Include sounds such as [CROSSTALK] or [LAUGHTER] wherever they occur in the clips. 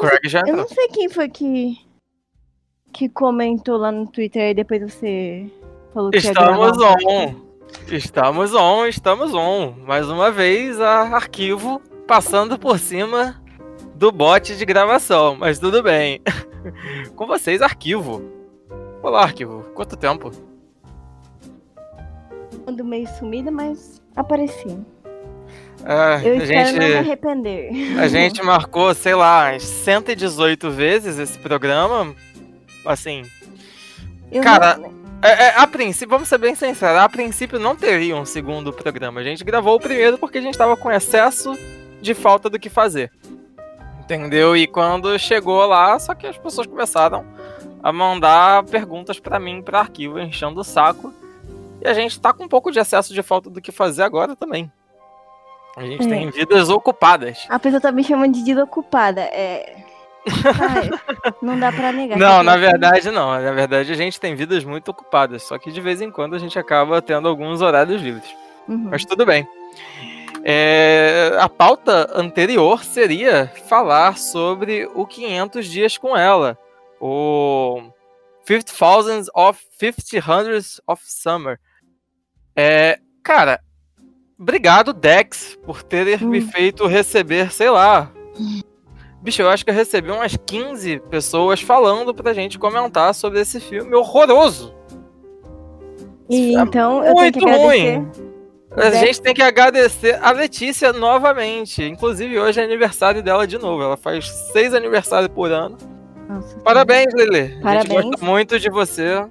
Craig já Eu não sei quem foi que. que comentou lá no Twitter e depois você falou que Estamos on. Estamos on, estamos on. Mais uma vez, a arquivo passando por cima do bot de gravação, mas tudo bem. [LAUGHS] Com vocês, arquivo. Olá, arquivo. Quanto tempo? Ando meio sumida, mas apareci. Ah, Eu a espero não me gente, arrepender. a gente [LAUGHS] marcou, sei lá, umas 118 vezes esse programa. Assim, Eu Cara, não- É, é, a princípio, vamos ser bem sinceros, a princípio não teria um segundo programa. A gente gravou o primeiro porque a gente tava com excesso de falta do que fazer. Entendeu? E quando chegou lá, só que as pessoas começaram a mandar perguntas pra mim, pra arquivo, enchendo o saco. E a gente tá com um pouco de excesso de falta do que fazer agora também. A gente É. tem vidas ocupadas. A pessoa tá me chamando de desocupada. É. Ai, não dá pra negar. Não, na verdade não. Na verdade a gente tem vidas muito ocupadas. Só que de vez em quando a gente acaba tendo alguns horários livres. Uhum. Mas tudo bem. É, a pauta anterior seria falar sobre o 500 dias com ela. O 50 Thousands of 50 Hundreds of Summer. É, cara, obrigado, Dex, por ter me Hum. feito receber, sei lá. Bicho, eu acho que eu recebi umas 15 pessoas falando pra gente comentar sobre esse filme horroroso. E É então eu tenho que muito agradecer. ruim. A gente tem que agradecer a Letícia novamente. Inclusive, hoje é aniversário dela de novo. Ela faz seis aniversários por ano. Nossa, Parabéns, Lele. A gente Parabéns. gosta muito de você,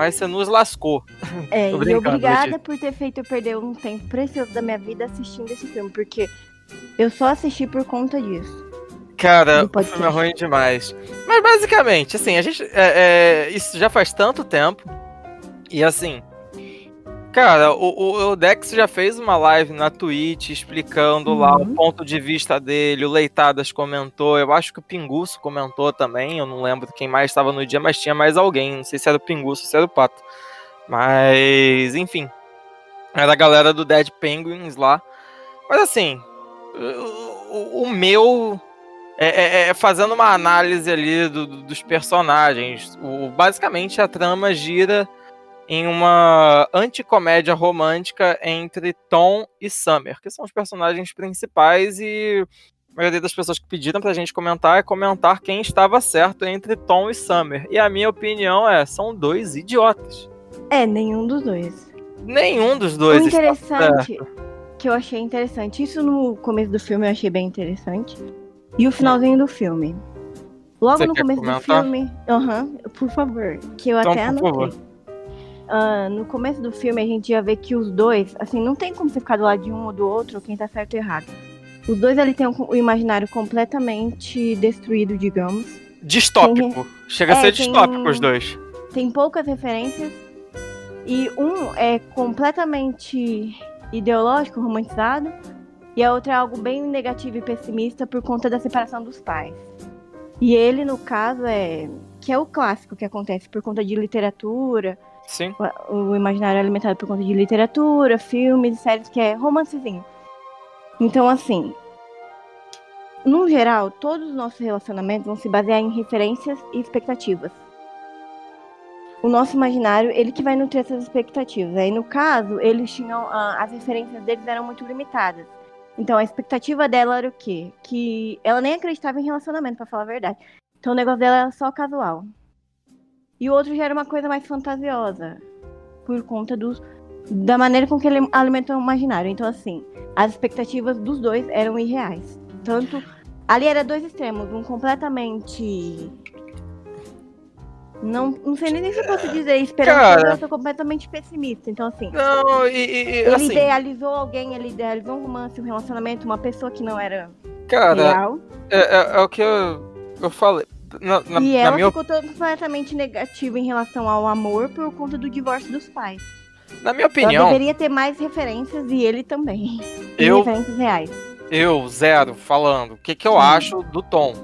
mas você nos lascou. É, e obrigada por ter feito eu perder um tempo precioso da minha vida assistindo esse filme, porque eu só assisti por conta disso. Cara, o filme é ruim demais. Mas basicamente, assim, a gente. é, é, isso já faz tanto tempo. E assim. Cara, o, o, Dex já fez uma live na Twitch explicando lá o Uhum. ponto de vista dele. O Leitadas comentou. Eu acho que o Pinguço comentou também. Eu não lembro quem mais estava no dia, mas tinha mais alguém. Não sei se era o Pinguço ou se era o Pato. Mas, enfim. Era a galera do Dead Penguins lá. Mas assim. o- o- meu é, é- é fazendo uma análise ali do- dos personagens. O, basicamente a trama gira em uma anticomédia romântica entre Tom e Summer, que são os personagens principais e a maioria das pessoas que pediram pra gente comentar é comentar quem estava certo entre Tom e Summer. E a minha opinião é, são dois idiotas. É, nenhum dos dois. Nenhum dos O dois está interessante, que eu achei interessante, isso no começo do filme eu achei bem interessante. E o finalzinho do filme. Logo Você no começo comentar? do filme. Aham, por favor. Que eu Então, até anotei. Ah, no começo do filme a gente já vê que os dois, assim, não tem como você ficar do lado de um ou do outro, quem tá certo ou errado. Os dois ali têm o, imaginário completamente destruído, digamos. distópico. Chega a É, ser tem distópico um- os dois. Tem poucas referências. E um é completamente ideológico, romantizado. E a outra é algo bem negativo e pessimista por conta da separação dos pais. E ele, no caso, é. Que é o clássico que acontece por conta de literatura, Sim. o o imaginário é alimentado por conta de literatura, filmes, séries, que é romancezinho. Então, assim, no geral, todos os nossos relacionamentos vão se basear em referências e expectativas. O nosso imaginário, ele que vai nutrir essas expectativas. Aí, no caso, eles tinham. ah, as referências deles eram muito limitadas. Então, a expectativa dela era o quê? Que ela nem acreditava em relacionamento, pra falar a verdade. Então, o negócio dela era só casual. E o outro já era uma coisa mais fantasiosa. Por conta dos, da maneira com que ele alimentou o imaginário. Então, assim, as expectativas dos dois eram irreais. Tanto. Ali era dois extremos, um completamente. Não, não sei nem se eu posso dizer esperançoso, eu sou completamente pessimista. Então, assim, Não, e- e, ele assim, idealizou alguém, ele idealizou um romance, um relacionamento, uma pessoa que não era cara, real. é, é- é o que eu, eu falei. Na, na- e ela minha, ficou completamente negativa em relação ao amor por conta do divórcio dos pais. na minha Ela opinião, deveria ter mais referências e ele também. [LAUGHS] Eu, referências reais. eu, zero, falando, o que, que eu Sim. acho do Tom?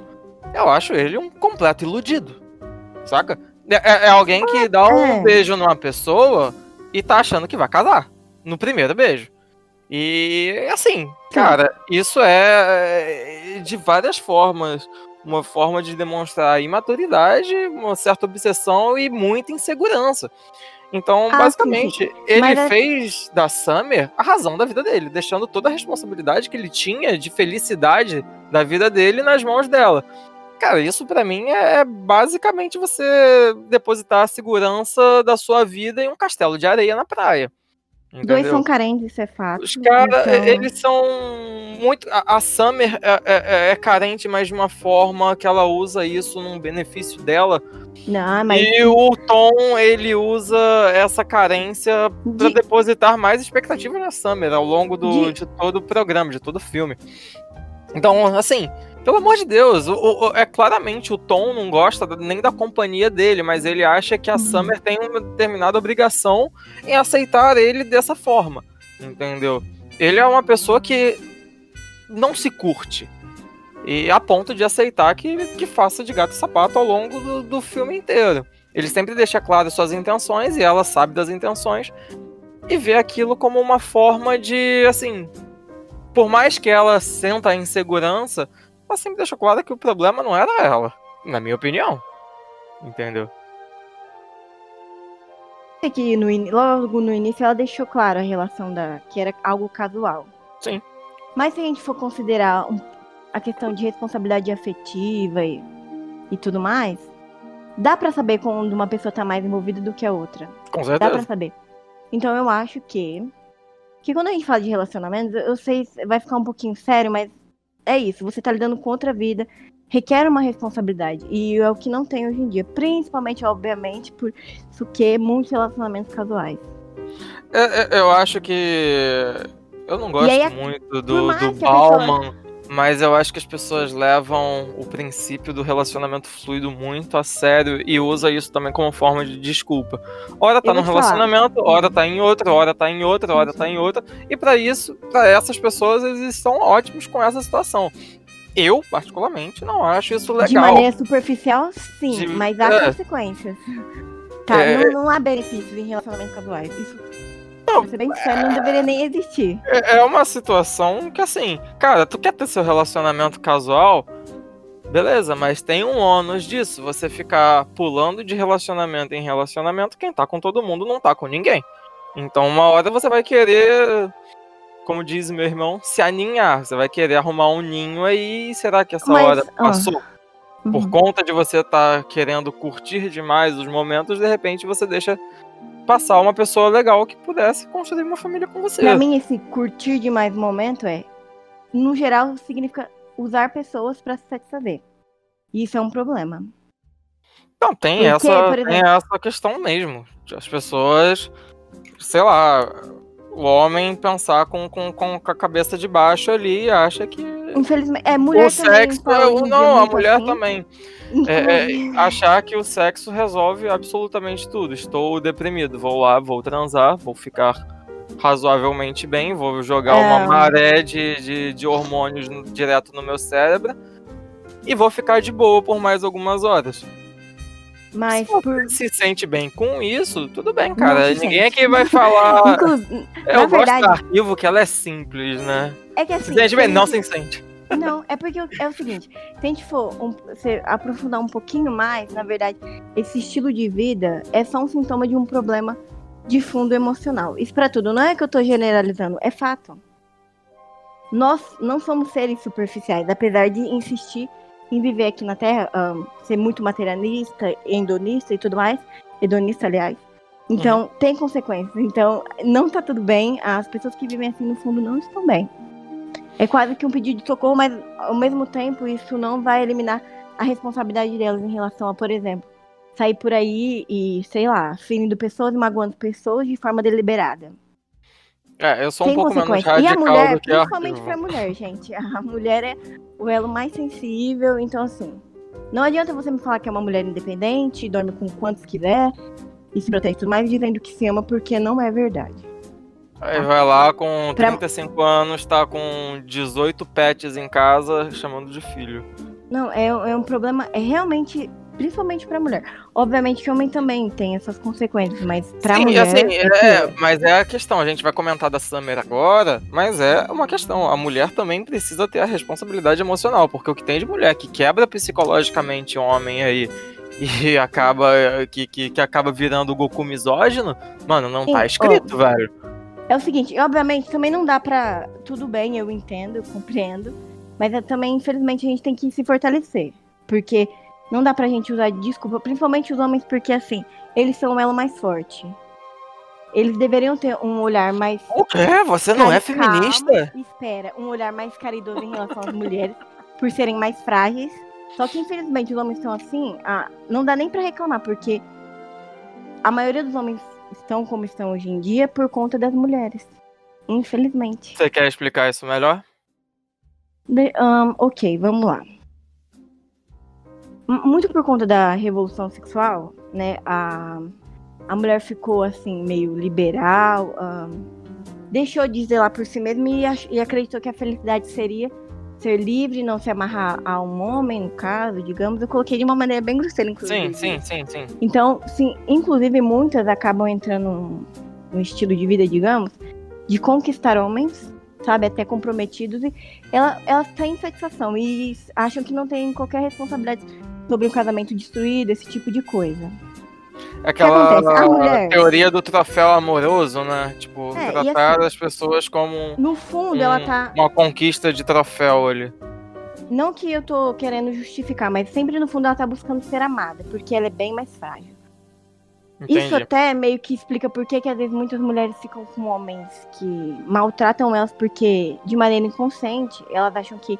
Eu acho ele um completo iludido. Saca? É, é- é alguém que dá um é. beijo numa pessoa e tá achando que vai casar. No primeiro beijo. E assim, cara, isso é, é de várias formas. Uma forma de demonstrar imaturidade, uma certa obsessão e muita insegurança. Então, ah, basicamente, sim. ele é... fez da Summer a razão da vida dele, deixando toda a responsabilidade que ele tinha de felicidade da vida dele nas mãos dela. Cara, isso para mim é, é basicamente você depositar a segurança da sua vida em um castelo de areia na praia. Entendeu? Dois são carentes, isso é fato. Os caras, então... eles são muito. A, a Summer é, é, é, é, carente, mas de uma forma que ela usa isso num benefício dela. Não, mas... E o Tom, ele usa essa carência de... para depositar mais expectativa na Summer ao longo do, de... de todo o programa, de todo o filme. Então, assim, pelo amor de Deus, o, o, é claramente o Tom não gosta nem da companhia dele, mas ele acha que a uhum. Summer tem uma determinada obrigação em aceitar ele dessa forma, entendeu? Ele é uma pessoa que não se curte. E a ponto de aceitar que, que faça de gato e sapato ao longo do, do filme inteiro. Ele sempre deixa claro suas intenções e ela sabe das intenções e vê aquilo como uma forma de, assim, por mais que ela senta a insegurança, ela sempre deixou claro que o problema não era ela, na minha opinião. Entendeu? É que no, logo no início ela deixou claro a relação da que era algo casual. Sim. Mas se a gente for considerar a questão de responsabilidade afetiva e, e tudo mais, dá para saber quando uma pessoa tá mais envolvida do que a outra. Com certeza. Dá pra saber. Então eu acho que que quando a gente fala de relacionamentos, eu sei vai ficar um pouquinho sério, mas é isso, você tá lidando com outra vida, requer uma responsabilidade. E é o que não tem hoje em dia. Principalmente, obviamente, por isso que muitos relacionamentos casuais. É, é, eu acho que. Eu não gosto aí, muito do, do Bauman, pessoa... mas eu acho que as pessoas levam o princípio do relacionamento fluido muito a sério e usa isso também como forma de desculpa. Ora tá num relacionamento, falar. ora tá em outra, ora tá em outra, ora tá em outra. E para isso, para essas pessoas, eles estão ótimos com essa situação. Eu, particularmente, não acho isso legal. De maneira superficial, sim, de... mas há é. consequências. Tá, é... não, não há benefícios em relacionamentos casuais. Isso não, pra ser bem sério, não deveria nem existir. É, é uma situação que, assim, cara, tu quer ter seu relacionamento casual, beleza, mas tem um ônus disso. Você ficar pulando de relacionamento em relacionamento, quem tá com todo mundo não tá com ninguém. Então, uma hora você vai querer, como diz meu irmão, se aninhar. Você vai querer arrumar um ninho aí. Será que essa mas, hora passou? Por uhum. conta de você estar tá querendo curtir demais os momentos, de repente você deixa passar uma pessoa legal que pudesse construir uma família com você. Pra mim, esse curtir demais momento é, no geral, significa usar pessoas para se satisfazer. E isso é um problema. Não, tem, Porque, essa, exemplo, tem essa questão mesmo. As pessoas, sei lá, o homem pensar com, com, com a cabeça de baixo ali e acha que. Infelizmente, é mulher o sexo, é, Não, a mulher assim. também. [LAUGHS] É, é, achar que o sexo resolve absolutamente tudo. Estou deprimido, vou lá, vou transar, vou ficar razoavelmente bem, vou jogar é... uma maré de, de, de hormônios direto no meu cérebro e vou ficar de boa por mais algumas horas. Mas se por... se sente bem com isso, tudo bem, cara. Ninguém aqui vai falar. Eu gosto verdade... do arquivo que ela é simples, né? É que assim. Se sente bem, não se sente. Não, é porque é o seguinte, se a gente for um, se aprofundar um pouquinho mais, na verdade, esse estilo de vida é só um sintoma de um problema de fundo emocional. Isso para tudo, não é que eu tô generalizando, é fato. Nós não somos seres superficiais, apesar de insistir em viver aqui na Terra, um, ser muito materialista, endonista e tudo mais, hedonista, aliás. Então, uhum. tem consequências. Então, não tá tudo bem. As pessoas que vivem assim no fundo não estão bem. É quase que um pedido de socorro, mas ao mesmo tempo isso não vai eliminar a responsabilidade delas em relação a, por exemplo, sair por aí e, sei lá, ferindo pessoas e magoando pessoas de forma deliberada. É, eu sou um pouco menos radical E a mulher, principalmente pra mulher, gente. A [LAUGHS] mulher é o elo mais sensível, então assim, não adianta você me falar que é uma mulher independente, dorme com quantos quiser e se protege tudo mais dizendo que se ama porque não é verdade. Aí vai lá com 35 anos, tá com 18 pets em casa, chamando de filho. Não, é, é um problema. É realmente. Principalmente pra mulher. Obviamente que homem também tem essas consequências, mas pra Sim, mulher. Assim, é, é, mas é a questão, a gente vai comentar da Summer agora, mas é uma questão. A mulher também precisa ter a responsabilidade emocional, porque o que tem de mulher que quebra psicologicamente homem aí e [LAUGHS] acaba que, que, que, acaba virando o Goku misógino, mano, não Sim, tá escrito, velho. É o seguinte, obviamente também não dá pra. Tudo bem, eu entendo, eu compreendo. Mas é, também, infelizmente, a gente tem que se fortalecer. Porque não dá pra gente usar desculpa, principalmente os homens, porque assim, eles são o elo mais forte. Eles deveriam ter um olhar mais. O quê? Você não é feminista? Espera, um olhar mais caridoso em relação às mulheres, [LAUGHS] por serem mais frágeis. Só que infelizmente os homens estão assim, ah, não dá nem para reclamar, porque a maioria dos homens estão como estão hoje em dia por conta das mulheres. Infelizmente. Você quer explicar isso melhor? De, um, ok, vamos lá. Muito por conta da revolução sexual, né? A, a mulher ficou assim, meio liberal, um, deixou de zelar por si mesma e, e acreditou que a felicidade seria ser livre, não se amarrar a um homem, no caso, digamos. Eu coloquei de uma maneira bem grosseira, inclusive. Sim, sim, sim, sim. Então, sim, inclusive muitas acabam entrando num estilo de vida, digamos, de conquistar homens sabe, até comprometidos, e ela, elas têm insatisfação e acham que não tem qualquer responsabilidade sobre o casamento destruído, esse tipo de coisa. Aquela mulher... teoria do troféu amoroso, né? Tipo, é, tratar assim, as pessoas como. No fundo, um, ela tá. Uma conquista de troféu ali. Não que eu tô querendo justificar, mas sempre no fundo ela tá buscando ser amada, porque ela é bem mais frágil. Entendi. Isso até meio que explica por que, que às vezes muitas mulheres ficam com homens que maltratam elas porque, de maneira inconsciente, elas acham que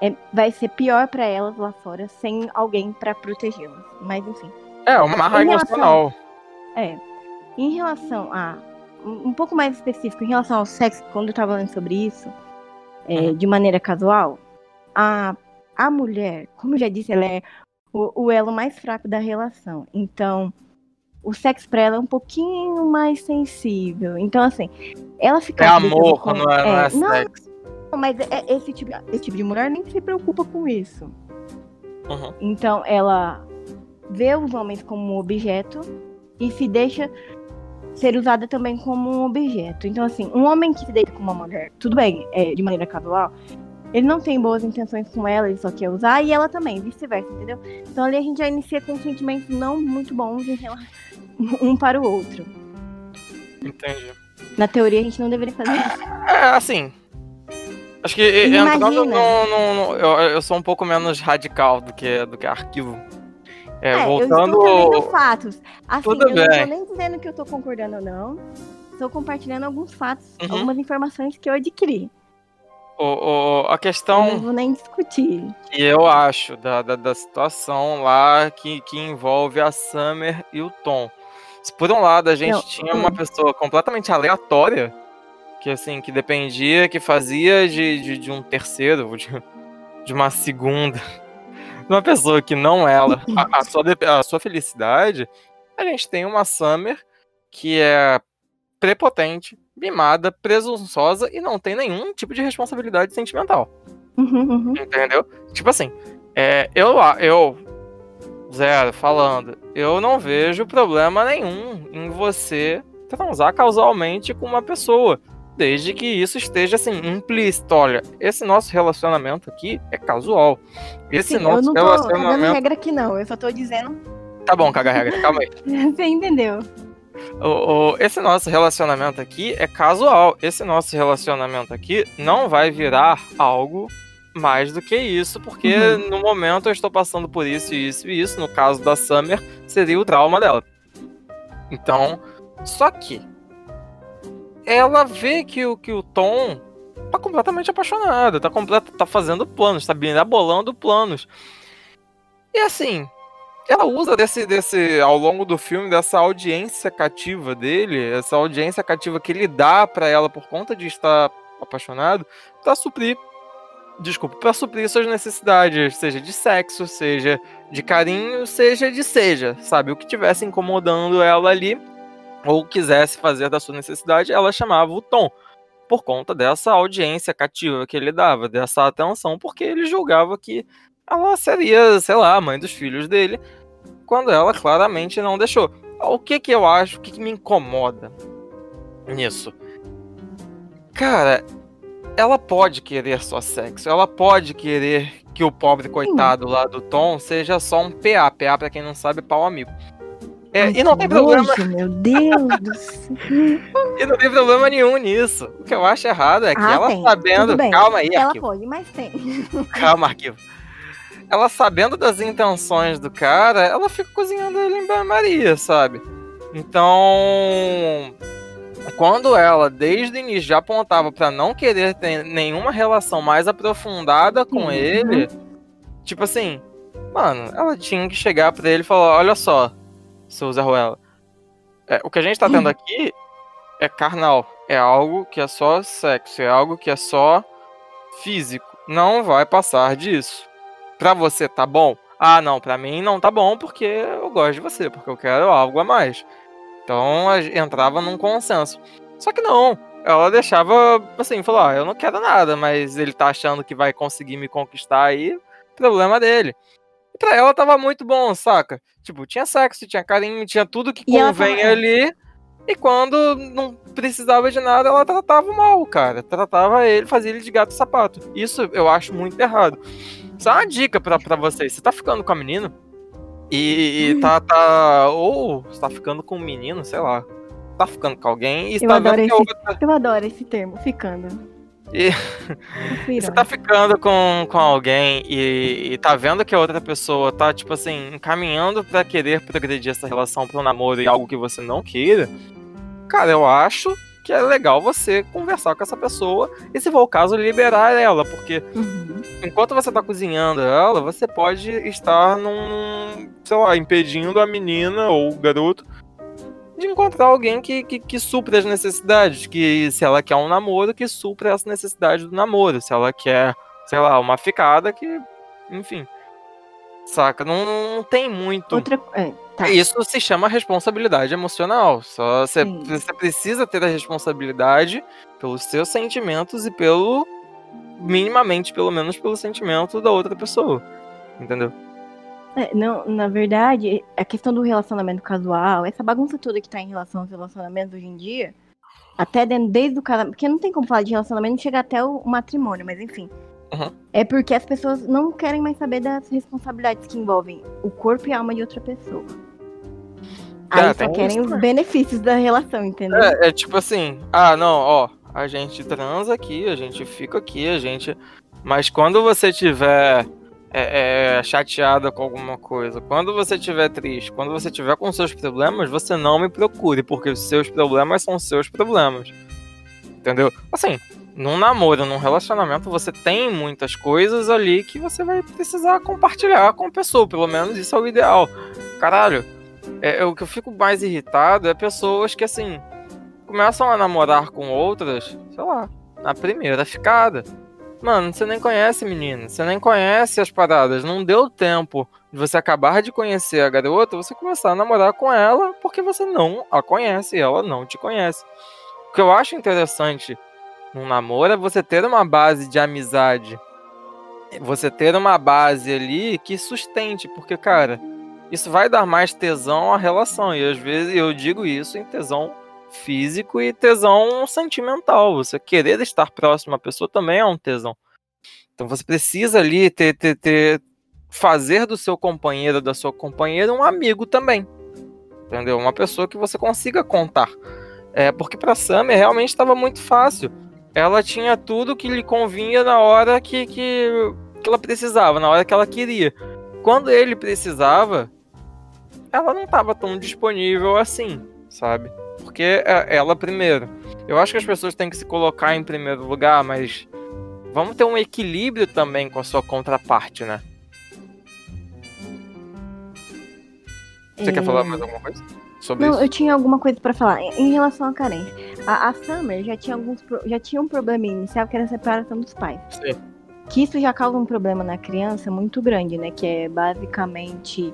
é, vai ser pior para elas lá fora sem alguém para protegê-las. Mas enfim. É, uma marra emocional. É. Em relação a. Um pouco mais específico, em relação ao sexo, quando eu tava falando sobre isso, é, uhum. de maneira casual, a, a mulher, como eu já disse, ela é o, o elo mais fraco da relação. Então o sexo pra ela é um pouquinho mais sensível. Então, assim, ela fica. É amor, com... não é, não é, é não, sexo. Mas é, esse, tipo, esse tipo de mulher nem se preocupa com isso. Uhum. Então, ela vê os homens como um objeto e se deixa ser usada também como um objeto. Então, assim, um homem que se deita com uma mulher, tudo bem, é, de maneira casual, ele não tem boas intenções com ela, ele só quer usar, e ela também, vice-versa, entendeu? Então ali a gente já inicia com sentimentos não muito bons em relação [LAUGHS] um para o outro. Entendi. Na teoria, a gente não deveria fazer isso. É, assim. Acho que Imagina. entrando no, no, no eu, eu, sou um pouco menos radical do que, do que arquivo. É, é voltando. Eu estou fatos. Assim, Tudo eu bem. não estou nem dizendo que eu estou concordando ou não. Estou compartilhando alguns fatos, uhum. algumas informações que eu adquiri. O, o, a questão. Eu não vou nem discutir. Que eu acho da, da, da situação lá que, que envolve a Summer e o Tom. Se por um lado a gente não, tinha uma pessoa completamente aleatória, que assim, que dependia, que fazia de, de, de um terceiro, [LAUGHS] de, de uma segunda, [LAUGHS] uma pessoa que não ela, a, a, sua, a sua felicidade, a gente tem uma Summer que é prepotente, mimada, presunçosa e não tem nenhum tipo de responsabilidade sentimental. Uhum, uhum. Entendeu? Tipo assim, é, eu, eu Zero, falando, eu não vejo problema nenhum em você transar casualmente com uma pessoa, desde que isso esteja assim implícito. Olha, esse nosso relacionamento aqui é casual. Esse Sim, nosso eu não tô relacionamento. regra aqui não, eu só tô dizendo. Tá bom, caga regra, calma aí. [LAUGHS] você entendeu? O, o, esse nosso relacionamento aqui é casual. Esse nosso relacionamento aqui não vai virar algo mais do que isso, porque uhum. no momento eu estou passando por isso, isso e isso. No caso da Summer, seria o trauma dela. Então, só que ela vê que o, que o Tom tá completamente apaixonado, tá, completo, tá fazendo planos, tá bolando planos. E assim, ela usa desse, desse, ao longo do filme, dessa audiência cativa dele, essa audiência cativa que ele dá para ela por conta de estar apaixonado, pra suprir desculpa, para suprir suas necessidades, seja de sexo, seja de carinho, seja de seja, sabe? O que tivesse incomodando ela ali, ou quisesse fazer da sua necessidade, ela chamava o Tom. Por conta dessa audiência cativa que ele dava, dessa atenção, porque ele julgava que ela seria, sei lá, a mãe dos filhos dele. quando ela claramente não deixou. O que que eu acho, o que, que me incomoda nisso? Cara, ela pode querer só sexo, ela pode querer que o pobre coitado lá do Tom seja só um PA. PA, pra quem não sabe, pau amigo. É, Ai, e não tem problema. meu Deus do céu. [LAUGHS] e não tem problema nenhum nisso. O que eu acho errado é que ah, ela tem. sabendo. Calma aí, ela arquivo. pode, mas tem. [LAUGHS] [LAUGHS] Calma, arquivo. Ela sabendo das intenções do cara, ela fica cozinhando ele em banho-maria, sabe? Então. Quando ela, desde o início, já apontava para não querer ter nenhuma relação mais aprofundada com uhum. ele, tipo assim, mano, ela tinha que chegar para ele e falar: olha só, seu Zé Ruela. É, o que a gente tá tendo [CLEARS THROAT] aqui é carnal. É algo que é só sexo, é algo que é só físico. Não vai passar disso. Pra você tá bom? Ah, não, pra mim não tá bom porque eu gosto de você, porque eu quero algo a mais. Então entrava num consenso. Só que não, ela deixava assim, falou: ah, eu não quero nada, mas ele tá achando que vai conseguir me conquistar aí, problema dele pra ela tava muito bom, saca? Tipo, tinha sexo, tinha carinho, tinha tudo que e convém tava... ali. E quando não precisava de nada, ela tratava mal, cara. Tratava ele, fazia ele de gato sapato. Isso eu acho muito errado. Só uma dica pra, pra vocês. Você tá ficando com a menina e, e tá, tá. Ou você tá ficando com um menino, sei lá. Tá ficando com alguém e eu tá vendo esse, outra... Eu adoro esse termo, ficando. E você tá ficando com, com alguém e, e tá vendo que a outra pessoa tá, tipo assim, encaminhando para querer progredir essa relação pro namoro e algo que você não queira, cara, eu acho que é legal você conversar com essa pessoa e, se for o caso, liberar ela, porque uhum. enquanto você tá cozinhando ela, você pode estar num, sei lá, impedindo a menina ou o garoto de encontrar alguém que, que, que supra as necessidades. Que se ela quer um namoro, que supra as necessidades do namoro. Se ela quer, sei lá, uma ficada, que. Enfim. Saca? Não, não tem muito. Outra... É, tá. Isso se chama responsabilidade emocional. Só você, você precisa ter a responsabilidade pelos seus sentimentos e pelo. minimamente, pelo menos, pelo sentimento da outra pessoa. Entendeu? É, não, na verdade, a questão do relacionamento casual, essa bagunça toda que tá em relação aos relacionamentos hoje em dia, até dentro, desde o casamento, porque não tem como falar de relacionamento chegar até o matrimônio, mas enfim. Uhum. É porque as pessoas não querem mais saber das responsabilidades que envolvem o corpo e a alma de outra pessoa. Aí é, só querem os benefícios da relação, entendeu? É, é tipo assim, ah, não, ó, a gente transa aqui, a gente fica aqui, a gente. Mas quando você tiver é, é, chateada com alguma coisa, quando você estiver triste, quando você estiver com seus problemas, você não me procure, porque os seus problemas são seus problemas. Entendeu? Assim, num namoro, num relacionamento, você tem muitas coisas ali que você vai precisar compartilhar com a pessoa. Pelo menos isso é o ideal. Caralho, é, é, o que eu fico mais irritado é pessoas que, assim, começam a namorar com outras, sei lá, na primeira ficada. Mano, você nem conhece, menina. Você nem conhece as paradas. Não deu tempo de você acabar de conhecer a garota, você começar a namorar com ela porque você não a conhece e ela não te conhece. O que eu acho interessante num namoro é você ter uma base de amizade. Você ter uma base ali que sustente, porque, cara, isso vai dar mais tesão à relação. E às vezes eu digo isso em tesão físico e tesão sentimental. Você querer estar próximo à pessoa também é um tesão. Então você precisa ali ter, ter, ter fazer do seu companheiro, da sua companheira, um amigo também. Entendeu? Uma pessoa que você consiga contar. É, porque para Sammy realmente estava muito fácil. Ela tinha tudo que lhe convinha na hora que, que, que ela precisava, na hora que ela queria. Quando ele precisava, ela não estava tão disponível assim, sabe? Porque é ela primeiro. Eu acho que as pessoas têm que se colocar em primeiro lugar, mas vamos ter um equilíbrio também com a sua contraparte, né? Você é... quer falar mais alguma coisa? Sobre Não, isso? eu tinha alguma coisa para falar em relação à carência. A, a Summer já tinha alguns já tinha um problema inicial que era a separação dos pais. Sim. Que isso já causa um problema na criança muito grande, né? Que é basicamente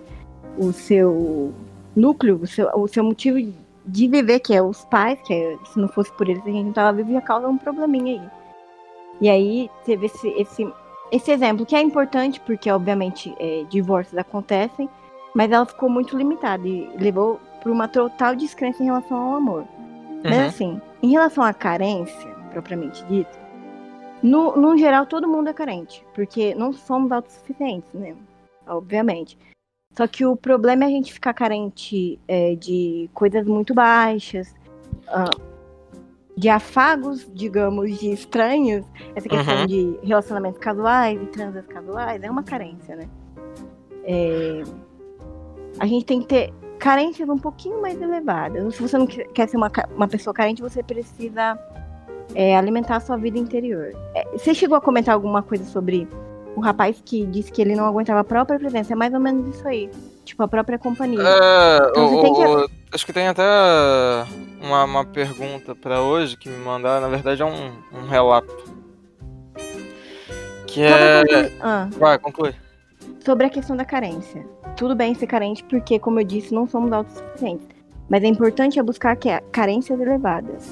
o seu núcleo, o seu, o seu motivo de viver, que é os pais, que é, se não fosse por eles a gente não tava vivo, ia causar um probleminha aí. E aí teve esse, esse, esse exemplo, que é importante, porque obviamente é, divórcios acontecem, Mas ela ficou muito limitada e levou para uma total descrença em relação ao amor. Mas Uhum. assim, em relação à carência, propriamente dita, no, no geral todo mundo é carente, porque não somos autossuficientes, né? Obviamente. Só que o problema é a gente ficar carente é, de coisas muito baixas, ah, de afagos, digamos, de estranhos. Essa questão Uhum. de relacionamentos casuais e transas casuais é uma carência, né? É, a gente tem que ter carências um pouquinho mais elevadas. Se você não quer ser uma, uma pessoa carente, você precisa é, alimentar a sua vida interior. É, você chegou a comentar alguma coisa sobre o rapaz que disse que ele não aguentava a própria presença? É mais ou menos isso aí. Tipo, a própria companhia. É, Então o- tem que- acho que tem até uma, uma pergunta pra hoje que me mandaram. Na verdade, é um, um relato. Que é. ah, Vai, conclui. sobre a questão da carência. Tudo bem ser carente, porque, como eu disse, não somos autossuficientes. Mas é importante é buscar que carências elevadas.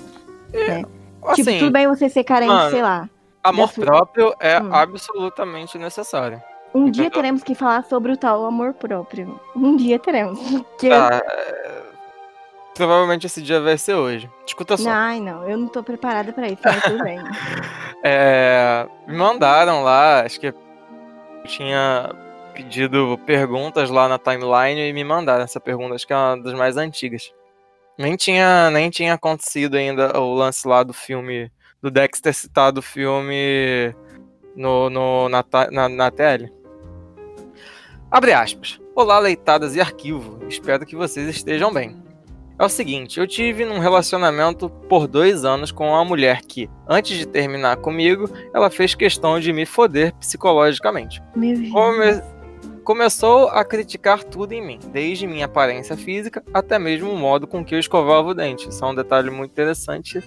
Assim, tipo, tudo bem você ser carente, mano, sei lá. Amor sua- próprio é Hum. absolutamente necessário. Um dia Entendeu? teremos que falar sobre o tal amor próprio. Um dia teremos. [LAUGHS] Que Tá, é, Provavelmente esse dia vai ser hoje. Escuta só. Ai, não, eu não tô preparada pra isso, mas tudo bem. [LAUGHS] É, me mandaram lá, acho que eu tinha pedido perguntas lá na timeline e me mandaram essa pergunta, acho que é uma das mais antigas. Nem tinha, nem tinha acontecido ainda o lance lá do filme, do Dex ter citado o filme no, no, na, na, na TL. Abre aspas. Olá, leitadas e arquivo. Espero que vocês estejam bem. É o seguinte, eu tive num relacionamento por dois anos com uma mulher que, antes de terminar comigo, ela fez questão de me foder psicologicamente. Come- Começou a criticar tudo em mim, desde minha aparência física até mesmo o modo com que eu escovava o dente. Isso é um detalhe muito interessante.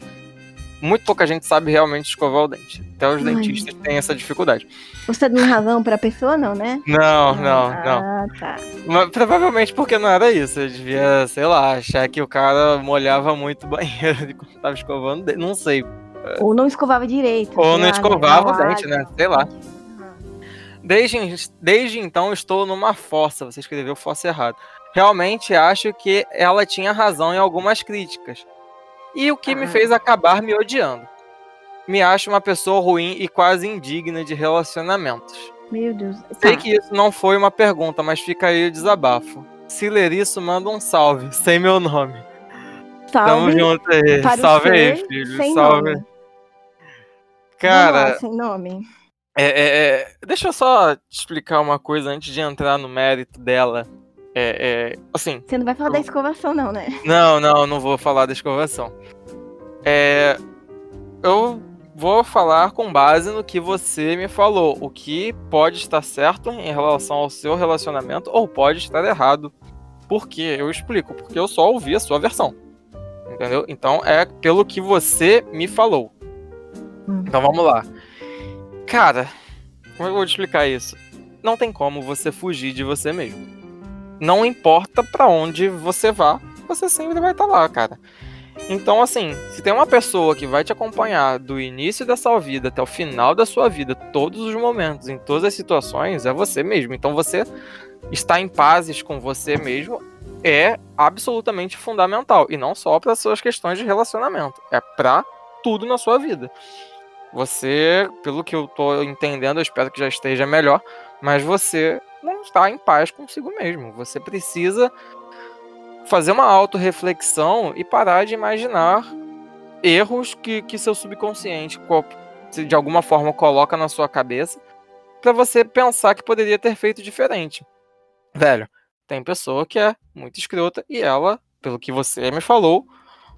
Muito pouca gente sabe realmente escovar o dente. Até os Ai, dentistas têm essa dificuldade. Você dá razão pra pessoa, não, né? Não, não, não. Ah, tá. Mas provavelmente porque não era isso. Eu devia, sei lá, achar que o cara molhava muito o banheiro [LAUGHS] quando tava escovando o dente. Não sei. Ou não escovava direito. Ou não lá, né? escovava o dente, ah, né? Sei lá. Desde, desde então estou numa fossa. Você escreveu fossa errado. Realmente acho que ela tinha razão em algumas críticas. E o que me Ah. fez acabar me odiando. Me acho uma pessoa ruim e quase indigna de relacionamentos. Meu Deus. Sei Tá. que isso não foi uma pergunta, mas fica aí o desabafo. Se ler isso, manda um salve, sem meu nome. Tamo Salve junto aí. Salve aí, filho. Salve. nome. Cara, lá, sem nome. É, é, é, deixa eu só te explicar uma coisa antes de entrar no mérito dela. É, é, assim, Você não vai falar da escovação, não, né? não, não, não vou falar da escovação. É, eu vou falar com base no que você me falou. O que pode estar certo em relação ao seu relacionamento ou pode estar errado. Por quê? Eu explico. Porque eu só ouvi a sua versão. Entendeu? Então é pelo que você me falou. Hum. Então vamos lá. Cara, como eu vou te explicar isso? Não tem como você fugir de você mesmo. Não importa pra onde você vá, você sempre vai estar lá, cara. Então, assim, se tem uma pessoa que vai te acompanhar do início da sua vida até o final da sua vida, todos os momentos, em todas as situações, é você mesmo. Então, você estar em pazes com você mesmo é absolutamente fundamental. E não só para suas questões de relacionamento, é pra tudo na sua vida. Você, pelo que eu tô entendendo, eu espero que já esteja melhor, mas você não está em paz consigo mesmo. Você precisa fazer uma autorreflexão e parar de imaginar erros que, que seu subconsciente de alguma forma coloca na sua cabeça para você pensar que poderia ter feito diferente. Velho, tem pessoa que é muito escrota e ela, pelo que você me falou,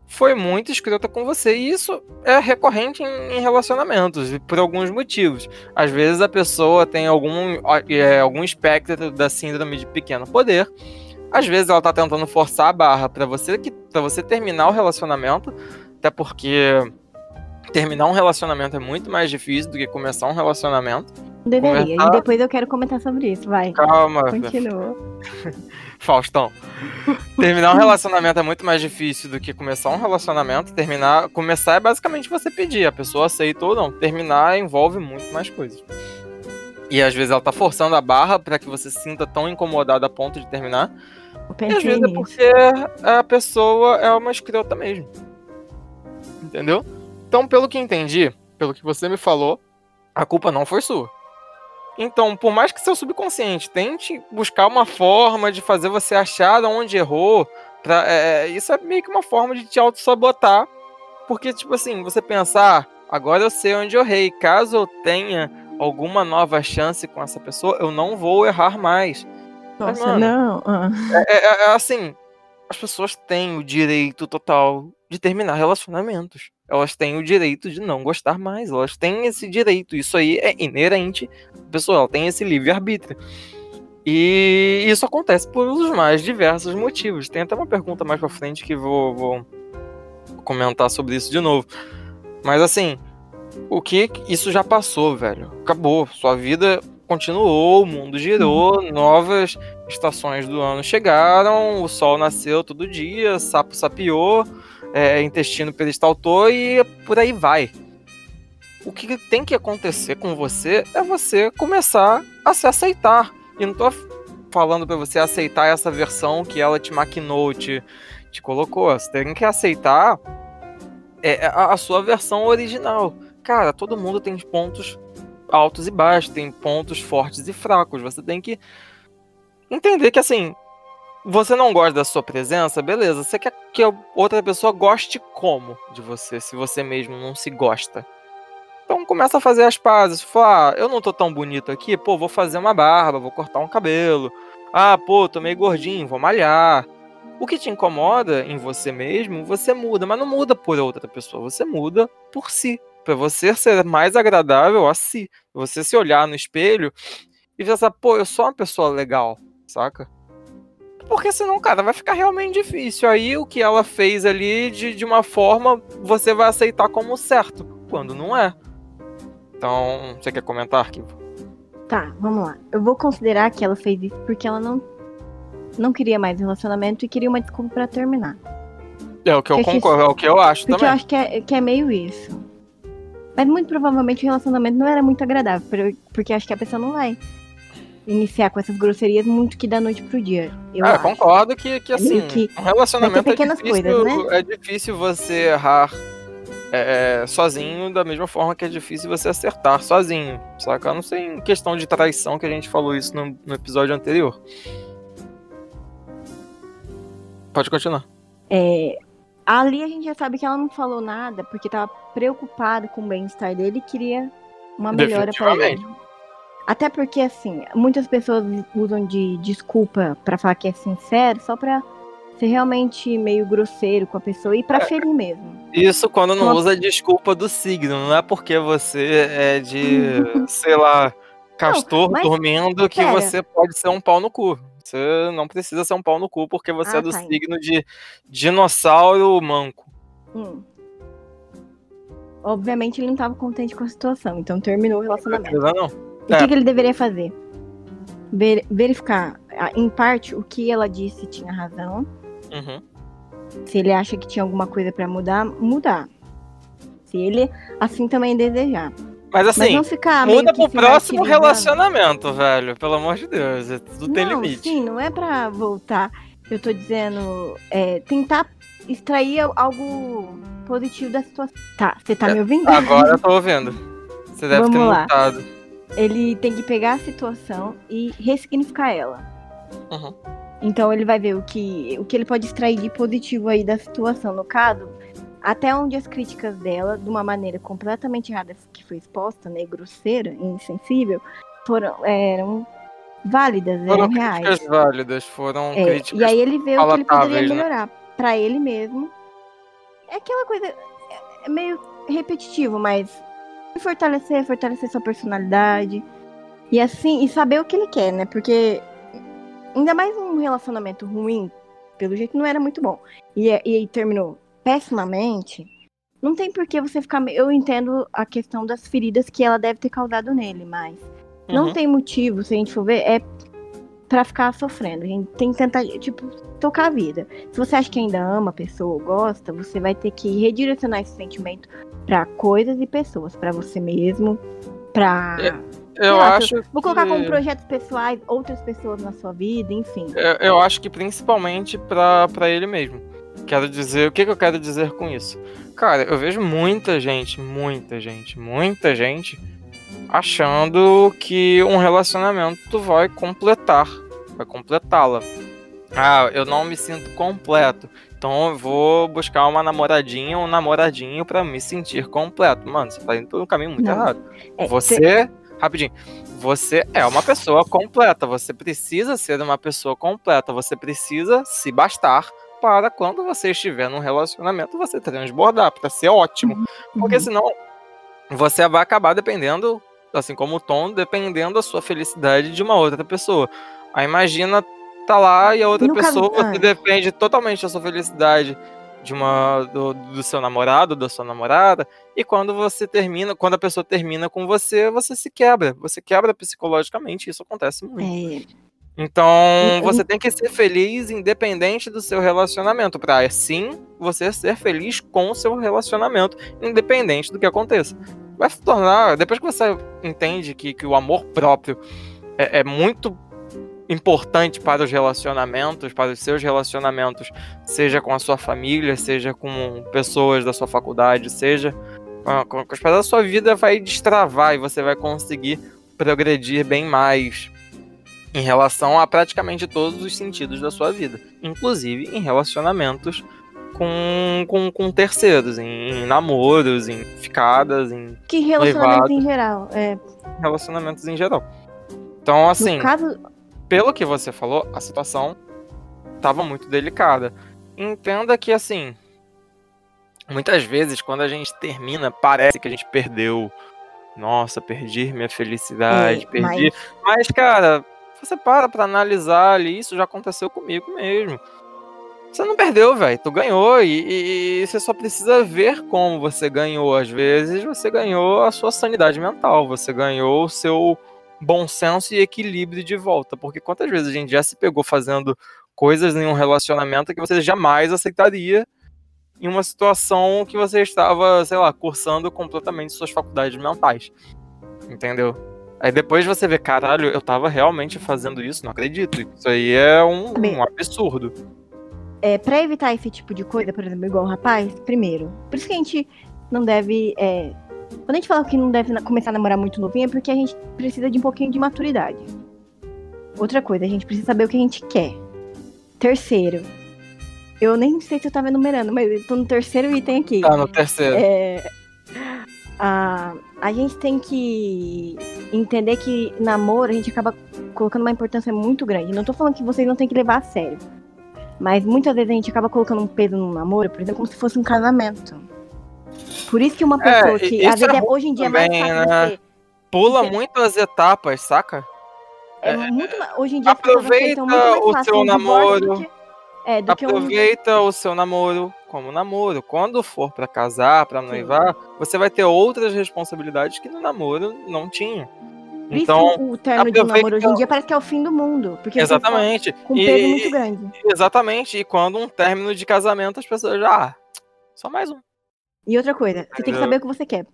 foi muito escrota com você. E isso é recorrente em, relacionamentos, por alguns motivos. Às vezes a pessoa tem algum, é, algum espectro da síndrome de pequeno poder. Às vezes ela tá tentando forçar a barra para você que para você terminar o relacionamento, até porque terminar um relacionamento é muito mais difícil do que começar um relacionamento. Deveria. Começar- E depois eu quero comentar sobre isso. Vai. Calma, Continua. [LAUGHS] Faustão. Terminar um relacionamento é muito mais difícil do que começar um relacionamento. Terminar, começar é basicamente você pedir, a pessoa aceita ou não. Terminar envolve muito mais coisas. E às vezes ela tá forçando a barra para que você se sinta tão incomodado a ponto de terminar. E às vezes é porque a pessoa é uma escrota mesmo. Entendeu? Então, pelo que entendi, pelo que você me falou, a culpa não foi sua. Então, por mais que seu subconsciente tente buscar uma forma de fazer você achar de onde errou, pra, é, é, isso é meio que uma forma de te auto-sabotar. Porque, tipo assim, você pensar, ah, agora eu sei onde eu errei. Caso eu tenha alguma nova chance com essa pessoa, eu não vou errar mais. Nossa, Mas, mano, não. Ah. É, é, é, assim, as pessoas têm o direito total de terminar relacionamentos. Elas têm o direito de não gostar mais. Elas têm esse direito. Isso aí é inerente à pessoa. Ela tem esse livre-arbítrio. E isso acontece por os mais diversos motivos. Tem até uma pergunta mais pra frente que vou, vou comentar sobre isso de novo. Mas assim, o que isso já passou, velho? Acabou. Sua vida continuou, o mundo girou, uhum. novas estações do ano chegaram, o sol nasceu todo dia, sapo sapiou, é, intestino peristaltou e por aí vai. O que tem que acontecer com você é você começar a se aceitar. E não tô falando para você aceitar essa versão que ela te maquinou, te, te colocou. Você tem que aceitar é, a, a sua versão original. Cara, todo mundo tem pontos altos e baixos, tem pontos fortes e fracos. Você tem que entender que assim, você não gosta da sua presença, beleza. Você quer que outra pessoa goste como de você, se você mesmo não se gosta. Então começa a fazer as pazes. Fala, ah, eu não tô tão bonito aqui, pô, vou fazer uma barba, vou cortar um cabelo. Ah, pô, tô meio gordinho, vou malhar. O que te incomoda em você mesmo, você muda, mas não muda por outra pessoa, você muda por si para você ser mais agradável a si. Você se olhar no espelho e pensar, pô, eu sou uma pessoa legal, saca? Porque senão, cara, vai ficar realmente difícil. Aí o que ela fez ali de, de uma forma você vai aceitar como certo, quando não é. Então, você quer comentar, Arquivo? Tá, vamos lá. Eu vou considerar que ela fez isso porque ela não, não queria mais relacionamento e queria uma desculpa para terminar. É o que eu concordo, é o que eu acho porque também. Porque eu acho que é, que é meio isso. Mas muito provavelmente o relacionamento não era muito agradável, porque acho que a pessoa não vai iniciar com essas grosserias muito que da noite pro dia. Eu ah, concordo que, que assim, que um relacionamento é difícil, coisas, né? é difícil você errar é, sozinho da mesma forma que é difícil você acertar sozinho, saca? Não sei em questão de traição que a gente falou isso no, no episódio anterior. Pode continuar. É, Ali a gente já sabe que ela não falou nada porque tava preocupada com o bem-estar dele e queria uma melhora para ele. Até porque, assim, muitas pessoas usam de desculpa para falar que é sincero só pra ser realmente meio grosseiro com a pessoa e pra é, ferir mesmo. Isso quando não usa desculpa do signo, não é porque você é de, [LAUGHS] sei lá, castor não, dormindo que pera. você pode ser um pau no cu. Você não precisa ser um pau no cu porque você ah, é do tá. signo de dinossauro manco. Hum. Obviamente ele não estava contente com a situação, então terminou o relacionamento. Não, não. O é. que, que, ele deveria fazer? Ver, verificar, em parte, o que ela disse tinha razão. Uhum. Se ele acha que tinha alguma coisa para mudar, mudar. Se ele assim também desejar. Mas assim, Mas ficar muda pro próximo relacionamento, velho. Pelo amor de Deus. É tudo não, tem limite. Sim, não é pra voltar. Eu tô dizendo. É, tentar extrair algo positivo da situação. Tá, você tá é, me ouvindo? Agora eu tô ouvindo. Você deve Vamos ter lá. Notado. Ele tem que pegar a situação e ressignificar ela. Uhum. Então ele vai ver o que, o que ele pode extrair de positivo aí da situação. No caso, até onde as críticas dela, de uma maneira completamente errada que foi exposta, né, grosseira e insensível, foram, eram válidas, foram eram reais. críticas válidas, foram é, críticas E aí ele vê o que ele poderia né? melhorar para ele mesmo. É aquela coisa, é meio repetitivo, mas fortalecer, fortalecer sua personalidade. E assim, e saber o que ele quer, né? Porque ainda mais um relacionamento ruim, pelo jeito não era muito bom. E, e terminou pessimamente, não tem por que você ficar. Eu entendo a questão das feridas que ela deve ter causado nele, mas uhum. não tem motivo, se a gente for ver, é para ficar sofrendo. A gente tem que tentar, tipo, tocar a vida. Se você acha que ainda ama a pessoa, gosta, você vai ter que redirecionar esse sentimento para coisas e pessoas, para você mesmo, para eu lá, acho. Vou colocar que- como projetos pessoais outras pessoas na sua vida, enfim. Eu, eu acho que principalmente pra, pra ele mesmo. Quero dizer, o que, que eu quero dizer com isso? Cara, eu vejo muita gente, muita gente, muita gente achando que um relacionamento vai completar, vai completá-la. Ah, eu não me sinto completo, então eu vou buscar uma namoradinha ou um namoradinho pra me sentir completo. Mano, você tá indo por um caminho muito Não. errado. É, Você, rapidinho, você é uma pessoa completa, você precisa ser uma pessoa completa, você precisa se bastar para quando você estiver num relacionamento você transbordar, para ser ótimo. Porque Uhum. senão você vai acabar dependendo, assim como o Tom, dependendo da sua felicidade de uma outra pessoa. Aí imagina tá lá e a outra No caso- pessoa você ah. depende totalmente da sua felicidade de uma do, do seu namorado, da sua namorada, e quando você termina, quando a pessoa termina com você, você se quebra, você quebra psicologicamente, isso acontece muito. É, Então, você tem que ser feliz independente do seu relacionamento, para assim você ser feliz com o seu relacionamento, independente do que aconteça. Vai se tornar, depois que você entende que, que o amor próprio é, é muito importante para os relacionamentos, para os seus relacionamentos, seja com a sua família, seja com pessoas da sua faculdade, seja com, as pessoas da sua vida, vai destravar e você vai conseguir progredir bem mais em relação a praticamente todos os sentidos da sua vida, inclusive em relacionamentos com, com, com terceiros, em, em namoros, em ficadas, em que relacionamento Noivado. em geral. É, relacionamentos em geral. Então, assim, no caso, pelo que você falou, a situação estava muito delicada. Entenda que, assim, muitas vezes quando a gente termina, parece que a gente perdeu. Nossa, perdi minha felicidade, é, perdi. mas Mas, cara, você para pra analisar ali, isso já aconteceu comigo mesmo. Você não perdeu, velho. Tu ganhou e, e- e você só precisa ver como você ganhou. Às vezes você ganhou a sua sanidade mental, você ganhou o seu bom senso e equilíbrio de volta. Porque quantas vezes a gente já se pegou fazendo coisas em um relacionamento que você jamais aceitaria em uma situação que você estava, sei lá, cursando completamente suas faculdades mentais. Entendeu? Aí depois você vê, caralho, eu tava realmente fazendo isso, não acredito. Isso aí é um, um absurdo. é, pra evitar esse tipo de coisa, por exemplo, igual o rapaz, primeiro, por isso que a gente não deve. é, quando a gente fala que não deve começar a namorar muito novinho, é porque a gente precisa de um pouquinho de maturidade. Outra coisa, a gente precisa saber o que a gente quer. Terceiro, eu nem sei se eu tava enumerando, mas eu tô no terceiro item aqui. Tá no terceiro. É, a, a gente tem que entender que namoro a gente acaba colocando uma importância muito grande. Não tô falando que vocês não têm que levar a sério. Mas muitas vezes a gente acaba colocando um peso no namoro, por exemplo, como se fosse um casamento. Por isso que uma É, pessoa e- que isso às vezes é é- hoje em dia é mais também, fácil né? você. Pula Você- muito as etapas, saca? É, muito ma- hoje em dia aproveita muito o fácil seu namoro. Que, é, que um, Aproveita o seu namoro como namoro. Quando for pra casar, pra noivar, você vai ter outras responsabilidades que no namoro não tinha. por isso Então, que o término de um aproveita- namoro hoje em dia parece que é o fim do mundo. Porque exatamente. com um E- peso muito grande. Exatamente. E quando um término de casamento, as pessoas já. Ah, só mais um. E outra coisa, você tem que saber o que você quer.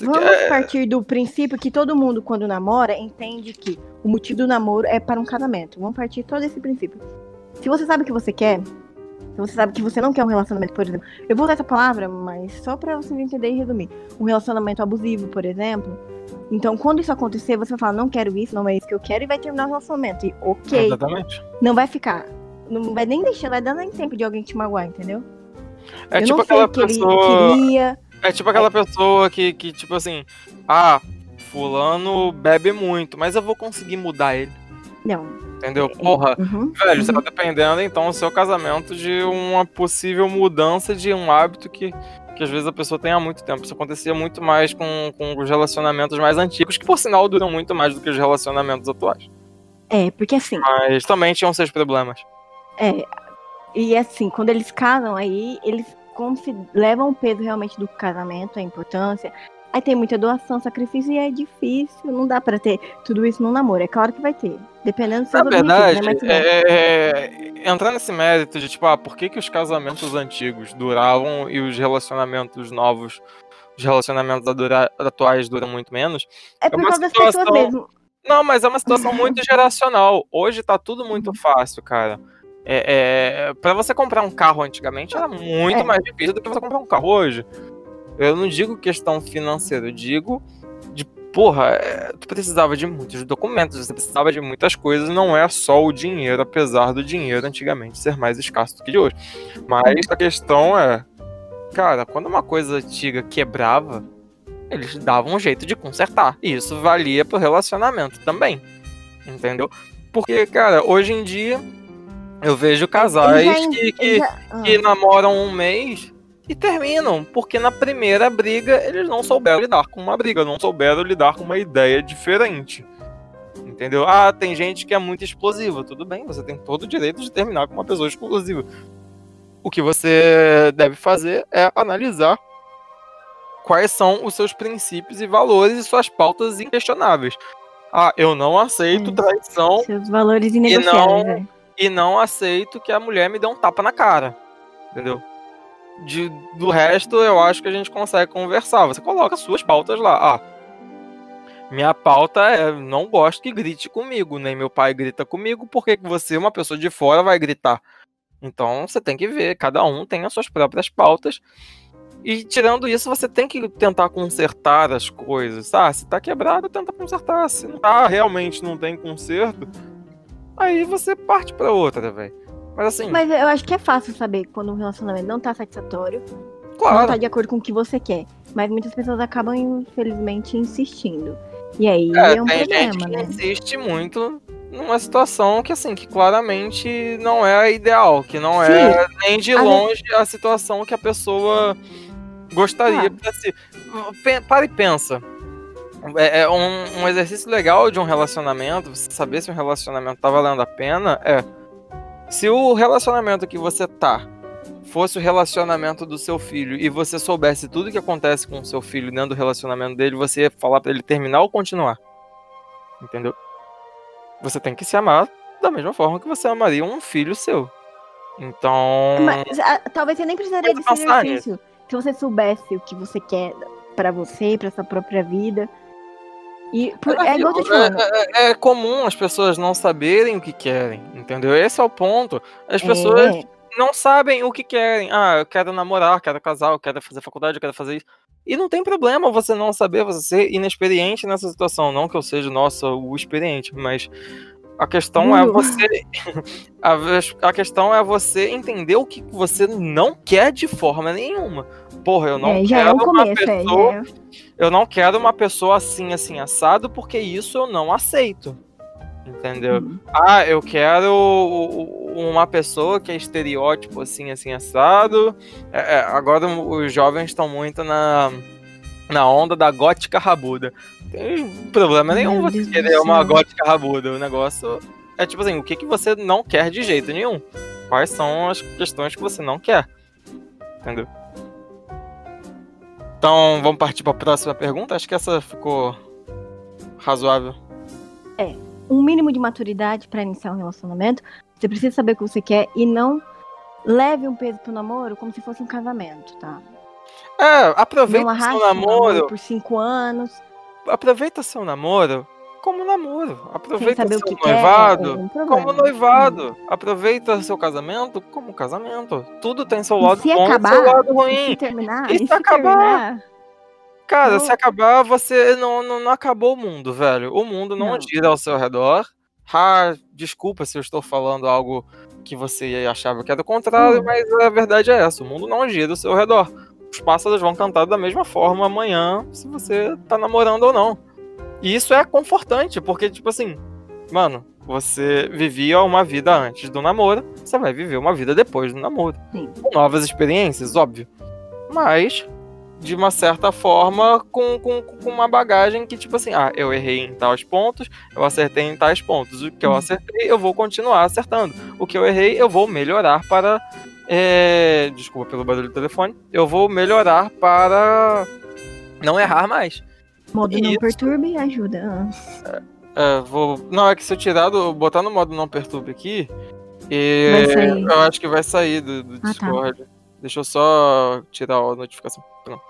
Vamos partir do princípio que todo mundo, quando namora, entende que o motivo do namoro é para um casamento. Vamos partir todo esse princípio. Se você sabe o que você quer, se você sabe que você não quer um relacionamento, por exemplo, eu vou usar essa palavra, mas só para você entender e resumir. Um relacionamento abusivo, por exemplo. Então, quando isso acontecer, você vai falar, não quero isso, não é isso que eu quero, e vai terminar o relacionamento. E ok, Exatamente. não vai ficar. Não vai nem deixar, vai dar nem tempo de alguém te magoar, entendeu? É eu tipo não aquela que pessoa. queria. É tipo aquela pessoa que, que, tipo assim, ah, fulano bebe muito, mas eu vou conseguir mudar ele. Não. Entendeu? Porra, Uhum. velho, você tá dependendo então do seu casamento de uma possível mudança de um hábito que, que às vezes a pessoa tem há muito tempo. Isso acontecia muito mais com, com os relacionamentos mais antigos, que por sinal duram muito mais do que os relacionamentos atuais. É, porque assim, Mas também tinham seus problemas. É, e assim, quando eles casam aí, eles como se levam o peso realmente do casamento, a importância. Aí tem muita doação, sacrifício e é difícil, não dá pra ter tudo isso no namoro. É claro que vai ter, dependendo dos Na seus verdade, né? Mas é, é, entrar nesse mérito de, tipo, ah, por que, que os casamentos antigos duravam e os relacionamentos novos os relacionamentos atuais duram muito menos. É por é causa situação... das pessoas mesmo. Não, mas é uma situação [LAUGHS] muito geracional. Hoje tá tudo muito uhum. fácil, cara. É, é para você comprar um carro antigamente era muito é. mais difícil do que você comprar um carro hoje. Eu não digo questão financeira, eu digo de porra, é, tu precisava de muitos documentos, você precisava de muitas coisas, não é só o dinheiro, apesar do dinheiro antigamente ser mais escasso do que de hoje. Mas a questão é, cara, quando uma coisa antiga quebrava, eles davam um jeito de consertar. E isso valia pro relacionamento também. Entendeu? Porque, cara, hoje em dia eu vejo casais já, que, que, já... que ah. namoram um mês e terminam, porque na primeira briga eles não souberam lidar com uma briga, não souberam lidar com uma ideia diferente. Entendeu? Ah, tem gente que é muito explosiva. Tudo bem, você tem todo o direito de terminar com uma pessoa explosiva. O que você deve fazer é analisar quais são os seus princípios e valores e suas pautas inquestionáveis. Ah, eu não aceito traição. Seus valores inegociáveis. E não, é. E não aceito que a mulher me dê um tapa na cara. Entendeu? De, do resto, eu acho que a gente consegue conversar. Você coloca suas pautas lá. Ah, minha pauta é não gosto que grite comigo, nem meu pai grita comigo, porque você, uma pessoa de fora, vai gritar. Então você tem que ver, cada um tem as suas próprias pautas e tirando isso, você tem que tentar consertar as coisas. Ah, se tá quebrado, tenta consertar. Se não tá, realmente não tem conserto, aí você parte para outra, velho. Mas assim. Mas eu acho que é fácil saber quando um relacionamento não tá satisfatório. Claro. Não tá de acordo com o que você quer. Mas muitas pessoas acabam, infelizmente, insistindo. E aí é, é um problema, gente né? insiste muito numa situação que, assim, que claramente não é a ideal, que não Sim. é nem de longe a situação que a pessoa Gostaria ah. pra si. Para e pensa. É, é um, um, exercício legal de um relacionamento, você saber se um relacionamento tá valendo a pena, é. Se o relacionamento que você tá fosse o relacionamento do seu filho e você soubesse tudo que acontece com o seu filho dentro do relacionamento dele, você ia falar para ele terminar ou continuar. Entendeu? Você tem que se amar da mesma forma que você amaria um filho seu. Então. Mas, a, talvez você nem precisaria desse exercício. Se você soubesse o que você quer para você, para sua própria vida. E por, é, igual eu é, é, é, comum as pessoas não saberem o que querem, entendeu? Esse é o ponto. As pessoas é. não sabem o que querem. Ah, eu quero namorar, quero casar, eu quero fazer faculdade, eu quero fazer isso. E não tem problema você não saber, você ser inexperiente nessa situação. Não que eu seja, nossa, o experiente, mas a questão é você. [LAUGHS] A, a, questão é você entender o que você não quer de forma nenhuma. Porra, eu não é, quero é um uma começo, é, pessoa. É. Eu não quero uma pessoa assim, assim, assado, porque isso eu não aceito. Entendeu? Hum. Ah, eu quero uma pessoa que é estereótipo assim, assim, assado. É, é, agora os jovens estão muito na, na onda da gótica rabuda tem problema nenhum Meu você querer uma gótica rabuda. O negócio é tipo assim, o que, que você não quer de jeito nenhum? Quais são as questões que você não quer? Entendeu? Então, vamos partir para a próxima pergunta? Acho que essa ficou razoável. É, um mínimo de maturidade para iniciar um relacionamento. Você precisa saber o que você quer e não leve um peso pro namoro como se fosse um casamento, tá? É, aproveita o seu namoro por cinco anos aproveita seu namoro como namoro. Aproveita seu noivado quer, é como noivado. Hum. Aproveita seu casamento como casamento. Tudo tem seu lado bom acabar, e seu lado ruim. Se terminar, e, e se, acabar. Terminar, cara, se acabar, você não, não, não, acabou o mundo, velho. O mundo não, não. gira ao seu redor. Ah, desculpa se eu estou falando algo que você achava que era o contrário, hum. mas a verdade é essa: o mundo não gira ao seu redor os pássaros vão cantar da mesma forma amanhã, se você tá namorando ou não. E isso é confortante, porque, tipo assim, mano, você vivia uma vida antes do namoro, você vai viver uma vida depois do namoro. Sim. Com novas experiências, óbvio. Mas, de uma certa forma, com, com, com uma bagagem que, tipo assim, ah, eu errei em tais pontos, eu acertei em tais pontos. O que eu acertei, eu vou continuar acertando. O que eu errei, eu vou melhorar para é, desculpa pelo barulho do telefone. Eu vou melhorar para não errar mais. Modo e não isso, perturbe ajuda. É, é, vou, não, é que se eu tirar do, botar no modo não perturbe aqui, e eu acho que vai sair do, do ah, tá. Discord. Tá. Deixa eu só tirar a notificação. Pronto.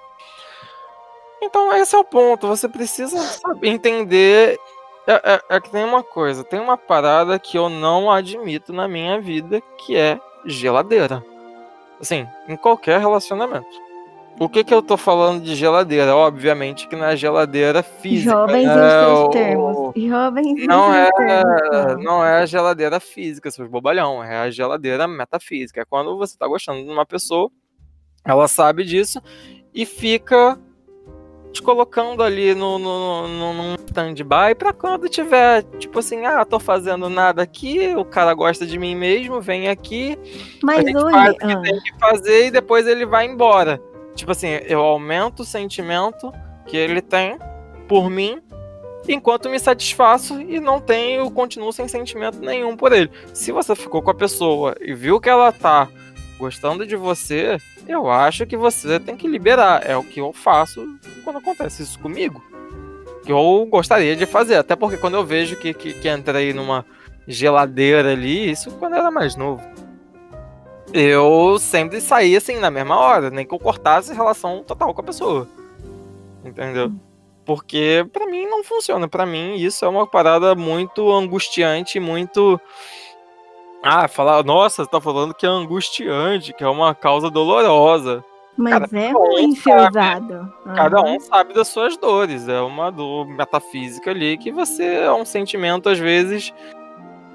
Então esse é o ponto. Você precisa saber entender. É, é, é, que tem uma coisa, tem uma parada que eu não admito na minha vida, que é geladeira. Assim, em qualquer relacionamento. O que que eu tô falando de geladeira? Obviamente que na geladeira física. Jovens é, em seus o- termos. Jovens Não é, seus termos. não é a geladeira física, seus bobalhão. É a geladeira metafísica. É quando você tá gostando de uma pessoa, ela sabe disso e fica te colocando ali no, no, no, num stand-by pra quando tiver, tipo assim, ah, tô fazendo nada aqui, o cara gosta de mim mesmo, vem aqui, Mas hoje. faz o que ah, tem que fazer e depois ele vai embora. Tipo assim, eu aumento o sentimento que ele tem por mim, enquanto me satisfaço e não tenho, continuo sem sentimento nenhum por ele. Se você ficou com a pessoa e viu que ela tá gostando de você, eu acho que você tem que liberar. É o que eu faço quando acontece isso comigo. Que eu gostaria de fazer. Até porque quando eu vejo que, que, que entrei numa geladeira ali, isso quando eu era mais novo. Eu sempre saía assim na mesma hora, nem que eu cortasse relação total com a pessoa. Entendeu? Porque pra mim não funciona. Pra mim isso é uma parada muito angustiante, muito. Ah, falar, nossa, você tá falando que é angustiante, que é uma causa dolorosa. Mas Cara, é um ruim ser usado. Cada Aham. um sabe das suas dores. É uma dor metafísica ali que você é um sentimento, às vezes,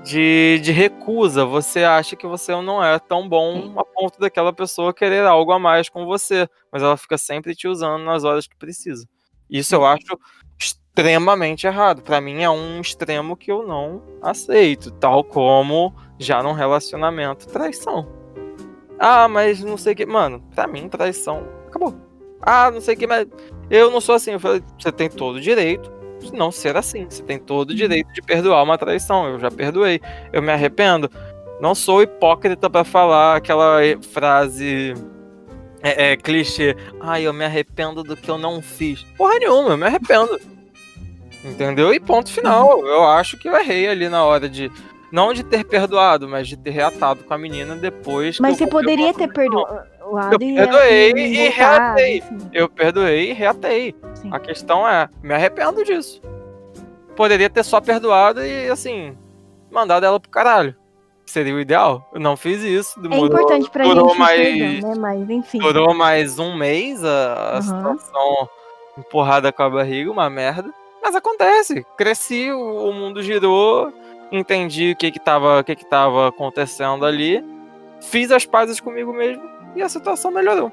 de, de recusa. Você acha que você não é tão bom a ponto daquela pessoa querer algo a mais com você. Mas ela fica sempre te usando nas horas que precisa. Isso eu acho extremamente errado. Pra mim é um extremo que eu não aceito. Tal como já num relacionamento, traição. Ah, mas não sei o que. Mano, pra mim, traição acabou. Ah, não sei o que, mas eu não sou assim. Eu falei, você tem todo o direito de não ser assim. Você tem todo o direito de perdoar uma traição. Eu já perdoei. Eu me arrependo. Não sou hipócrita pra falar aquela frase é, é, clichê. Ai, eu me arrependo do que eu não fiz. Porra nenhuma, eu me arrependo. Entendeu? E ponto final. Eu acho que eu errei ali na hora de. Não de ter perdoado, mas de ter reatado com a menina depois. Mas você poderia ter perdoado Eu e perdoei e voltado, reatei. assim. Eu perdoei e reatei. Sim. A questão é, me arrependo disso. Poderia ter só perdoado e, assim, mandado ela pro caralho. Seria o ideal. Eu não fiz isso. É Demorou, importante pra durou gente mais, perdão, né? Mas enfim. durou mais um mês a, a Aham. situação empurrada com a barriga, uma merda. Mas acontece. Cresci, o, o mundo girou, entendi o que que tava, o que que tava acontecendo ali, fiz as pazes comigo mesmo e a situação melhorou.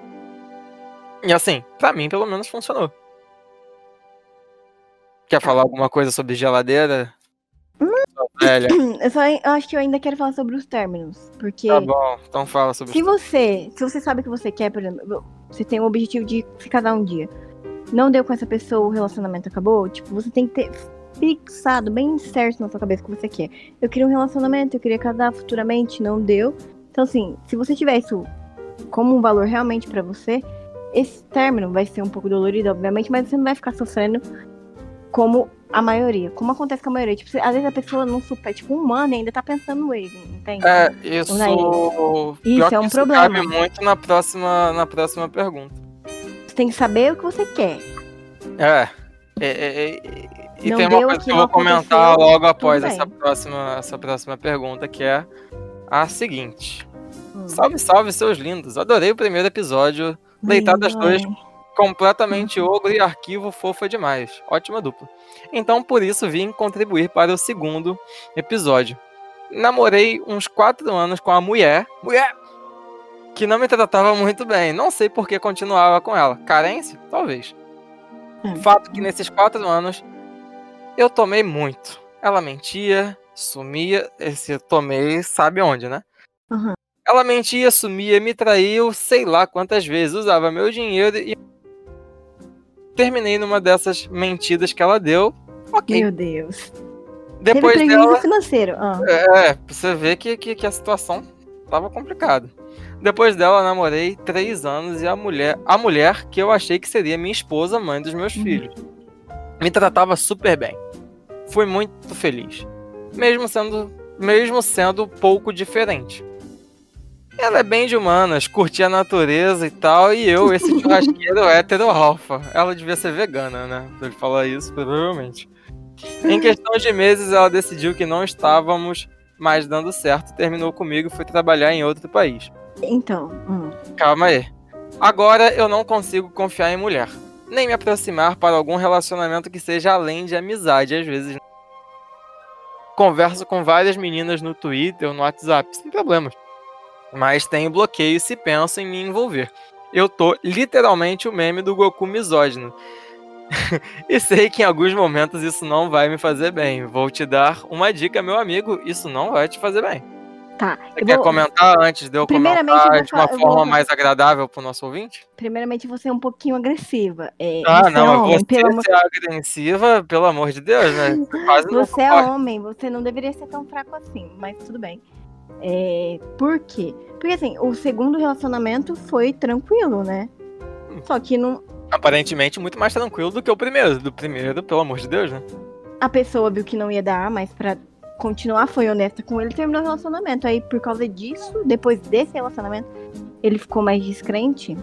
E assim, pra mim pelo menos funcionou. Quer falar alguma coisa sobre geladeira? Velha. [CLEARS THROAT] Eu, só, eu acho que eu ainda quero falar sobre os términos. Porque Tá bom, então fala sobre se você, se você sabe que você quer, por exemplo, você tem o objetivo de se casar um dia, não deu com essa pessoa, o relacionamento acabou, tipo, você tem que ter fixado bem certo na sua cabeça o que você quer. Eu queria um relacionamento, eu queria casar futuramente, não deu. Então, assim, se você tiver isso como um valor realmente pra você, esse término vai ser um pouco dolorido, obviamente, mas você não vai ficar sofrendo como a maioria. Como acontece com a maioria. Tipo, às vezes a pessoa não supera, tipo, um ano e ainda tá pensando no ex, entende? É, isso. Pior Isso que é um problema. cabe muito na próxima, na próxima pergunta. Você tem que saber o que você quer. É. é, é, é, e Não tem uma coisa que eu vou comentar aconteceu, logo após tudo essa bem. próxima, essa próxima pergunta, que é a seguinte. Hum. Salve, salve, seus lindos. Adorei o primeiro episódio. Deitadas dois, completamente ogro e arquivo fofa demais. Ótima dupla. Então, por isso, vim contribuir para o segundo episódio. Namorei uns quatro anos com a mulher. Mulher! Que não me tratava muito bem. Não sei por que continuava com ela. Carência? Talvez. É. Fato que nesses quatro anos eu tomei muito. Ela mentia, sumia. Esse tomei, sabe onde, né? Aham. Ela mentia, sumia, me traiu, sei lá quantas vezes, usava meu dinheiro e terminei numa dessas mentidas que ela deu. Ok. Meu Deus. Depois Teve dela, financeiro. Ah. é, pra você ver que, que, que a situação tava complicada. Depois dela, namorei três anos e a mulher, a mulher que eu achei que seria minha esposa, mãe dos meus Uhum. filhos, me tratava super bem. Fui muito feliz, mesmo sendo, mesmo sendo pouco diferente. Ela é bem de humanas, curtia a natureza e tal, e eu, esse [LAUGHS] churrasqueiro hétero alfa. Ela devia ser vegana, né? Pra ele falar isso, provavelmente. Em questão de meses, ela decidiu que não estávamos mais dando certo, terminou comigo e foi trabalhar em outro país. Então, hum. Calma aí. Agora eu não consigo confiar em mulher, nem me aproximar para algum relacionamento que seja além de amizade, às vezes. Converso com várias meninas no Twitter no WhatsApp, sem problemas. Mas tenho bloqueio se penso em me envolver. Eu tô literalmente o meme do Goku misógino. [LAUGHS] e sei que em alguns momentos isso não vai me fazer bem. Vou te dar uma dica, meu amigo, isso não vai te fazer bem. Tá. Você quer vou... comentar antes de eu comentar de uma forma vou... mais agradável pro nosso ouvinte? Primeiramente, você é um pouquinho agressiva. É, ah, não, é homem, você pelo ser agressiva, pelo amor de Deus, né? Você, você é homem, você não deveria ser tão fraco assim, mas tudo bem. É, por quê? Porque assim, o segundo relacionamento foi tranquilo, né? Hum. Só que não. Aparentemente muito mais tranquilo do que o primeiro. Do primeiro, pelo amor de Deus, né? A pessoa viu que não ia dar mais pra continuar, foi honesta com ele terminou o relacionamento. Aí, por causa disso, depois desse relacionamento, ele ficou mais descrente.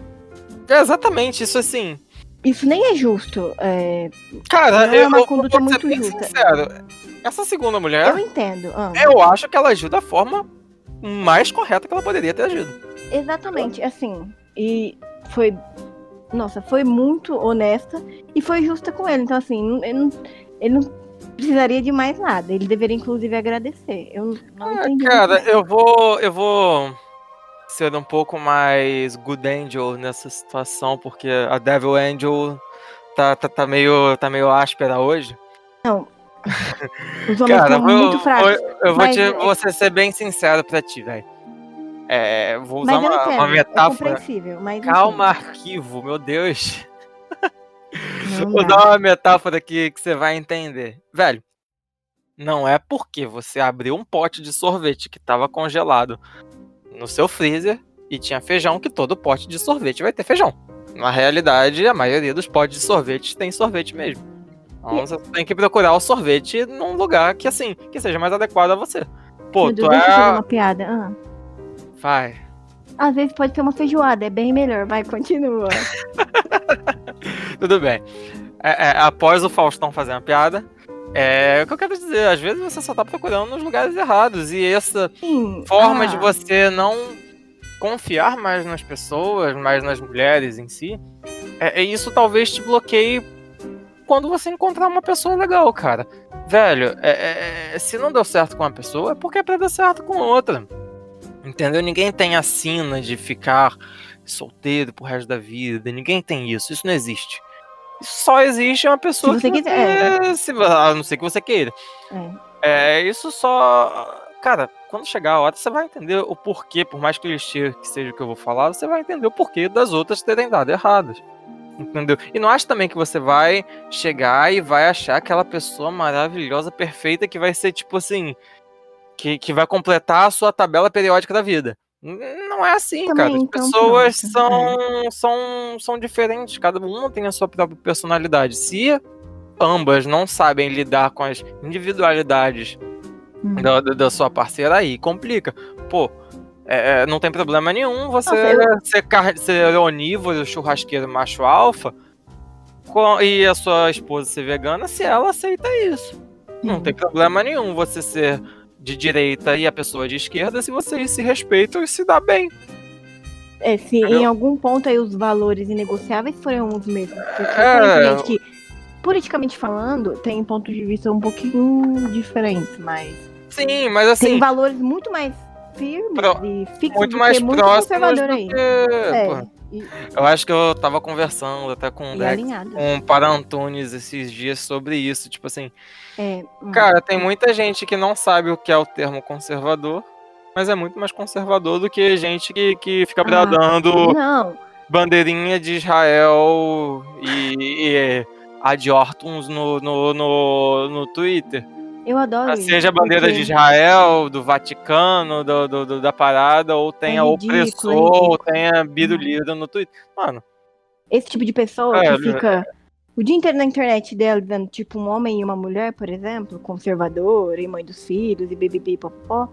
É exatamente, isso assim. Isso nem é justo. É... Cara, não eu, é uma conduta muito justa. Sincero. Essa segunda mulher. Eu entendo. Ah. Eu acho que ela agiu da forma mais correta que ela poderia ter agido. Exatamente, assim. E foi. Nossa, foi muito honesta e foi justa com ele. Então, assim, ele não, ele não precisaria de mais nada. Ele deveria, inclusive, agradecer. Eu não ah, entendi. Cara, eu vou. Eu vou ser um pouco mais good angel nessa situação, porque a Devil Angel tá, tá, tá, meio, tá meio áspera hoje. Não. [LAUGHS] Os homens Cara, são muito fracos. Eu, eu vou, te, vou ser bem sincero pra ti, velho. É, vou usar uma, uma, é metáfora. É mas Calma, arquivo, meu Deus. Vou dar uma metáfora aqui que você vai entender. Velho, não é porque você abriu um pote de sorvete que estava congelado no seu freezer e tinha feijão que todo pote de sorvete vai ter feijão. Na realidade, a maioria dos potes de sorvete tem sorvete mesmo. Então você tem que procurar o sorvete num lugar que assim, que seja mais adequado a você. Pô, tu deixa é... eu fazer uma piada. Ah. Vai. Às vezes pode ser uma feijoada, é bem melhor. Vai, continua. [LAUGHS] Tudo bem. É, é, após o Faustão fazer uma piada, é o que eu quero dizer. Às vezes você só tá procurando nos lugares errados. E essa Sim. forma ah. de você não confiar mais nas pessoas, mais nas mulheres em si, é, é, isso talvez te bloqueie quando você encontrar uma pessoa legal, cara. Velho, é, é, se não deu certo com uma pessoa, é porque é pra dar certo com outra. Entendeu? Ninguém tem a sina de ficar solteiro pro resto da vida. Ninguém tem isso. Isso não existe só existe uma pessoa se você que quiser. É, se, a não ser que você queira. É. é. isso só. Cara, quando chegar a hora, você vai entender o porquê, por mais clichê que seja o que eu vou falar, você vai entender o porquê das outras terem dado erradas. Entendeu? E não acho também que você vai chegar e vai achar aquela pessoa maravilhosa, perfeita, que vai ser tipo assim. Que, que vai completar a sua tabela periódica da vida. Não é assim, Também, cara. As então, pessoas são, é. são, são diferentes, cada uma tem a sua própria personalidade. Se ambas não sabem lidar com as individualidades hum. da, da sua parceira, aí complica. Pô, é, é não tem problema nenhum você ser, ser onívoro, churrasqueiro macho alfa e a sua esposa ser vegana se ela aceita isso. Não tem problema nenhum você ser de direita e a pessoa de esquerda se vocês se respeitam e se dá bem. É, se Entendeu? em algum ponto aí os valores inegociáveis foram os mesmos. Porque é... que, politicamente falando, tem pontos de vista um pouquinho diferentes, mas. Sim, mas assim. Tem valores muito mais firmes pro... e fixos muito mais muito próximos conservador aí. Que... É. Eu acho que eu tava conversando até com o Dex, com o Para Antunes esses dias sobre isso. Tipo assim, é, hum. cara, tem muita gente que não sabe o que é o termo conservador, mas é muito mais conservador do que gente que, que fica bradando ah, bandeirinha de Israel e, e ad hortums no, no, no, no Twitter. Eu adoro Seja a bandeira porque... de Israel, do Vaticano, do, do, do da parada, ou tenha é ridículo, opressor, é ou tenha biruliro no Twitter. Mano. Esse tipo de pessoa é, que fica o dia inteiro na internet dela dizendo, tipo, um homem e uma mulher, por exemplo, conservador e mãe dos filhos e bibibi popó.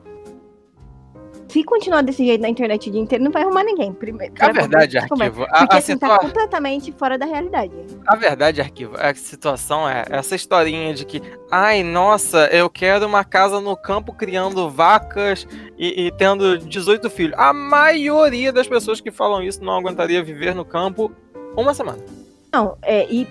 Se continuar desse jeito na internet o dia inteiro, não vai arrumar ninguém. Primeiro, A verdade, arquivo. A, Porque a assim, situa- tá completamente fora da realidade. a verdade, arquivo, a situação é essa historinha de que, ai, nossa, eu quero uma casa no campo criando vacas e, e tendo 18 filhos. A maioria das pessoas que falam isso não aguentaria viver no campo uma semana. Não, é, e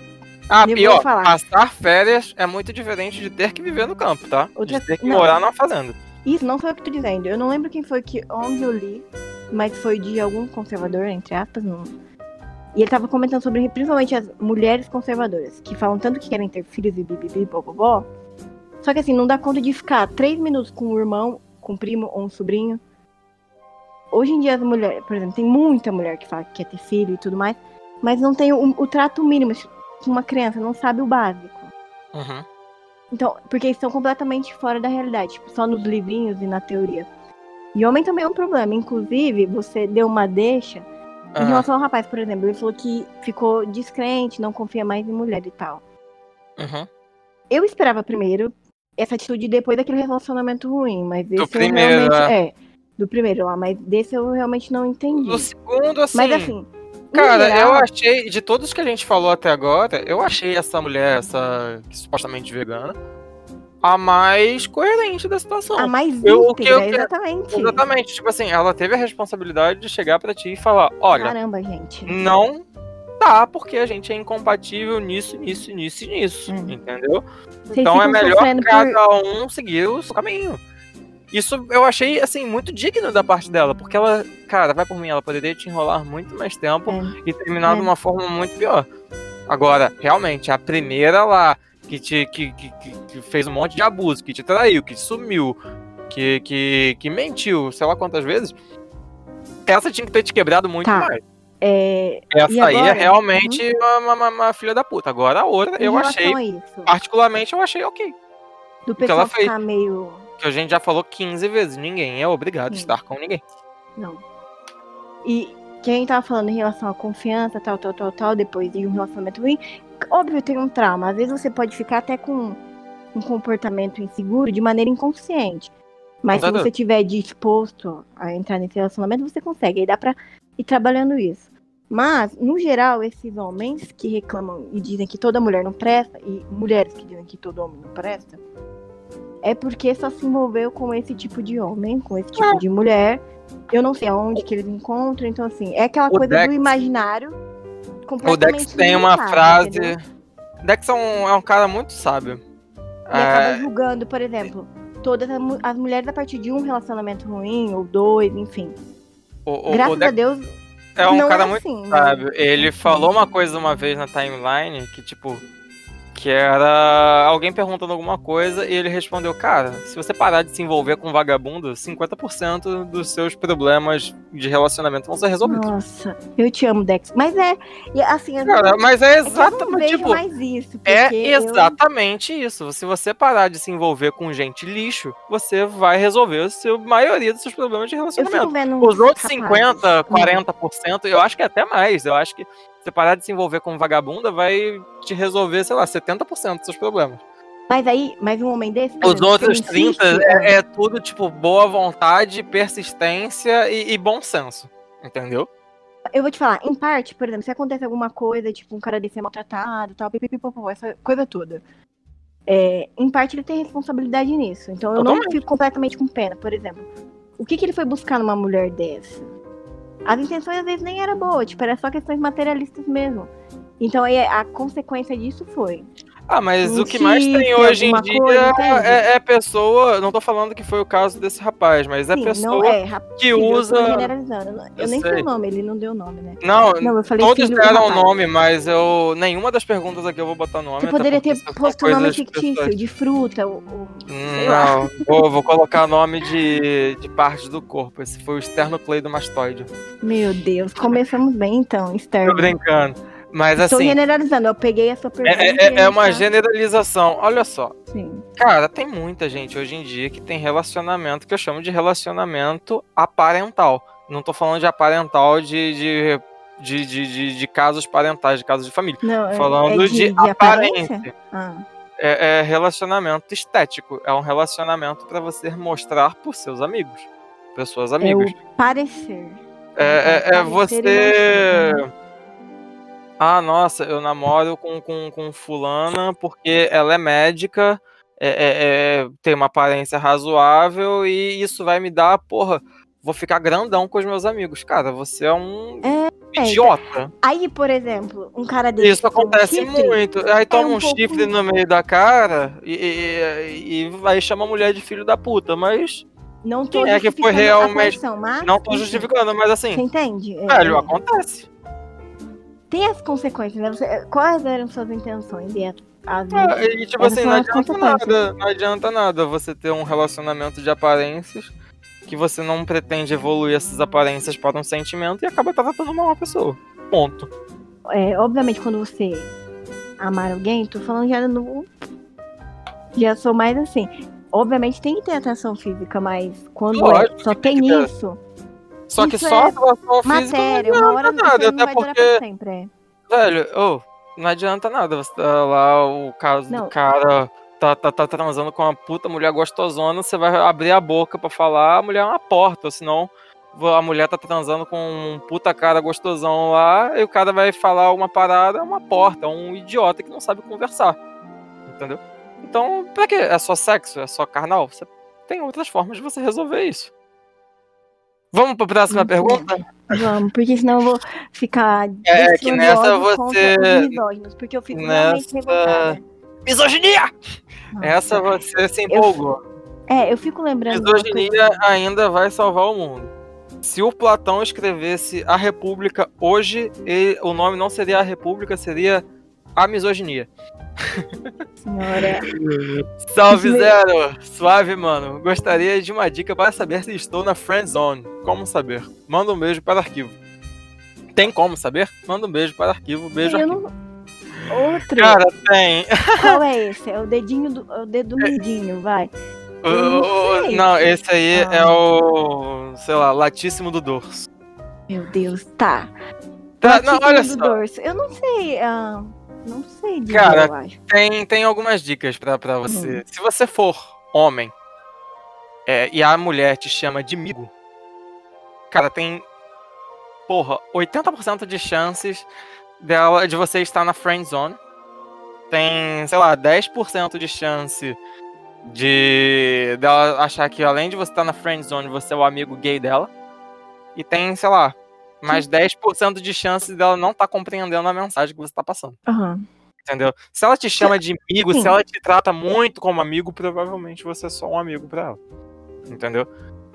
Ah, Eu pior, passar férias é muito diferente de ter que viver no campo, tá? Outra- De ter que não. morar numa fazenda. Isso não foi o que eu tô dizendo. Eu não lembro quem foi que onde eu li, mas foi de algum conservador, entre aspas. Não. E ele tava comentando sobre principalmente as mulheres conservadoras, que falam tanto que querem ter filhos e bibibi, bobobó. Só que assim, não dá conta de ficar três minutos com um irmão, com um primo ou um sobrinho. Hoje em dia as mulheres, por exemplo, tem muita mulher que fala que quer ter filho e tudo mais, mas não tem o, o trato mínimo com uma criança, não sabe o básico. Uhum. Então, porque eles estão completamente fora da realidade, tipo, só nos livrinhos e na teoria. E homem também é um problema. Inclusive, você deu uma deixa em Ah, relação ao rapaz, por exemplo. Ele falou que ficou descrente, não confia mais em mulher e tal. uhum. Eu esperava primeiro essa atitude depois daquele relacionamento ruim, mas esse primeiro, eu realmente. É, do primeiro lá, mas desse eu realmente não entendi. No segundo, assim. mas assim. Cara, eu achei, de todos que a gente falou até agora, eu achei essa mulher, essa supostamente vegana, a mais coerente da situação. A mais Eu- o que íntegra, eu exatamente. Exatamente, tipo assim, ela teve a responsabilidade de chegar pra ti e falar, olha, Caramba, gente. não dá porque a gente é incompatível nisso, nisso, nisso e nisso, Hum. entendeu? Vocês então é melhor sofrendo por- cada um seguir o seu caminho. Isso eu achei, assim, muito digno da parte dela, porque ela, cara, vai por mim, ela poderia te enrolar muito mais tempo É. e terminar É. de uma forma muito pior. Agora, realmente, a primeira lá, que, te, que, que, que- fez um monte de abuso, que te traiu, que te sumiu, que, que, que mentiu, sei lá quantas vezes, essa tinha que ter te quebrado muito Tá. mais. É, Essa aí é realmente uma, uma- uma filha da puta. Agora a outra, em eu achei, particularmente, eu achei ok. do que ela pessoal fez. ficar meio. Que a gente já falou 15 vezes, ninguém é obrigado a estar com ninguém. Não. E que a gente tava falando em relação à confiança, tal, tal, tal, tal, depois de um relacionamento ruim. Óbvio, tem um trauma. Às vezes você pode ficar até com um comportamento inseguro de maneira inconsciente. Mas se você estiver disposto a entrar nesse relacionamento, você consegue. Aí dá pra ir trabalhando isso. Mas, no geral, esses homens que reclamam e dizem que toda mulher não presta, e mulheres que dizem que todo homem não presta, é porque só se envolveu com esse tipo de homem, com esse tipo de mulher. Eu não sei aonde que eles encontram, então assim, é aquela O coisa Dex- do imaginário O Dex tem uma frase. entendeu? Dex é um, é um cara muito sábio. E acaba É, julgando, por exemplo, todas as as mulheres a partir de um relacionamento ruim, ou dois, enfim. o, o, Graças o a Dex Deus, é um cara é muito assim. né? sábio. Ele falou uma coisa uma vez na timeline que, tipo, que era alguém perguntando alguma coisa e ele respondeu: Cara, se você parar de se envolver com vagabundo, 50% dos seus problemas de relacionamento vão ser resolvidos. Nossa, eu te amo, Dex. Mas é, assim, Cara, mas é é eu exatamente, vejo tipo, isso. É eu- exatamente isso. Se você parar de se envolver com gente lixo, você vai resolver a sua maioria dos seus problemas de Eu relacionamento. Os outros rapazes. 50, Hum. 40%, eu acho que é até mais. Eu acho que você parar de se envolver com vagabunda vai te resolver, sei lá, 70% dos seus problemas. Mas aí, mais um homem desse. Os outros insiste, 30 é, é tudo, tipo, boa vontade, persistência e, e bom senso. Entendeu? Eu vou te falar, em parte, por exemplo, se acontece alguma coisa, tipo, um cara desse é maltratado, tal, pipipipopô, essa coisa toda. É, em parte ele tem responsabilidade nisso. Então eu não Totalmente. fico completamente com pena. Por exemplo, o que, que ele foi buscar numa mulher dessa? As intenções às vezes nem era boa, tipo, era só questões materialistas mesmo. Então aí a consequência disso foi. Ah, mas o que mais tem hoje em dia coisa, é, é pessoa. Não tô falando que foi o caso desse rapaz, mas é Sim, pessoa não é rapaz, que tô usa. Eu, não- eu Eu nem sei sei. o nome, ele não deu nome, né? Não, Não, eu falei todos filho do deram o nome, mas eu. Nenhuma das perguntas aqui eu vou botar nome. Você poderia ter posto um nome fictício, de fruta, ou, ou-. Não, [LAUGHS] vou, vou colocar nome de, de partes do corpo. Esse foi o esternocleidomastoide. Meu Deus, começamos bem então, Tô Esther. brincando. Mas Estou assim, generalizando, eu peguei a sua pergunta. é, é- é uma generalização. Olha só. Sim. Cara, tem muita gente hoje em dia que tem relacionamento que eu chamo de relacionamento aparental. Não tô falando de aparental de, de, de, de, de- de casos parentais, de casos de família. Não, é- Falando é de, aparência? aparência. Ah, É, é relacionamento estético. É um relacionamento pra você mostrar pros seus amigos. pessoas amigas. É parecer. É, é, é parecer você. Ah, nossa, eu namoro com, com, com fulana porque ela é médica, é, é- é- tem uma aparência razoável e isso vai me dar, porra, vou ficar grandão com os meus amigos. Cara, você é um É, idiota. Aí, por exemplo, um cara desse. Isso um acontece chifre, muito. Aí toma um um, pouco- chifre no meio da cara e, e, e vai chamar a mulher de filho da puta. Mas Não tô Quem é que foi realmente- coerção, mas, não tô justificando, mas assim, Você entende? É, velho, é, acontece. Tem as consequências, né? Você- quais eram suas intenções? E as- Ah, e tipo assim, não adianta nada. Não adianta nada você ter um relacionamento de aparências que você não pretende evoluir essas aparências para um sentimento e acaba tratando mal uma pessoa. Ponto. é, obviamente, quando você amar alguém, tô falando já no. Já sou mais assim. Obviamente tem que ter atração física, mas quando é- só tem tem que ter. Isso, Só que Isso só é a física matéria, não uma hora adianta nada, até porque sempre. é. Velho, ô, não adianta nada. Você tá lá, o caso Não. do cara tá, tá, tá transando com uma puta mulher gostosona, você vai abrir a boca pra falar, a mulher é uma porta, senão a mulher tá transando com um puta cara gostosão lá, e o cara vai falar uma parada, é uma porta, é um idiota que não sabe conversar. Entendeu? Então, pra quê? É só sexo? É só carnal? Você tem outras formas de você resolver isso. Vamos pra próxima Uhum. pergunta? Vamos, porque senão eu vou ficar. É, que nessa você- porque eu fico Nessa- revoltada. Misoginia! Nossa. Essa você se empolgou. É, eu fico lembrando. Misoginia coisa- ainda vai salvar o mundo. Se o Platão escrevesse a República hoje, ele- o nome não seria a República, seria a misoginia. Senhora. Salve Zero! Suave, mano. Gostaria de uma dica para saber se estou na friend zone. Como saber? Manda um beijo para arquivo. Tem como saber? Manda um beijo para arquivo. Beijo eu arquivo. não... Outro. Cara, tem. Qual é esse? É o dedinho do. É o dedo mindinho, vai. Não O- sei. não, esse aí Ah. é o. sei lá, latíssimo do dorso. Meu Deus, tá. Tá, não, Latíssimo olha do só. dorso. Eu não sei. ah, não sei dizer, Cara. Tem, tem algumas dicas pra, pra Hum. você. Se você for homem é, e a mulher te chama de amigo, cara, tem. Porra, 80% de chances dela, de você estar na friend zone. Tem, sei lá, 10% de chance de dela achar que além de você estar na friend zone, você é o amigo gay dela. E tem, sei lá, mais 10% de chance dela não estar compreendendo a mensagem que você tá passando. Aham. Entendeu? Se ela te chama de amigo, Sim. se ela te trata muito como amigo, provavelmente você é só um amigo pra ela. Entendeu?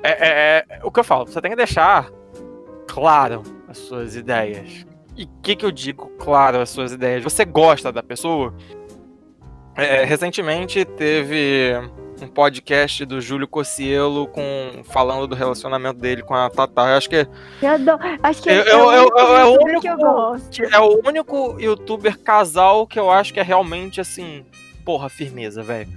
É, é- é o que eu falo, você tem que deixar claro as suas ideias. E o que, que eu digo claro as suas ideias? Você gosta da pessoa? É, recentemente teve um podcast do Júlio Cocielo com, falando do relacionamento dele com a Tatá. Eu acho que Eu adoro. Acho que Eu- é, eu- eu- é o youtuber que eu único- gosto. que é o único youtuber casal que eu acho que é realmente assim, porra, firmeza, velho.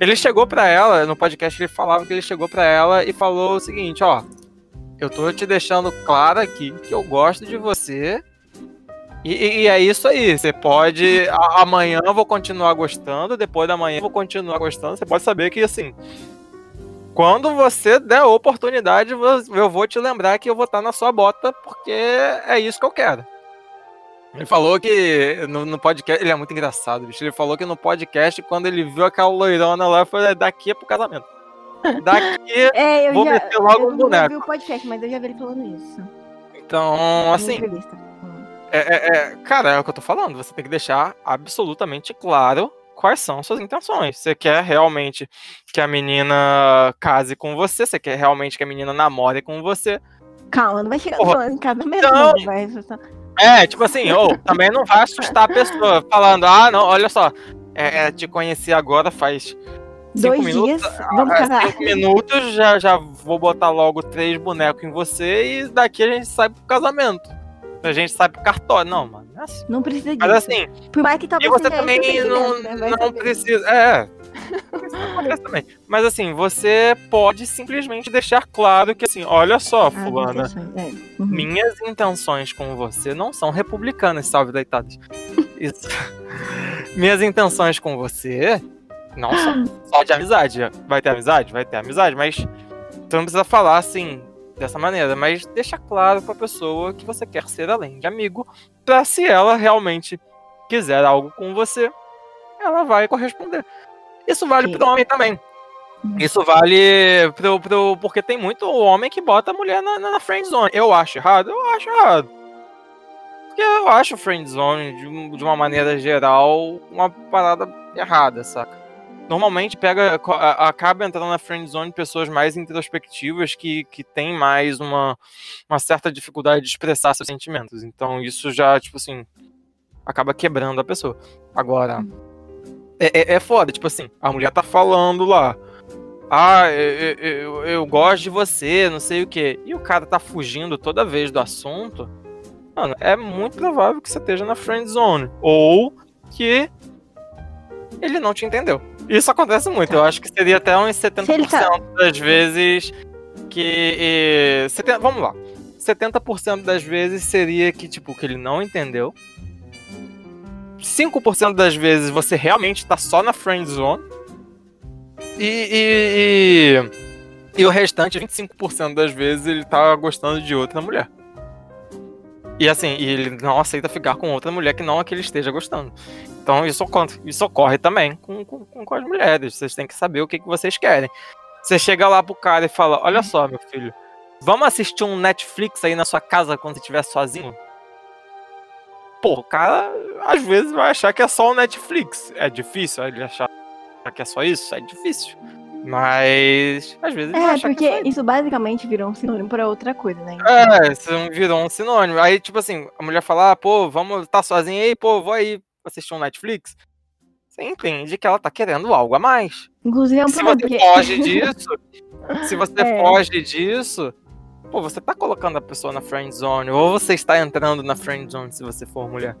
Ele chegou pra ela, no podcast ele falava que ele chegou pra ela e falou o seguinte, ó, eu tô te deixando claro aqui que eu gosto de você. E, e- e é isso aí, você pode. a- amanhã eu vou continuar gostando, depois da manhã eu vou continuar gostando. Você pode saber que assim. Quando você der a oportunidade, eu vou te lembrar que eu vou estar na sua bota, porque é isso que eu quero. Ele falou que no, no podcast. Ele é muito engraçado, bicho. Ele falou que no podcast, quando ele viu aquela loirona lá, foi daqui é pro casamento. Daqui. [LAUGHS] É, eu Vou já. meter logo eu um não boneco. vi o podcast, mas eu já vi ele falando isso. Então, assim. É, é- é- cara, é o que eu tô falando. Você tem que deixar absolutamente claro quais são suas intenções. Você quer realmente que a menina case com você? Você quer realmente que a menina namore com você? Calma, não vai chegar Porra. falando em casamento, Não. não. Vai, É, tipo assim, ou também não vai assustar a pessoa falando, ah, não, olha só, é, é, te conheci agora faz cinco Dois minutos. dias, vamos ah, casar. Cinco minutos, já, já vou botar logo três bonecos em você e daqui a gente sai pro casamento. A gente pro cartório. Não, mano, não é assim. Não precisa disso. Mas assim, Por mais que E talvez você esse o também sentimento, não, né? Não precisa. É. Também. Mas assim, você pode simplesmente deixar claro que assim, olha só, Ah, fulana, é. Uhum. minhas intenções com você não são republicanas, salve deitados. Isso. [LAUGHS] minhas intenções com você não são [GASPS] só de amizade. Vai ter amizade? Vai ter amizade, mas Você não precisa falar assim, dessa maneira, mas deixa claro pra pessoa que você quer ser além de amigo, pra se ela realmente quiser algo com você, ela vai corresponder. Isso vale Sim. pro homem também. Hum. Isso vale pro, pro. Porque tem muito homem que bota a mulher na, na friend zone. Eu acho errado? Eu acho errado. Porque eu acho friend zone, de, de uma maneira geral, uma parada errada, saca? Normalmente pega. acaba entrando na friend zone pessoas mais introspectivas que, que têm mais uma, uma certa dificuldade de expressar seus sentimentos. Então isso já, tipo assim, acaba quebrando a pessoa. Agora. É, é, é foda, tipo assim, a mulher tá falando lá. Ah, eu, eu, eu gosto de você, não sei o que. E o cara tá fugindo toda vez do assunto. Mano, é muito provável que você esteja na friend zone. Ou que ele não te entendeu. Isso acontece muito. Eu acho que seria até uns 70% Se ele tá- das vezes que. eh, 70 vamos lá. 70% das vezes seria que, tipo, que ele não entendeu. 5% das vezes você realmente tá só na friend zone. E, e, e, e o restante, 25% das vezes, ele tá gostando de outra mulher. E assim, e ele não aceita ficar com outra mulher que não a que ele esteja gostando. Então isso, ocorre- isso ocorre também com, com, com- as mulheres. Vocês têm que saber o que, que vocês querem. Você chega lá pro cara e fala: Olha só, meu filho, vamos assistir um Netflix aí na sua casa quando você estiver sozinho? Pô, o cara às vezes vai achar que é só o Netflix. É difícil ele achar que é só isso? É difícil. Mas às vezes É, é porque isso basicamente virou um sinônimo pra outra coisa, né? é, isso virou um sinônimo. Aí, tipo assim, a mulher fala, ah, pô, vamos tá sozinha aí, pô, vou aí assistir um Netflix. Você entende que ela tá querendo algo a mais. Inclusive é um se você foge disso, [LAUGHS] se você É. foge disso, pô, você tá colocando a pessoa na friend zone, ou você está entrando na friend zone se você for mulher.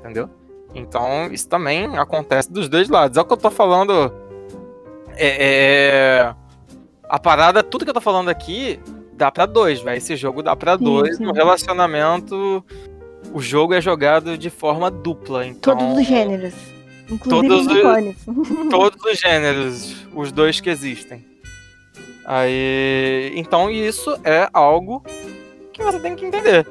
Entendeu? Então, isso também acontece dos dois lados. É o que eu tô falando. É. é- A parada, tudo que eu tô falando aqui, dá pra dois, velho. Esse jogo dá pra Sim, dois. sim. No relacionamento, o jogo é jogado de forma dupla. Então, Todos os gêneros. Inclusive Todos os [LAUGHS] [LAUGHS] todos os gêneros, os dois que existem. Aí, então isso é algo que você tem que entender.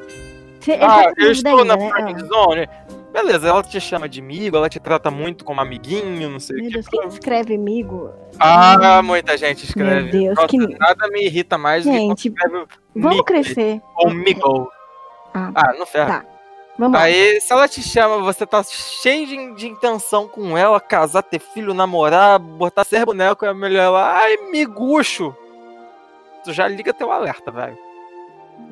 Cê- ele Ah, eu estou ainda, na né? friend Ah, zone. Beleza, ela te chama de amigo, ela te trata muito como amiguinho, não sei o Meu que. Deus, quem escreve amigo? Ah, muita gente escreve. Meu Deus, Nossa, que- nada me irrita mais do que Gente, escreve Vamos crescer. ou migo. Ah. Ah, não ferra. Tá. Vamos lá. Aí, se ela te chama, você tá cheio de, de intenção com ela, casar, ter filho, namorar, botar ser boneco e a mulher lá, ai, miguxo. Tu já liga teu alerta, velho.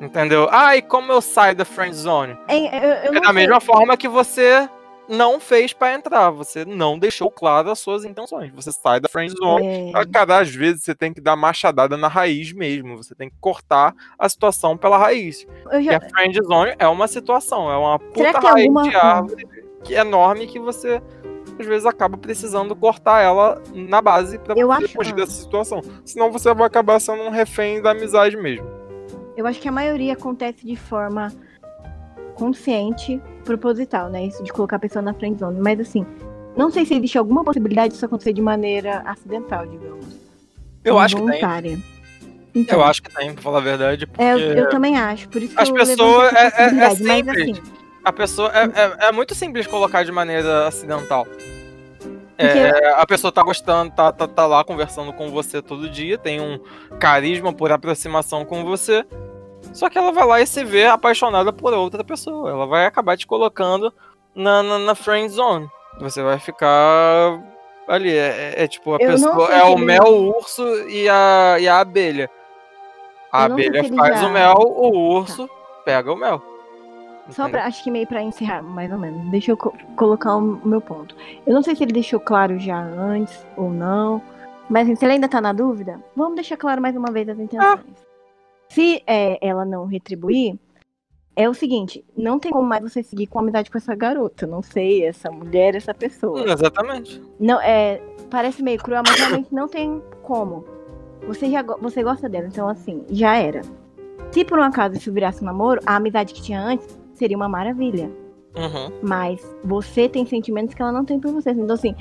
Entendeu? E como eu saio da friend zone? Hein, eu, eu É da sei. mesma forma que você não fez pra entrar. Você não deixou claro as suas intenções. Você sai da friend zone. É, Cara, às vezes você tem que dar machadada na raiz mesmo. Você tem que cortar a situação pela raiz. eu E já, a friend zone é uma situação, é uma puta raiz alguma- de árvore que é enorme que você às vezes acaba precisando cortar ela na base você acho- fugir dessa situação. Senão você vai acabar sendo um refém da amizade mesmo. eu acho que a maioria acontece de forma consciente, proposital, né? Isso de colocar a pessoa na friend zone. Mas assim, não sei se existe alguma possibilidade disso acontecer de maneira acidental, digamos. Eu acho que tem. Então, Eu acho que tem, pra falar a verdade. Porque é, eu, eu também acho. Por isso que As eu pessoas- é- é- é possibilidade, Mas simples. assim, a pessoa. É, é, é muito simples colocar de maneira acidental. É, a pessoa tá gostando, tá, tá, tá lá conversando com você todo dia, tem um carisma por aproximação com você. Só que ela vai lá e se vê apaixonada por outra pessoa. Ela vai acabar te colocando na, na, na friend zone. Você vai ficar ali. É, é- é tipo, a Eu pessoa é o ele- mel, o urso e a, e a abelha. A abelha faz já- o mel, o urso pega o mel. Só pra, acho que meio pra encerrar, mais ou menos. Deixa eu co- colocar o meu ponto. Eu não sei se ele deixou claro já antes ou não. Mas assim, se ele ainda tá na dúvida, vamos deixar claro mais uma vez as intenções. Se é, ela não retribuir, é o seguinte, não tem como mais você seguir com amizade com essa garota. Não sei, essa mulher, essa pessoa. Exatamente. Não, é, parece meio cruel, mas realmente não tem como. Você já você gosta dela, então assim, já era. Se por um acaso isso virasse um namoro, a amizade que tinha antes seria uma maravilha. Uhum. Mas você tem sentimentos que ela não tem por você. Então, assim,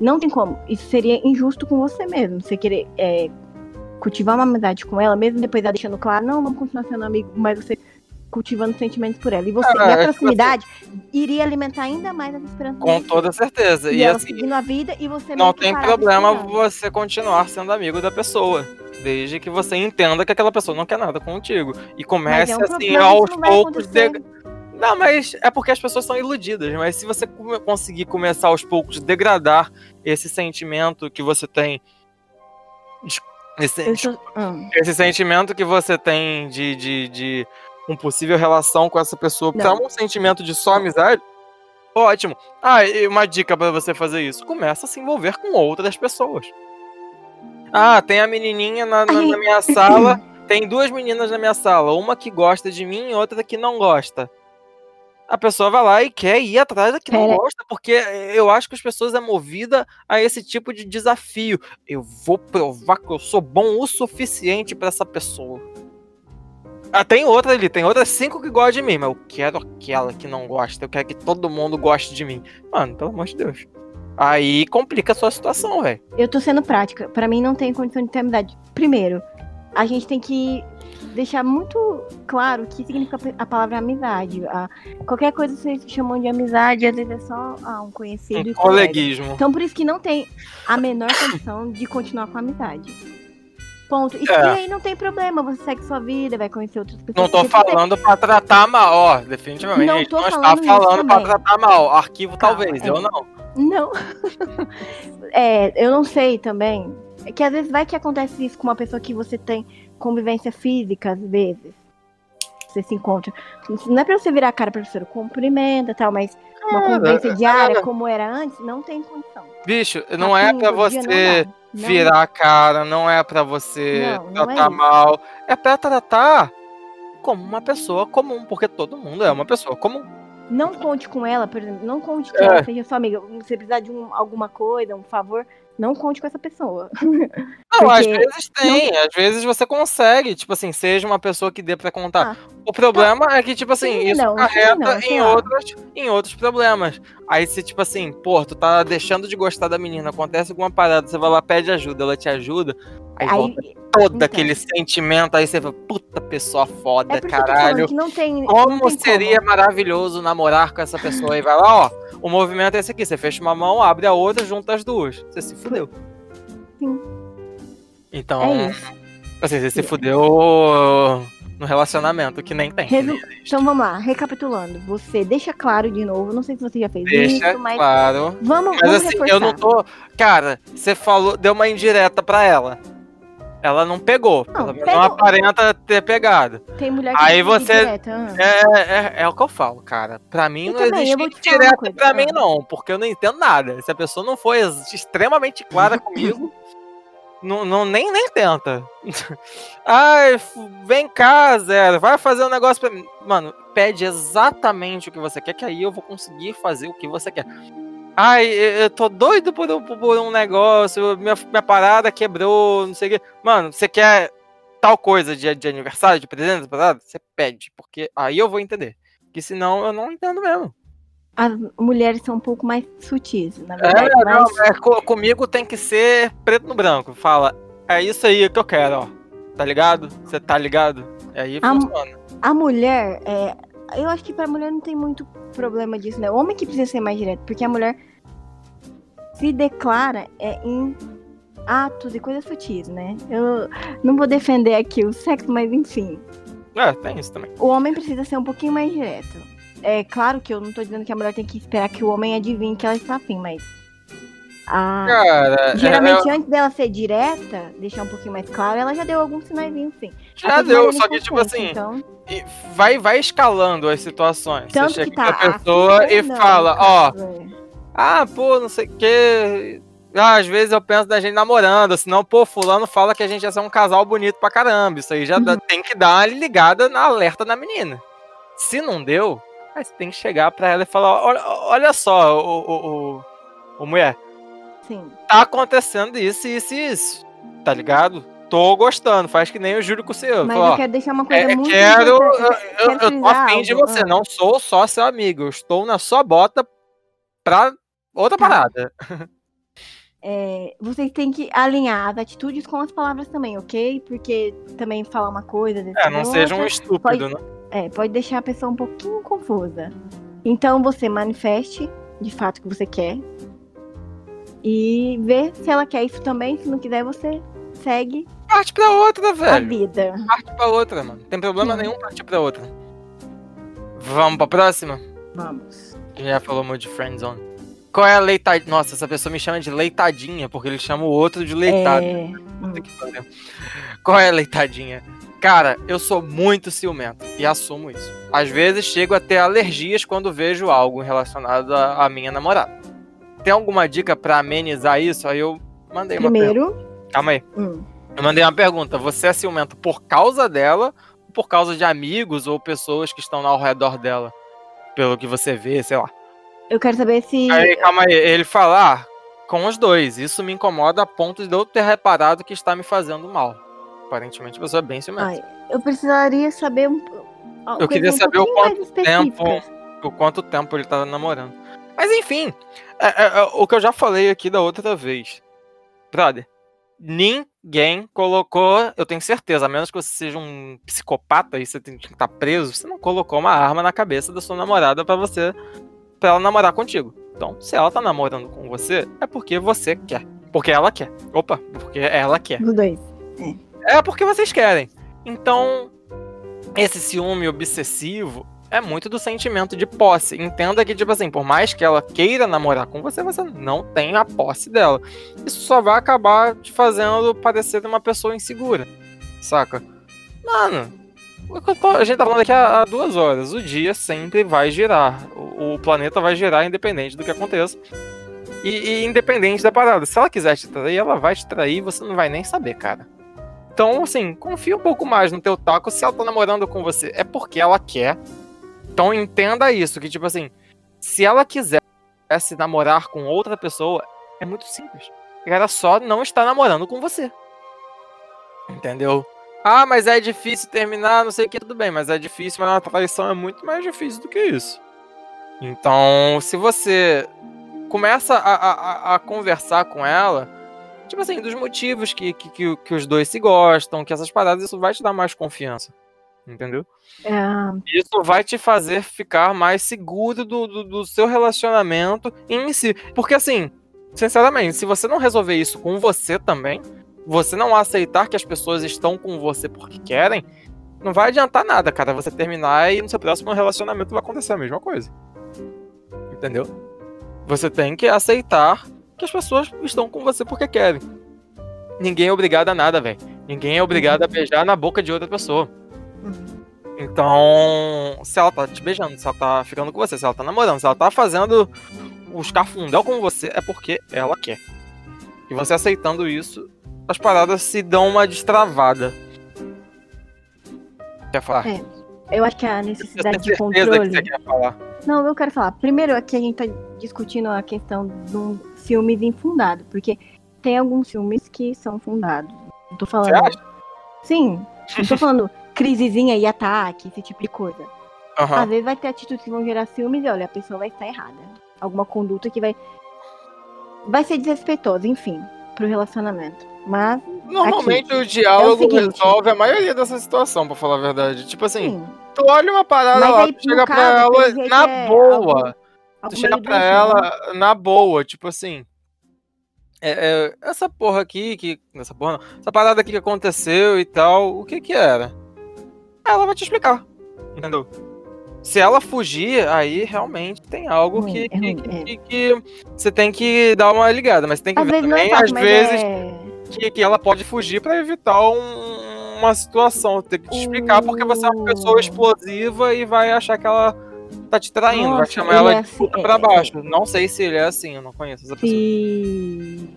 não tem como. Isso seria injusto com você mesmo. Você querer é, cultivar uma amizade com ela, mesmo depois ela deixando claro, não, vamos continuar sendo amigo, mas você cultivando sentimentos por ela. E você, Ah, e é a que proximidade iria alimentar ainda mais as esperanças Com toda certeza. E, E assim, seguindo a vida e você não tem problema você continuar sendo amigo da pessoa. Desde que você entenda que aquela pessoa não quer nada contigo. E comece é um assim problema, aos poucos. de- Não, mas é porque as pessoas são iludidas. Mas se você conseguir começar aos poucos degradar esse sentimento que você tem. Esse, Eu sou- hum. esse sentimento que você tem de, de, de um possível relação com essa pessoa, é um sentimento de só amizade, ótimo. Ah, e uma dica pra você fazer isso: começa a se envolver com outras pessoas. Ah, tem a menininha na, na- na minha [LAUGHS] sala, tem duas meninas na minha sala, uma que gosta de mim e outra que não gosta. A pessoa vai lá e quer ir atrás da que não Pera- gosta, porque eu acho que as pessoas é movida a esse tipo de desafio. Eu vou provar que eu sou bom o suficiente pra essa pessoa. Ah, tem outra ali, tem outras cinco que gostam de mim, mas eu quero aquela que não gosta. Eu quero que todo mundo goste de mim. Mano, pelo amor de Deus. Aí complica a sua situação, velho. Eu tô sendo prática. Pra mim não tem condição de ter amizade. Primeiro, a gente tem que deixar muito claro o que significa a palavra amizade. A- qualquer coisa que vocês chamam de amizade, às vezes é só ah, um conhecido Um coleguismo. Então por isso que não tem a menor condição de continuar com a amizade. Ponto. E, É. aí não tem problema, você segue sua vida, vai conhecer outras pessoas. Não tô você- falando pra tratar mal, ó, definitivamente. Não tô não está falando pra tratar mal. Arquivo Calma, talvez, é. eu não. Não. [LAUGHS] é, eu não sei também. É que às vezes vai que acontece isso com uma pessoa que você tem convivência física, às vezes. Você se encontra. Não é pra você virar a cara pra pessoa, cumprimenta e tal, mas uma Cara, convivência diária, cara. como era antes, não tem condição. Bicho, não é Papinho pra todo dia, você não. Não virar a cara, não é pra você Não, não é tratar mal. É pra tratar como uma pessoa comum, porque todo mundo é uma pessoa comum. Não conte com ela, por exemplo, não conte que É. ela seja sua amiga. Se precisar de um- alguma coisa, um favor, não conte com essa pessoa. [LAUGHS] Não, às vezes tem, às vezes você consegue, tipo assim, seja uma pessoa que dê pra contar. o problema é que, tipo assim, Sim, isso não, sim, carrega não, em, outros, em outros problemas. Aí você, tipo assim, pô, tu tá deixando de gostar da menina, acontece alguma parada, você vai lá, pede ajuda, ela te ajuda, aí, Aí, volta todo então. aquele sentimento, aí você fala, puta pessoa foda, é caralho. que não tem. não Como tem seria maravilhoso namorar com essa pessoa? E vai lá, ó. O movimento é esse aqui. Você fecha uma mão, abre a outra, junta as duas. Você se fudeu. Sim. Então, É isso. assim, você se fudeu no relacionamento, que nem tem. Resu- Então vamos lá, recapitulando. Você deixa claro de novo, não sei se você já fez Deixa isso, mas claro. vamos, Mas vamos assim, reforçar. eu não tô. Cara, você falou, deu uma indireta pra ela. Ela não pegou. Não, pegou. não aparenta ter pegado. Tem mulher que Aí você- direta, ah. É, é, é o que eu falo, cara. Pra mim Eu não também, existe coisa, pra mim, não, porque eu não entendo nada. Se a pessoa não foi ex- extremamente clara [LAUGHS] comigo, não, não, nem, nem tenta. [LAUGHS] Ai, vem cá, Zero, vai fazer um negócio pra mim. Mano, pede exatamente o que você quer, que aí eu vou conseguir fazer o que você quer. Ai, eu tô doido por, um- por um negócio, minha, minha parada quebrou, não sei o quê. Mano, você quer tal coisa de, de aniversário, de presente, parada? Você pede, porque aí eu vou entender. Porque senão eu não entendo mesmo. As mulheres são um pouco mais sutis, na É, verdade. não, mas é, co- comigo tem que ser preto no branco. Fala, é isso aí que eu quero, ó. Tá ligado? Você tá ligado? E aí A- funciona. a mulher, é, eu acho que pra mulher não tem muito problema disso, né? O homem que precisa ser mais direto, porque a mulher se declara é, em atos e coisas sutis, né? Eu não vou defender aqui o sexo, mas enfim. É, tem isso também. O homem precisa ser um pouquinho mais direto. É claro que eu não tô dizendo que a mulher tem que esperar que o homem adivinhe que ela está afim, mas. a- Cara, geralmente, é, antes dela ser direta, deixar um pouquinho mais claro, ela já deu alguns sinaizinhos, sim. já deu, só que tipo assim, Então, vai, vai escalando as situações. tanto Você que chega tá. pra pessoa e não, fala, no ó, é. ah, pô, não sei o quê. Ah, às vezes eu penso da gente namorando, senão, pô, fulano fala que a gente ia ser um casal bonito pra caramba. Isso aí já dá- Uhum. tem que dar uma ligada na alerta da menina. Se não deu, aí você tem que chegar pra ela e falar: olha, olha só, o, o, o, mulher, Sim. tá acontecendo isso, isso e isso. Tá ligado? Tô gostando, faz que nem o Júlio com o seu. Mas Fala, eu quero deixar uma coisa é, muito quero, importante. eu, eu, quero eu tô afim de você, ah. não sou só seu amigo, eu estou na sua bota pra outra Tá. parada. é, vocês têm que alinhar as atitudes com as palavras também, ok? Porque também falar uma coisa. É, não seja um estúpido, pode, né? É, pode deixar a pessoa um pouquinho confusa. Então você manifeste de fato que você quer. E vê se ela quer isso também. Se não quiser, você segue Parte pra outra, a velho. vida. Parte pra outra, mano. Não tem problema Sim. nenhum partir pra outra. Vamos pra próxima? Vamos. Já falou muito de friendzone. Qual é a leitadinha? Nossa, essa pessoa me chama de leitadinha, porque ele chama o outro de leitado. É. Qual é a leitadinha? Cara, eu sou muito ciumento e assumo isso. Às vezes chego a ter alergias quando vejo algo relacionado à minha namorada. Tem alguma dica pra amenizar isso? Aí eu mandei uma pergunta. primeiro. Calma aí. hum, Eu mandei uma pergunta. Você é ciumento por causa dela ou por causa de amigos ou pessoas que estão ao redor dela? Pelo que você vê, sei lá. eu quero saber se. Aí, calma aí. Ele fala, ah, com os dois. Isso me incomoda a ponto de eu ter reparado que está me fazendo mal. Aparentemente a pessoa é bem ciumenta. Ai, eu precisaria saber um. Eu queria um saber o quanto tempo-. Por quanto tempo ele tá namorando. Mas enfim, é- é- é o que eu já falei aqui da outra vez. Brother, ninguém colocou, eu tenho certeza, a menos que você seja um psicopata e você tem que estar preso, você não colocou uma arma na cabeça da sua namorada pra você, pra ela namorar contigo. Então, se ela tá namorando com você, é porque você quer. Porque ela quer. Opa, porque ela quer. Os dois. É porque vocês querem. Então, esse ciúme obsessivo é muito do sentimento de posse. Entenda que, tipo assim, por mais que ela queira namorar com você, você não tem a posse dela. Isso só vai acabar te fazendo parecer uma pessoa insegura. Saca? Mano, a gente tá falando aqui há, duas horas. O dia sempre vai girar. O, o planeta vai girar independente do que aconteça. E, e independente da parada. Se ela quiser te trair, ela vai te trair e você não vai nem saber, cara. Então, assim, confia um pouco mais no teu taco. Se ela tá namorando com você, é porque ela quer. Então entenda isso, que tipo assim, se ela quisesse namorar com outra pessoa, é muito simples. Era só não estar namorando com você. Entendeu? Ah, mas é difícil terminar, não sei o que, tudo bem, mas é difícil, mas uma traição é muito mais difícil do que isso. Então, se você começa a, a- a conversar com ela, tipo assim, dos motivos que, que, que, que os dois se gostam, que essas paradas, isso vai te dar mais confiança. Entendeu? É, Isso vai te fazer ficar mais seguro do, do, do seu relacionamento em si. Porque assim, sinceramente, se você não resolver isso com você também, você não aceitar que as pessoas estão com você porque querem, não vai adiantar nada, cara. Você terminar e no seu próximo relacionamento vai acontecer a mesma coisa. Entendeu? Você tem que aceitar que as pessoas estão com você porque querem. Ninguém é obrigado a nada, velho. Ninguém é obrigado a beijar na boca de outra pessoa. uhum. Então, se ela tá te beijando, se ela tá ficando com você, se ela tá namorando, se ela tá fazendo os cafundel com você, é porque ela quer. E você aceitando isso, as paradas se dão uma destravada. Quer falar? É, Eu acho que a Eu necessidade tenho de certeza que controle. você quer falar. Não, eu quero falar. Primeiro, aqui a gente tá discutindo a questão dos filmes infundados, porque tem alguns filmes que são fundados. Não tô falando. Você acha? Sim. Não tô [LAUGHS] falando crisezinha e ataque, esse tipo de coisa. Aham. Às vezes vai ter atitudes que vão gerar ciúmes e olha, a pessoa vai estar errada. Alguma conduta que vai. Vai ser desrespeitosa, enfim, pro relacionamento. Mas, Normalmente aqui, o diálogo é o seguinte. resolve a maioria dessa situação, pra falar a verdade. Tipo assim, sim. tu olha uma parada Mas lá, aí, chega pra caso, ela pelo jeito, na é boa. Algo- Tu chega pra doentio, né? ela na boa, tipo assim. é, é, essa porra aqui, que. Essa porra não. Essa parada aqui que aconteceu e tal, o que que era? Ela vai te explicar. Entendeu? Se ela fugir, aí realmente tem algo é que, que, é. que- que você tem que dar uma ligada. Mas tem que Às ver vezes é também, às vezes, é... que, que ela pode fugir pra evitar um- uma situação. Tem que te explicar porque você é uma pessoa Uh. explosiva e vai achar que ela tá te traindo, vai Nossa, chamar ele ela é de puta é- pra é- baixo. Não sei se ele é assim, eu não conheço essa pessoa. Se...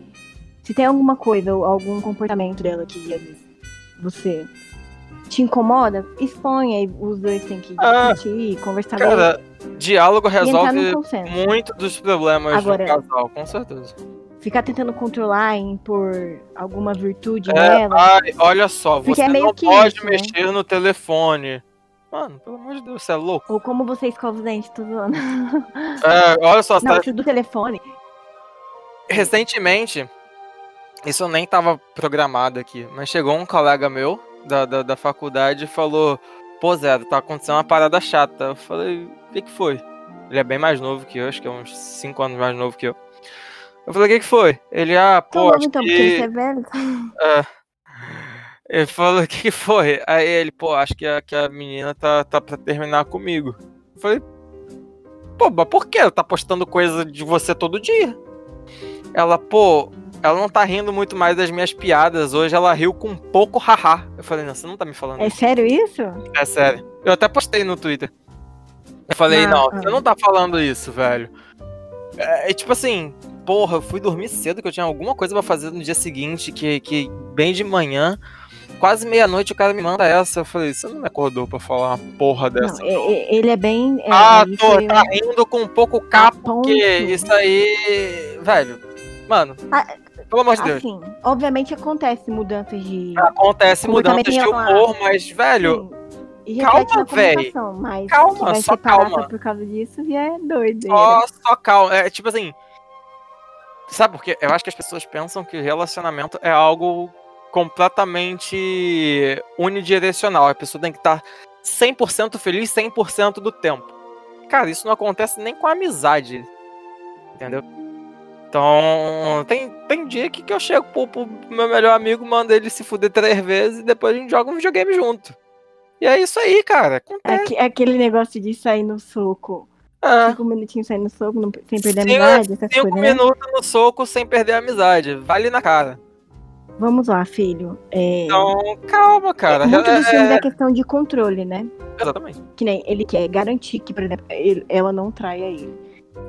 Se tem alguma coisa algum comportamento dela que às vezes, você te incomoda, exponha e os dois têm que Ah, discutir, conversar Cara, diálogo bem entrar resolve muito dos problemas Agora- do casal, com certeza. Ficar tentando controlar e impor alguma virtude É, nela. ai, olha só, Porque você é não pode isso, né? mexer no telefone. Mano, pelo amor de Deus, você é louco. Ou como você escova os dentes, tô zoando. [LAUGHS] É, olha só, Não, tá do telefone. recentemente, isso nem tava programado aqui, mas chegou um colega meu da, da, da faculdade e falou: Pô, Zé, tá acontecendo uma parada chata. Eu falei: O que, que foi? Ele é bem mais novo que eu, acho que é uns 5 anos mais novo que eu. Eu falei: O que, que foi? Ele, ah, pô. Tá bom, então, que... porque você é velho. É. Ele falou: O que, que foi? Aí ele, pô, acho que a, que a menina tá, tá pra terminar comigo. Eu falei: Pô, mas por que? Ela tá postando coisa de você todo dia. Ela, pô, ela não tá rindo muito mais das minhas piadas. Hoje ela riu com um pouco haha. Eu falei, não, você não tá me falando É isso. sério isso? É sério. Eu até postei no Twitter. Eu falei, Ah, não, ah. você não tá falando isso, velho. É, é tipo assim, porra, eu fui dormir cedo que eu tinha alguma coisa pra fazer no dia seguinte, que, que bem de manhã, quase meia-noite o cara me manda essa. Eu falei, você não me acordou pra falar uma porra dessa? Não, é- é- ele é bem. é, ah, tô, tá rindo com um pouco capo, ponto. porque isso aí. Velho, mano, Ah, pelo amor de Deus. Assim, obviamente acontece mudanças de. Acontece mudanças de humor, mas, velho, Sim, e calma, mas Calma, só calma. só por causa disso e é doido. só, só calma. É tipo assim. Sabe por quê? Eu acho que as pessoas pensam que relacionamento é algo completamente unidirecional. A pessoa tem que estar 100% feliz 100% do tempo. Cara, isso não acontece nem com amizade. Entendeu? Então, tem, tem dia que, que eu chego pro, pro meu melhor amigo, mando ele se fuder três vezes e depois a gente joga um videogame junto. E é isso aí, cara. Acontece. Aque- Aquele negócio de sair no soco. É. Cinco minutinhos sair no soco, sem perder a amizade, Cinco coisas, né? minutos no soco sem perder a amizade. Vale na cara. Vamos lá, filho. É, Então, calma, cara. muito É- dos filmes é- é questão de controle, né? Exatamente. Que nem ele quer garantir que, por exemplo, ele- ela não traia ele.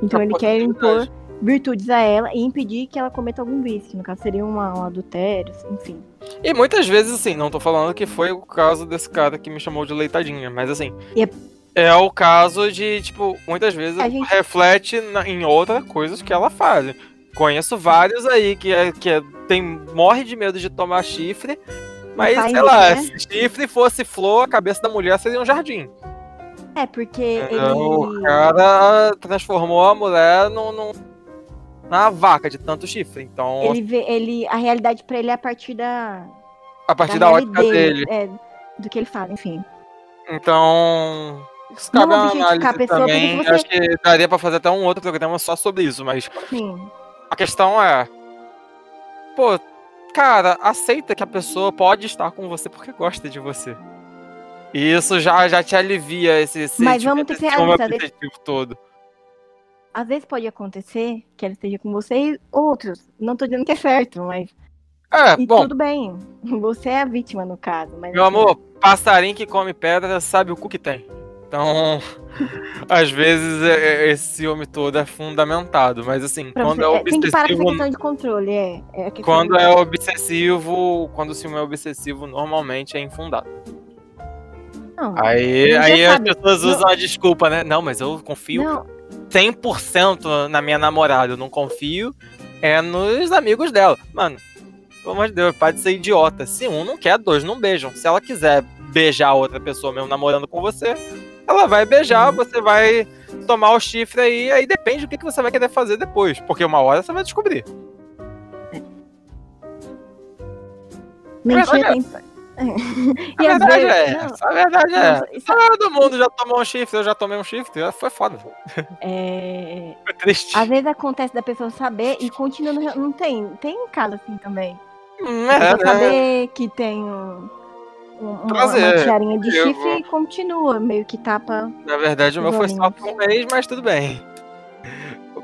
Então ele quer impor virtudes a ela e impedir que ela cometa algum vício. No caso, seria uma, um adultério, enfim. E muitas vezes, assim, não tô falando que foi o caso desse cara que me chamou de leitadinha, mas assim. É- É o caso de, tipo, muitas vezes A gente- reflete na- em outras coisas que ela faz. Conheço vários aí que, é, que é- tem, morre de medo de tomar chifre, mas, sei lá, né? se chifre fosse flor, a cabeça da mulher seria um jardim. É, porque Então, O ele. cara transformou a mulher num, num, na vaca de tanto chifre. Então, Ele vê, ele, a realidade pra ele é a partir da, a partir da, ótica realidade dele. é, do que ele fala, enfim. Então, isso Não cabe a análise pessoa, você- Acho que daria pra fazer até um outro programa só sobre isso, mas Sim. A questão é, pô, cara, aceita que a pessoa pode estar com você porque gosta de você. E isso já, já te alivia esse, esse, Mas vamos ter que esse- obsessivo todo. Às vezes pode acontecer que ela esteja com você e outros. Não tô dizendo que é certo, mas. É, E bom, tudo bem. Você é a vítima no caso. Mas Meu assim, amor, passarinho que come pedra sabe o cu que tem. Então, [LAUGHS] às vezes é- é- esse ciúme todo é fundamentado, mas assim, pra quando você- é é, tem que parar com essa obsessivo, questão de controle, é. é quando do- é obsessivo, quando o ciúme é obsessivo, normalmente é infundado. Não, Aí, aí as pessoas Não- usam a desculpa, né? Não, mas eu confio não, 100% na minha namorada, eu não confio é nos amigos dela. Mano, pelo amor de Deus, pode ser idiota. Se um não quer, dois não beijam. Se ela quiser beijar outra pessoa mesmo namorando com você, ela vai beijar, Uhum. você vai tomar o chifre aí, aí depende do que, que você vai querer fazer depois. Porque uma hora você vai descobrir. mentira [LAUGHS] verdade tem. A e verdade é essa, a verdade é. não, isso Todo mundo já tomou um chifre, eu já tomei um chifre, foi foda. é, [LAUGHS] Foi triste. Às vezes acontece da pessoa saber e [LAUGHS] continua Não tem. Tem caso assim também. Hum, é, né? saber que tem um, um- Prazer, uma tiarinha de eu chifre vou- e continua, meio que tapa. Na verdade, o meu foi só por um mês, mas tudo bem.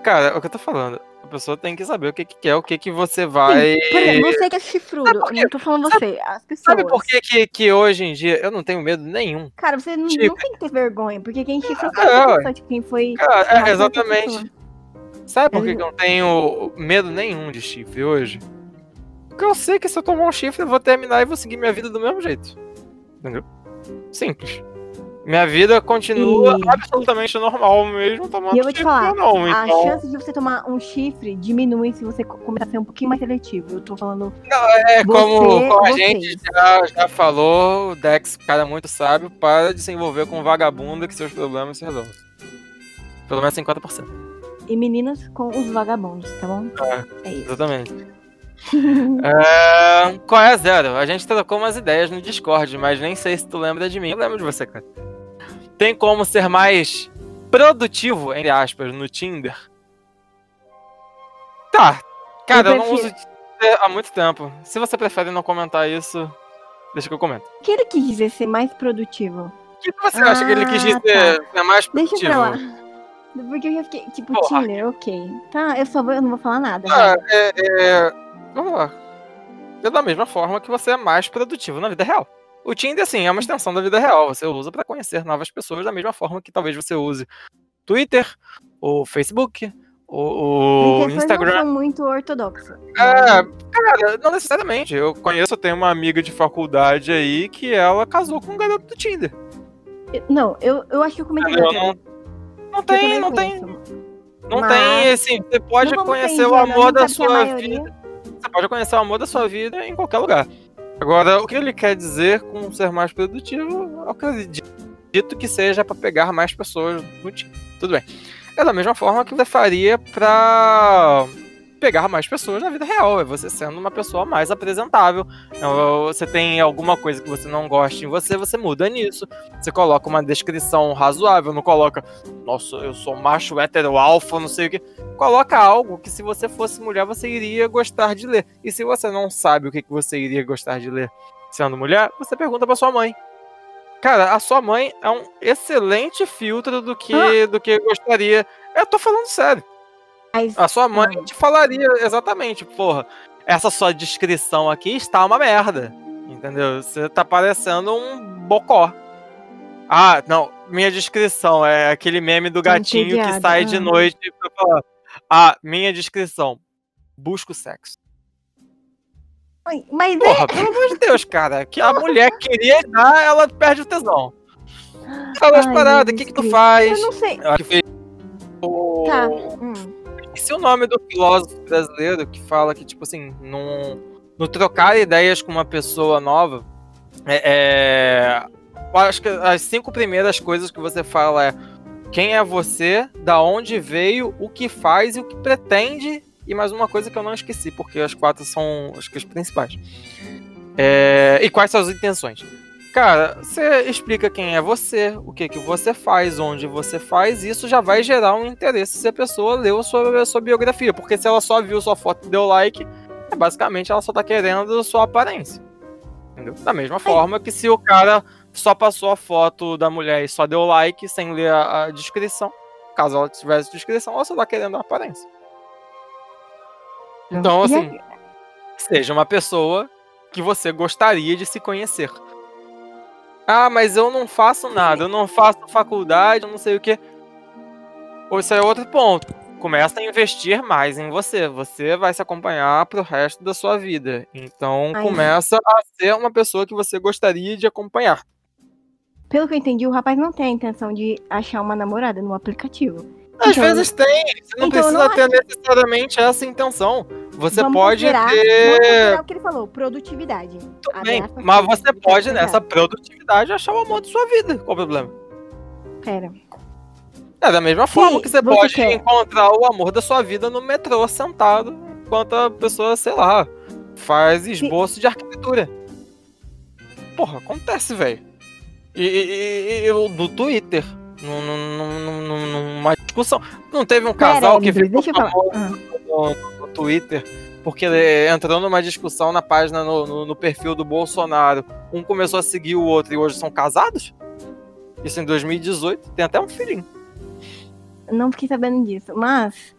Cara, é o que eu tô falando. A pessoa tem que saber o que, que quer, o que, que você vai. Sim, por exemplo, você que é chifrudo, quê? não tô falando você, as pessoas. Sabe por que, que, que hoje em dia eu não tenho medo nenhum? Cara, você não, Tipo- não tem que ter vergonha, porque quem chifra É, ué. pessoa, tipo, quem foi. Cara, chamado é, foi essa exatamente. Sabe por que, que eu não tenho medo nenhum de chifre hoje? Porque eu sei que se eu tomar um chifre, eu vou terminar e vou seguir minha vida do mesmo jeito. Entendeu? Simples. Minha vida continua E- absolutamente normal mesmo tomando E eu vou te chifre falar, não. A Então, chance de você tomar um chifre diminui se você co- começar a ser um pouquinho mais seletivo. Eu tô falando. é como, você- como a vocês. gente já, já falou, o Dex, cara muito sábio, para de se envolver com vagabundo que seus problemas se resolvem. Pelo menos 50%. e meninas com os vagabundos, tá bom? É, É isso. exatamente. [LAUGHS] É, qual é a zero? A gente trocou umas ideias no Discord, mas nem sei se tu lembra de mim. Eu lembro de você, cara. Tem como ser mais produtivo, entre aspas, no Tinder? Tá. Cara, eu, Eu não uso Tinder há muito tempo. Se você prefere não comentar isso, deixa que eu comento. O que ele quis dizer ser mais produtivo? O que você acha que ele quis Ah, dizer ser mais Deixa produtivo? pra lá. Porque eu já fiquei, tipo, Porra. Tinder, ok. Tá, eu só vou, eu não vou falar nada. Ah, vai. é, é, Vamos lá. É da mesma forma que você é mais produtivo na vida real. O Tinder, assim, é uma extensão da vida real. Você usa pra conhecer novas pessoas da mesma forma que talvez você use Twitter, o Facebook, o, o Porque as pessoas Instagram. não são muito ortodoxas. É, cara, não necessariamente. Eu conheço, eu tenho uma amiga de faculdade aí que ela casou com um garoto do Tinder. Eu- Não, eu, eu acho que eu comentei. Eu não, não tem, não tem. Não Mas- tem, assim, você pode conhecer o amor da sua vida. Você pode conhecer o amor da sua vida em qualquer lugar. Agora, o que ele quer dizer com ser mais produtivo, eu acredito que seja para pegar mais pessoas no time. Tudo bem. É da mesma forma que você faria para pegar mais pessoas na vida real. É você sendo uma pessoa mais apresentável. Então, Você tem alguma coisa que você não gosta em você, você muda nisso. Você coloca uma descrição razoável, não coloca, nossa, eu sou macho hétero alfa, não sei o que coloca algo que se você fosse mulher você iria gostar de ler. E se você não sabe o que você iria gostar de ler sendo mulher, você pergunta pra sua mãe. Cara, a sua mãe é um excelente filtro do que do que gostaria. Eu tô falando sério. Mas A sua mãe te falaria exatamente, porra, essa sua descrição aqui está uma merda. Entendeu? Você tá parecendo um bocó. Ah, não, minha descrição é aquele meme do gatinho que sai de ah. noite pra falar. Ah, minha descrição. Busco sexo. Mas é, Porra, [LAUGHS] pelo amor de Deus, cara. Que a mulher queria dar, ela perde o tesão. Fala as paradas, o que que tu faz? eu não sei. Que fez. Tá. hum. Esqueci o nome do filósofo brasileiro que fala que, tipo assim, no trocar ideias com uma pessoa nova, é, é, acho que as cinco primeiras coisas que você fala é quem é você, da onde veio, o que faz e o que pretende, e mais uma coisa que eu não esqueci, porque as quatro são acho que as principais. É, e quais são as intenções? Cara, você explica quem é você, o que que você faz, onde você faz, isso já vai gerar um interesse se a pessoa leu a sua, a sua biografia. Porque se ela só viu sua foto e deu like, é basicamente ela só tá querendo sua aparência. Entendeu? Da mesma forma que se o cara só passou a foto da mulher e só deu like sem ler a, a descrição, caso ela tivesse descrição, ela só tá querendo a aparência. Então, assim, seja uma pessoa que você gostaria de se conhecer. Ah, mas eu não faço nada, eu não faço faculdade, eu não sei o que. Esse é outro ponto. Começa a investir mais em você. Você vai se acompanhar pro resto da sua vida. Então Ai. começa a ser uma pessoa que você gostaria de acompanhar. Pelo que eu entendi, o rapaz não tem a intenção de achar uma namorada no aplicativo. Às Então, vezes tem. Você não então precisa não ter necessariamente essa intenção. Você Vamos pode Vamos ter. o que ele falou, produtividade. Tudo bem, mas você pode, nessa produtividade, achar o amor de sua vida. Qual o problema? Pera. É da mesma forma que você, você pode quer. encontrar o amor da sua vida no metrô sentado, enquanto a pessoa, sei lá, faz esboço de arquitetura. Porra, acontece, velho. E, e- e- eu no Twitter, num- num- num- num- numa discussão. Não teve um casal Pera, que André, ficou famoso Ah, no, no Twitter porque ele entrou numa discussão na página, no, no- no perfil do Bolsonaro. Um começou a seguir o outro e hoje são casados? Isso em 2018. Tem até um filhinho. não fiquei sabendo disso, mas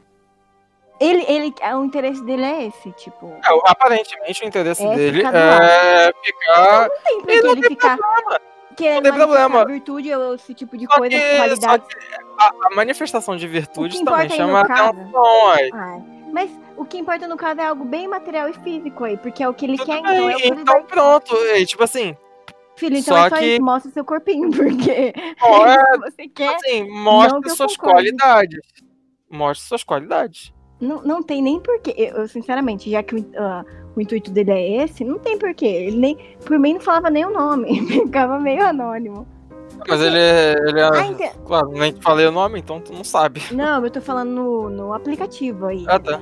ele, ele, o interesse dele é esse, tipo, não É, aparentemente o interesse É dele ficar é ficar. tem por E que não ele ficar tem problema. virtude ou esse tipo de Só coisa, que, a, a manifestação de virtude também chama atenção. Aí. Ai, mas o que importa no caso é algo bem material e físico aí, porque é o que ele Tudo quer, bem, então é o que ele então vai. pronto. E, tipo assim, Filho, então só é só que- isso, mostra seu corpinho, [LAUGHS] porque ó, é, se você quer, assim, eu suas concorde. qualidades. Mostre suas qualidades. não, não tem nem porquê. Eu, sinceramente, já que o, ah, o intuito dele é esse, não tem porquê. Ele nem, por mim, não falava nem o nome, [LAUGHS] ficava meio anônimo. Mas ele, é- ele é. Ah, ente- Claro, nem falei o nome, então tu não sabe. Não, eu tô falando no, no aplicativo aí. Ah, tá.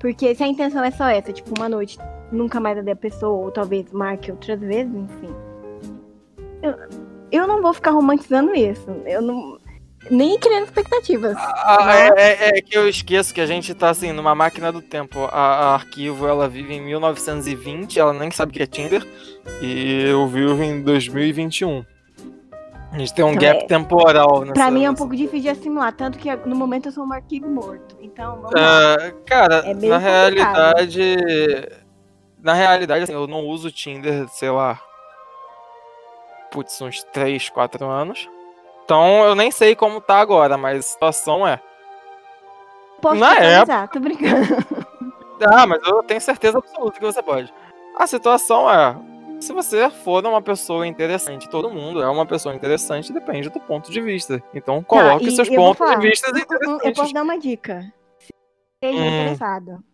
Porque se a intenção é só essa, tipo, uma noite, nunca mais ver a pessoa, ou talvez marque outras vezes, enfim. Eu, eu não vou ficar romantizando isso. Eu não. Nem criando expectativas. Ah, é, é- é que eu esqueço que a gente tá assim, numa máquina do tempo. A, a arquivo ela vive em 1920, ela nem sabe o que é Tinder. E eu vivo em 2021. A gente tem um Então, gap é- temporal nessa. Pra mim é um nessa- pouco difícil de assimilar, tanto que no momento eu sou um arquivo morto. Então, vamos lá. Ah, cara, É na complicado. realidade. Na realidade, assim, eu não uso Tinder, sei lá. Putz, uns 3, 4 anos. Então eu nem sei como tá agora, mas a situação é. Posso na atualizar, tô brincando. [LAUGHS] Ah, mas eu tenho certeza absoluta que você pode. A situação é. Se você for uma pessoa interessante, todo mundo é uma pessoa interessante, depende do ponto de vista. Então coloque Tá, seus pontos de vista hum, Eu interessantes. posso dar uma dica. Seja Hum. interessado.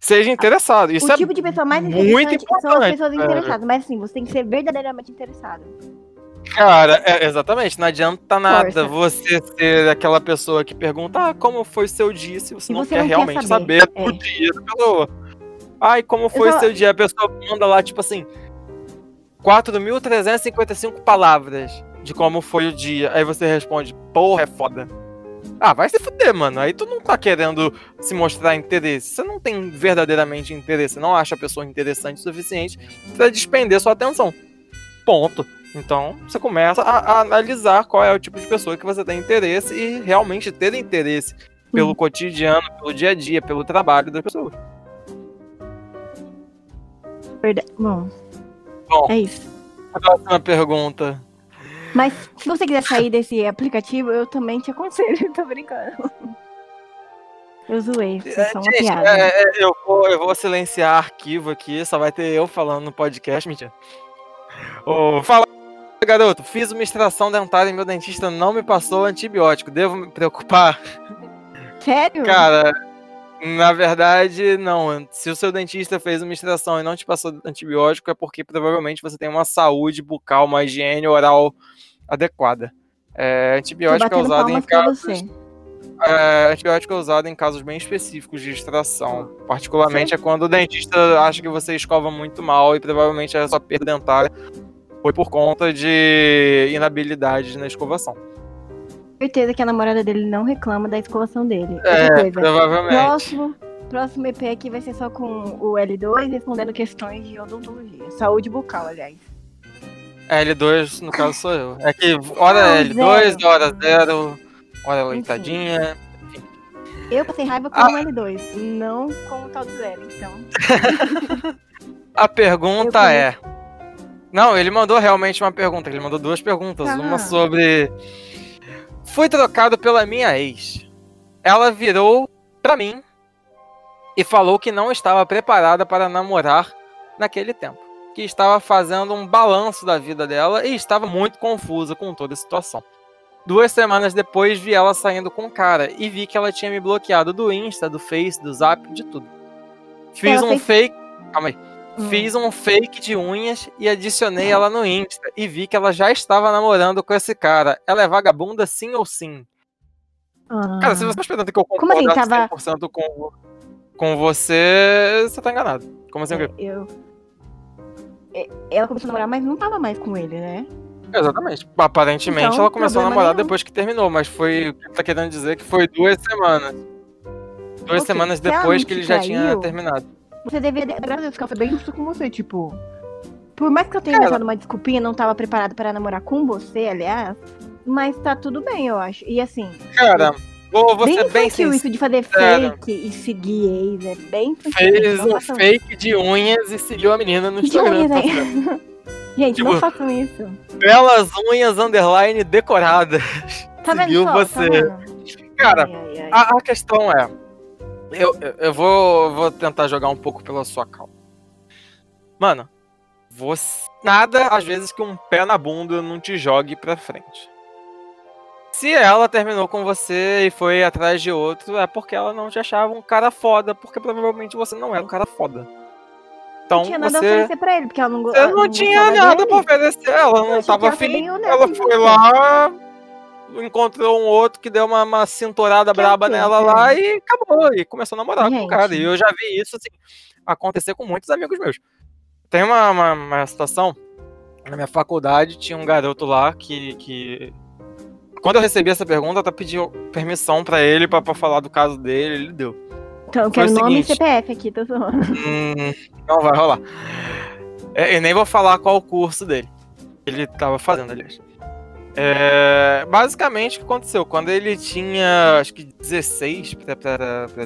Seja interessado. Isso o é tipo de pessoa mais muito interessante são as importante, pessoas velho. interessadas. Mas assim, você tem que ser verdadeiramente interessado. Cara, é, exatamente. Não adianta nada Força. você ser aquela pessoa que pergunta ah, como foi seu dia se você não você quer não quer realmente saber. saber, É. do dia da pessoa. Ai, como foi só- seu dia? A pessoa manda lá, tipo assim, 4.355 palavras de como foi o dia. Aí você responde, porra, é foda. Ah, vai se fuder, mano. Aí tu não tá querendo se mostrar interesse. Você não tem verdadeiramente interesse. Não acha a pessoa interessante o suficiente pra despender sua atenção. Ponto. Então, você começa a, a analisar qual é o tipo de pessoa que você tem interesse e realmente ter interesse pelo Hum. cotidiano, pelo dia a dia, pelo trabalho das pessoas. Verdade. Bom, Bom. é isso. Próxima pergunta. Mas se você quiser sair desse aplicativo, eu também te aconselho. [LAUGHS] Tô brincando. Eu zoei, vocês são uma Gente, piada. é, é, eu, vou, eu vou silenciar arquivo aqui, só vai ter eu falando no podcast, mentira. Ô, fala, garoto, fiz uma extração dentária e meu dentista não me passou antibiótico. Devo me preocupar? Sério? Cara, na verdade, não. Se o seu dentista fez uma extração e não te passou antibiótico, é porque provavelmente você tem uma saúde bucal, uma higiene oral adequada. É, antibiótico é usado em casos. É, antibiótico é usado em casos bem específicos de extração. Particularmente é quando o dentista acha que você escova muito mal e provavelmente a sua perda dentária foi por conta de inabilidade na escovação. Certeza que a namorada dele não reclama da escovação dele. É, provavelmente. Próximo, próximo EP aqui vai ser só com o L2 respondendo questões de odontologia. Saúde bucal, aliás. L2, no [LAUGHS] caso, sou eu. É que hora Não, L2, zero. hora 0, hora oitadinha. Eu passei raiva com Ah. o L2, não com o tal do zero, então. [LAUGHS] A pergunta é. Não, ele mandou realmente uma pergunta. Ele mandou duas perguntas. Ah. Uma sobre. Fui trocado pela minha ex. Ela virou pra mim e falou que não estava preparada para namorar naquele tempo. Que estava fazendo um balanço da vida dela e estava muito confusa com toda a situação. Duas semanas depois vi ela saindo com o cara e vi que ela tinha me bloqueado do Insta, do Face, do Zap, de tudo. Fiz Ela um fez- fake. Calma aí. Hum. Fiz um fake de unhas e adicionei ela no Insta e vi que ela já estava namorando com esse cara. Ela é vagabunda sim ou sim? Ah. Cara, se você tá esperando que eu Como assim, concordasse tava- 100% com, com você, você tá enganado. Como assim? o É, eu. é, Ela começou a namorar, mas não tava mais com ele, né? Exatamente. Aparentemente Então, ela começou a namorar nenhum. depois que terminou, mas foi. o que Tá querendo dizer que foi duas semanas. Duas Ok, semanas depois que ele já tinha terminado. Você deveria, graças a Deus, que ela foi bem justa com você, tipo. Por mais que eu tenha deixado uma desculpinha, não tava preparada para namorar com você, aliás. Mas tá tudo bem, eu acho. E assim, Cara, vou, vou bem ser bem sincero. isso de fazer fake e seguir ex. É bem. Fez não um fake de unhas e seguiu a menina no De Instagram. unhas, tá certo? [LAUGHS] Gente, não Tipo, façam isso. Belas unhas underline decoradas. Tá vendo seguiu só? você. Tá vendo? Cara, Ai, ai, ai. A, a questão é. Eu, eu, eu vou, vou tentar jogar um pouco pela sua calma. Mano, você, nada às vezes que um pé na bunda não te jogue pra frente. Se ela terminou com você e foi atrás de outro, é porque ela não te achava um cara foda, porque provavelmente você não era um cara foda. Então não tinha nada a você, oferecer pra ele, porque ela não go- você ela não tinha gostava nada dele. pra oferecer. Ela não achei tava que ela foi afim. Ela foi lá, encontrou um outro que deu uma, uma cinturada Que braba nela lá e acabou. E começou a namorar com o Gente. cara. E eu já vi isso assim, acontecer com muitos amigos meus. Tem uma, uma, uma situação, na minha faculdade tinha um garoto lá que. que... Quando eu recebi essa pergunta, eu até pedi permissão pra ele pra, pra falar do caso dele, ele deu. Então, quero o nome e. CPF aqui, tô zoando. Hum, não vai rolar. É, eu nem vou falar qual o curso dele. Ele tava fazendo, aliás. É, basicamente, o que aconteceu? Quando ele tinha, acho que 16 pra, pra, pra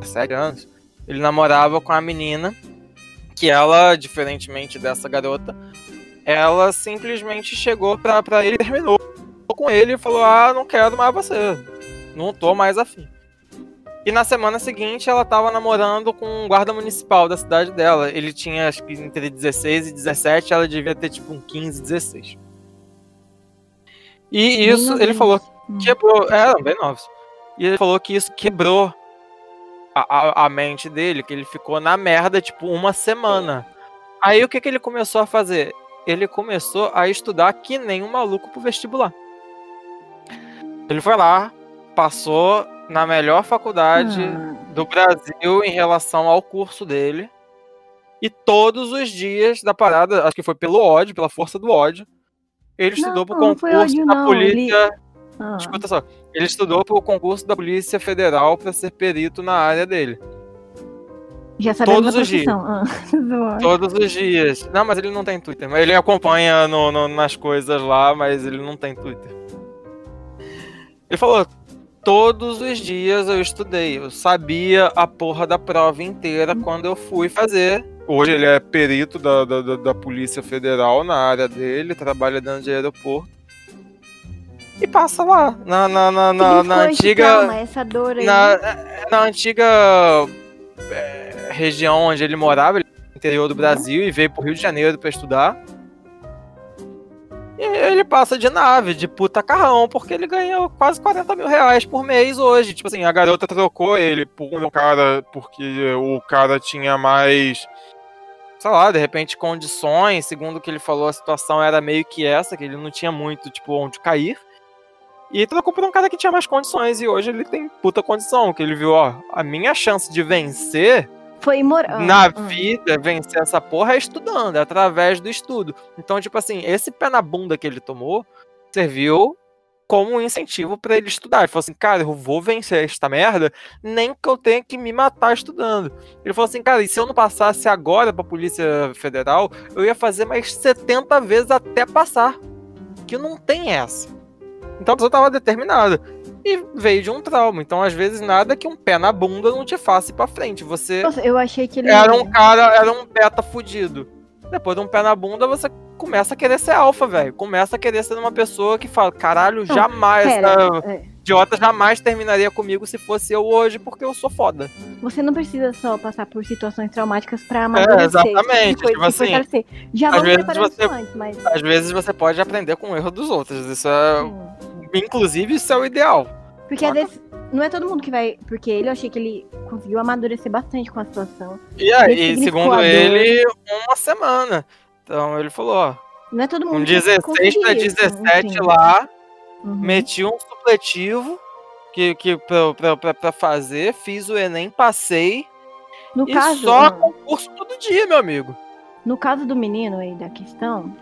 17 anos, ele namorava com a menina que ela, diferentemente dessa garota, ela simplesmente chegou pra ele e terminou com ele e falou: Ah, não quero mais você. Não tô mais afim. E na semana seguinte ela tava namorando com um guarda municipal da cidade dela. Ele tinha acho que entre 16 e 17, ela devia ter tipo um 15, 16. E isso, ele falou Hum. quebrou. É, eram bem novos. E ele falou que isso quebrou a, a, a mente dele, que ele ficou na merda, tipo, uma semana. Aí o que, que ele começou a fazer? Ele começou a estudar que nem um maluco pro vestibular. Ele foi lá, passou na melhor faculdade Ah, do Brasil em relação ao curso dele. E todos os dias da parada, acho que foi pelo ódio, pela força do ódio, ele estudou Não, não foi concurso ódio, da polícia. ah. Escuta só. Ele estudou pro concurso da Polícia Federal pra ser perito na área dele. Já sabemos todos os dias. Ah. [LAUGHS] Todos os dias. Não, mas ele não tem Twitter. Mas Ele acompanha no- no- nas coisas lá, mas ele não tem Twitter. Ele falou: todos os dias eu estudei. Eu sabia a porra da prova inteira quando eu fui fazer. Hoje ele é perito da, da, da- Polícia Federal na área dele, trabalha dentro de aeroporto. E passa lá, na, na, na, na, na antiga. calma, essa dor aí. na, na antiga é, região onde ele morava, interior do Brasil e veio pro Rio de Janeiro pra estudar. E ele passa de nave, de puta carrão, porque ele ganhou quase 40 mil reais por mês hoje. Tipo assim, a garota trocou ele por um cara, porque o cara tinha mais, sei lá, de repente condições. Segundo o que ele falou, a situação era meio que essa, que ele não tinha muito, tipo, onde cair. E trocou por um cara que tinha mais condições. E hoje ele tem puta condição. Que ele viu, ó, a minha chance de vencer Foi imoral. na Ah, vida, vencer essa porra é estudando, é através do estudo. Então, tipo assim, esse pé na bunda que ele tomou serviu como um incentivo pra ele estudar. Ele falou assim, cara, eu vou vencer esta merda, nem que eu tenha que me matar estudando. Ele falou assim, cara, e se eu não passasse agora pra Polícia Federal, eu ia fazer mais 70 vezes até passar. Que não tem essa. Então a pessoa tava determinada. E veio de um trauma. Então, às vezes, nada que um pé na bunda não te faça ir pra frente. Você Nossa, eu achei que ele. era um cara, era um beta fudido. Depois de um pé na bunda, você começa a querer ser alfa, velho. Começa a querer ser uma pessoa que fala, caralho, Não, jamais, Pera, essa é, idiota jamais terminaria comigo se fosse eu hoje, porque eu sou foda. você não precisa só passar por situações traumáticas pra amadurecer. exatamente, tipo, tipo assim, fortalecer. Já às vamos vezes você- antes, mas. Às vezes você pode aprender com o erro dos outros. Isso é. hum, Inclusive, isso é o ideal. Porque às vezes. Não é todo mundo que vai. Porque ele, eu achei que ele conseguiu amadurecer bastante com a situação. E aí, Esse segundo ele, uma semana. Então ele falou, ó, Não é todo mundo com que 16 consegue pra isso, 17 enfim. lá, Uhum. meti um supletivo que, que pra, pra, pra, fazer, fiz o Enem, passei. No e caso. só ah, concurso todo dia, meu amigo. No caso do menino aí da questão,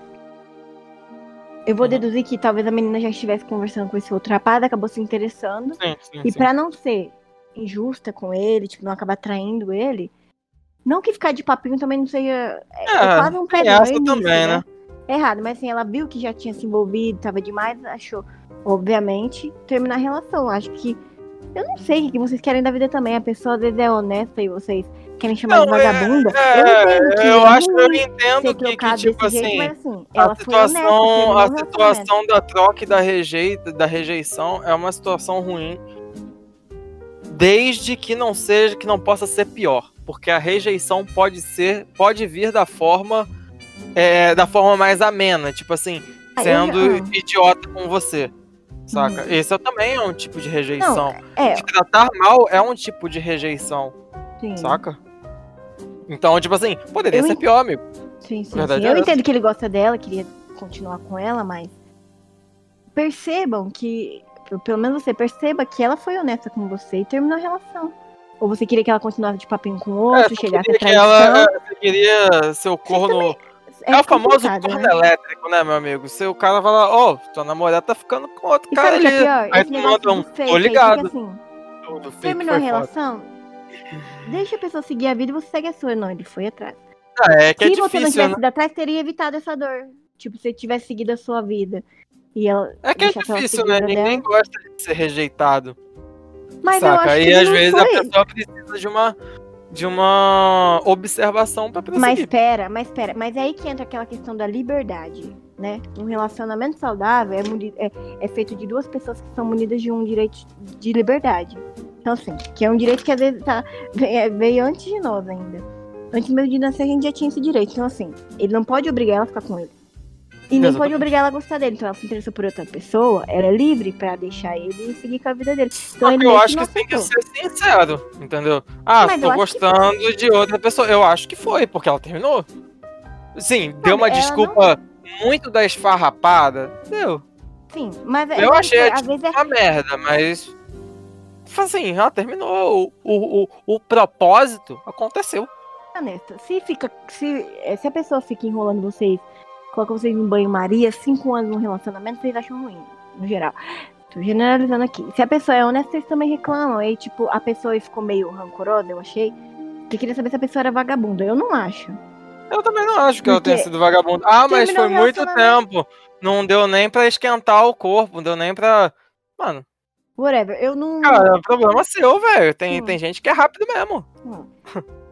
eu vou Uhum. deduzir que talvez a menina já estivesse conversando com esse outro rapaz, acabou se interessando. Sim, sim, E pra não ser injusta com ele, tipo, não acabar traindo ele, não que ficar de papinho também não seja. É, é É, quase um essa é início, também, né? É errado, mas assim, ela viu que já tinha se envolvido, tava demais, achou, obviamente, terminar a relação. Acho que. Eu não sei o que vocês querem da vida também. A pessoa às vezes é honesta e vocês querem chamar de Não, é- vagabunda. É, eu entendo que eu é acho, eu ruim entendo que, que, tipo assim, jeito, mas assim, a honesta, situação, terminou a situação da troca e da, rejeita, da rejeição é uma situação ruim. Desde que não seja, que não possa ser pior. Porque a rejeição pode ser, pode vir da forma, é, da forma mais amena. Tipo assim, Ah, sendo já- ah. idiota com você. Saca? Esse é também é um tipo de rejeição. É, Te tratar mal é um tipo de rejeição, sim. saca? Então, tipo assim, poderia eu ser pior, amigo. Sim, sim, sim. Eu é entendo que ele gosta dela, queria continuar com ela, mas percebam que, pelo menos você perceba que ela foi honesta com você e terminou a relação. Ou você queria que ela continuasse de papinho com o outro, é, chegasse a traição. Ela, você queria seu corno... É, é, o famoso corno né? elétrico, né, meu amigo? Se o cara fala, ó, oh, tua namorada tá ficando com outro e cara ali. É? Aí tu manda um, tô ligado. Assim, terminou a relação, deixa a pessoa seguir a vida e você segue a sua. Não, ele foi atrás. Ah, é que é Se é você não tivesse né? ido atrás, teria evitado essa dor. Tipo, se tivesse seguido a sua vida. E ela é que é difícil, né? Ninguém dela. gosta de ser rejeitado. Mas saca? eu acho e às vezes foi... a pessoa precisa de uma de uma observação para prosseguir. Mas espera, mas espera, mas é aí que entra aquela questão da liberdade, né? Um relacionamento saudável é, é, é, feito de duas pessoas que são munidas de um direito de liberdade. Então, assim, que é um direito que às vezes tá, veio antes de nós ainda. Antes mesmo de nascer, a gente já tinha esse direito. Então, assim, ele não pode obrigar ela a ficar com ele. E nem pode obrigar ela a gostar dele. Então ela se interessou por outra pessoa, ela é livre pra deixar ele e seguir com a vida dele. Então, ele eu acho que tem que ser sincero, entendeu? Ah, Mas tô gostando de outra pessoa. Eu acho que foi, porque ela terminou. Sim, Sabe, deu uma desculpa não... muito da esfarrapada. Deu. Sim, mas eu achei é, às vezes é... uma merda, mas. Assim, ela terminou. O, o, o, o propósito aconteceu. Honesta, se fica. Se, se a pessoa fica enrolando vocês coloca vocês em banho-maria, cinco anos num relacionamento, vocês acham ruim, no geral. Tô generalizando aqui. Se a pessoa é honesta, vocês também reclamam. Aí, tipo, a pessoa ficou meio rancorosa, eu achei. Que queria saber se a pessoa era vagabunda. Eu não acho. Eu também não acho que Porque ela tenha sido vagabunda. Ah, mas foi muito tempo. Não deu nem pra esquentar o corpo, não deu nem pra. Mano. Whatever. Eu não. Cara, é problema seu, velho. Tem, hum. tem gente que é rápido mesmo. Hum. [LAUGHS]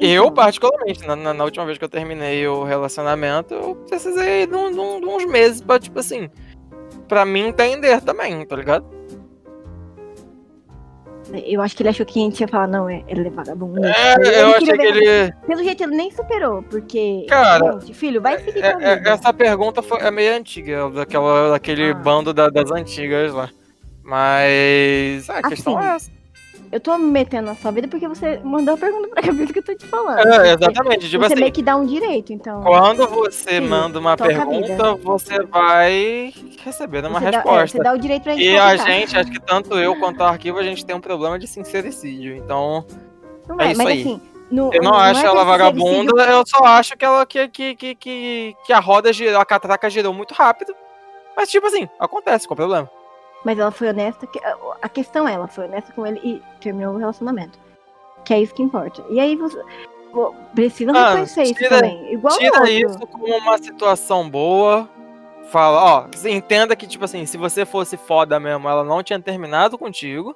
Eu, então. particularmente, na, na, na, última vez que eu terminei o relacionamento, eu precisei de, um, de, um, de uns meses pra, tipo assim, pra mim entender também, tá ligado? Eu acho que ele achou que a gente ia falar, não, é, ele é vagabundo. É, eu, eu achei que ele. Pelo jeito, ele nem superou, porque. Cara, gente, filho, vai seguir é, é, Essa pergunta foi, é meio antiga, daquela, daquele ah. bando da, das antigas lá. Mas. a assim, questão é essa eu tô me metendo na sua vida porque você mandou a pergunta pra cabeça [LAUGHS] que eu tô te falando. É, exatamente. Tipo você assim, meio que dá um direito, então. Quando você Sim, manda uma pergunta, você vai receber uma você resposta. Dá, é, você dá o direito pra gente E a gente, acho que tanto eu quanto o arquivo, a gente tem um problema de sincericídio. Então. Não é, é isso mas aí. assim. No, eu não, não acho é ela vagabunda, eu só acho que ela que, que, que, que, que a roda girou, a catraca girou muito rápido. Mas, tipo assim, acontece, qual o problema? Mas ela foi honesta. A questão é, ela foi honesta com ele e terminou o relacionamento. Que é isso que importa. E aí você. Precisa ah, reconhecer isso também. Igual tira isso como uma situação boa. Fala, ó, entenda que, tipo assim, se você fosse foda mesmo, ela não tinha terminado contigo.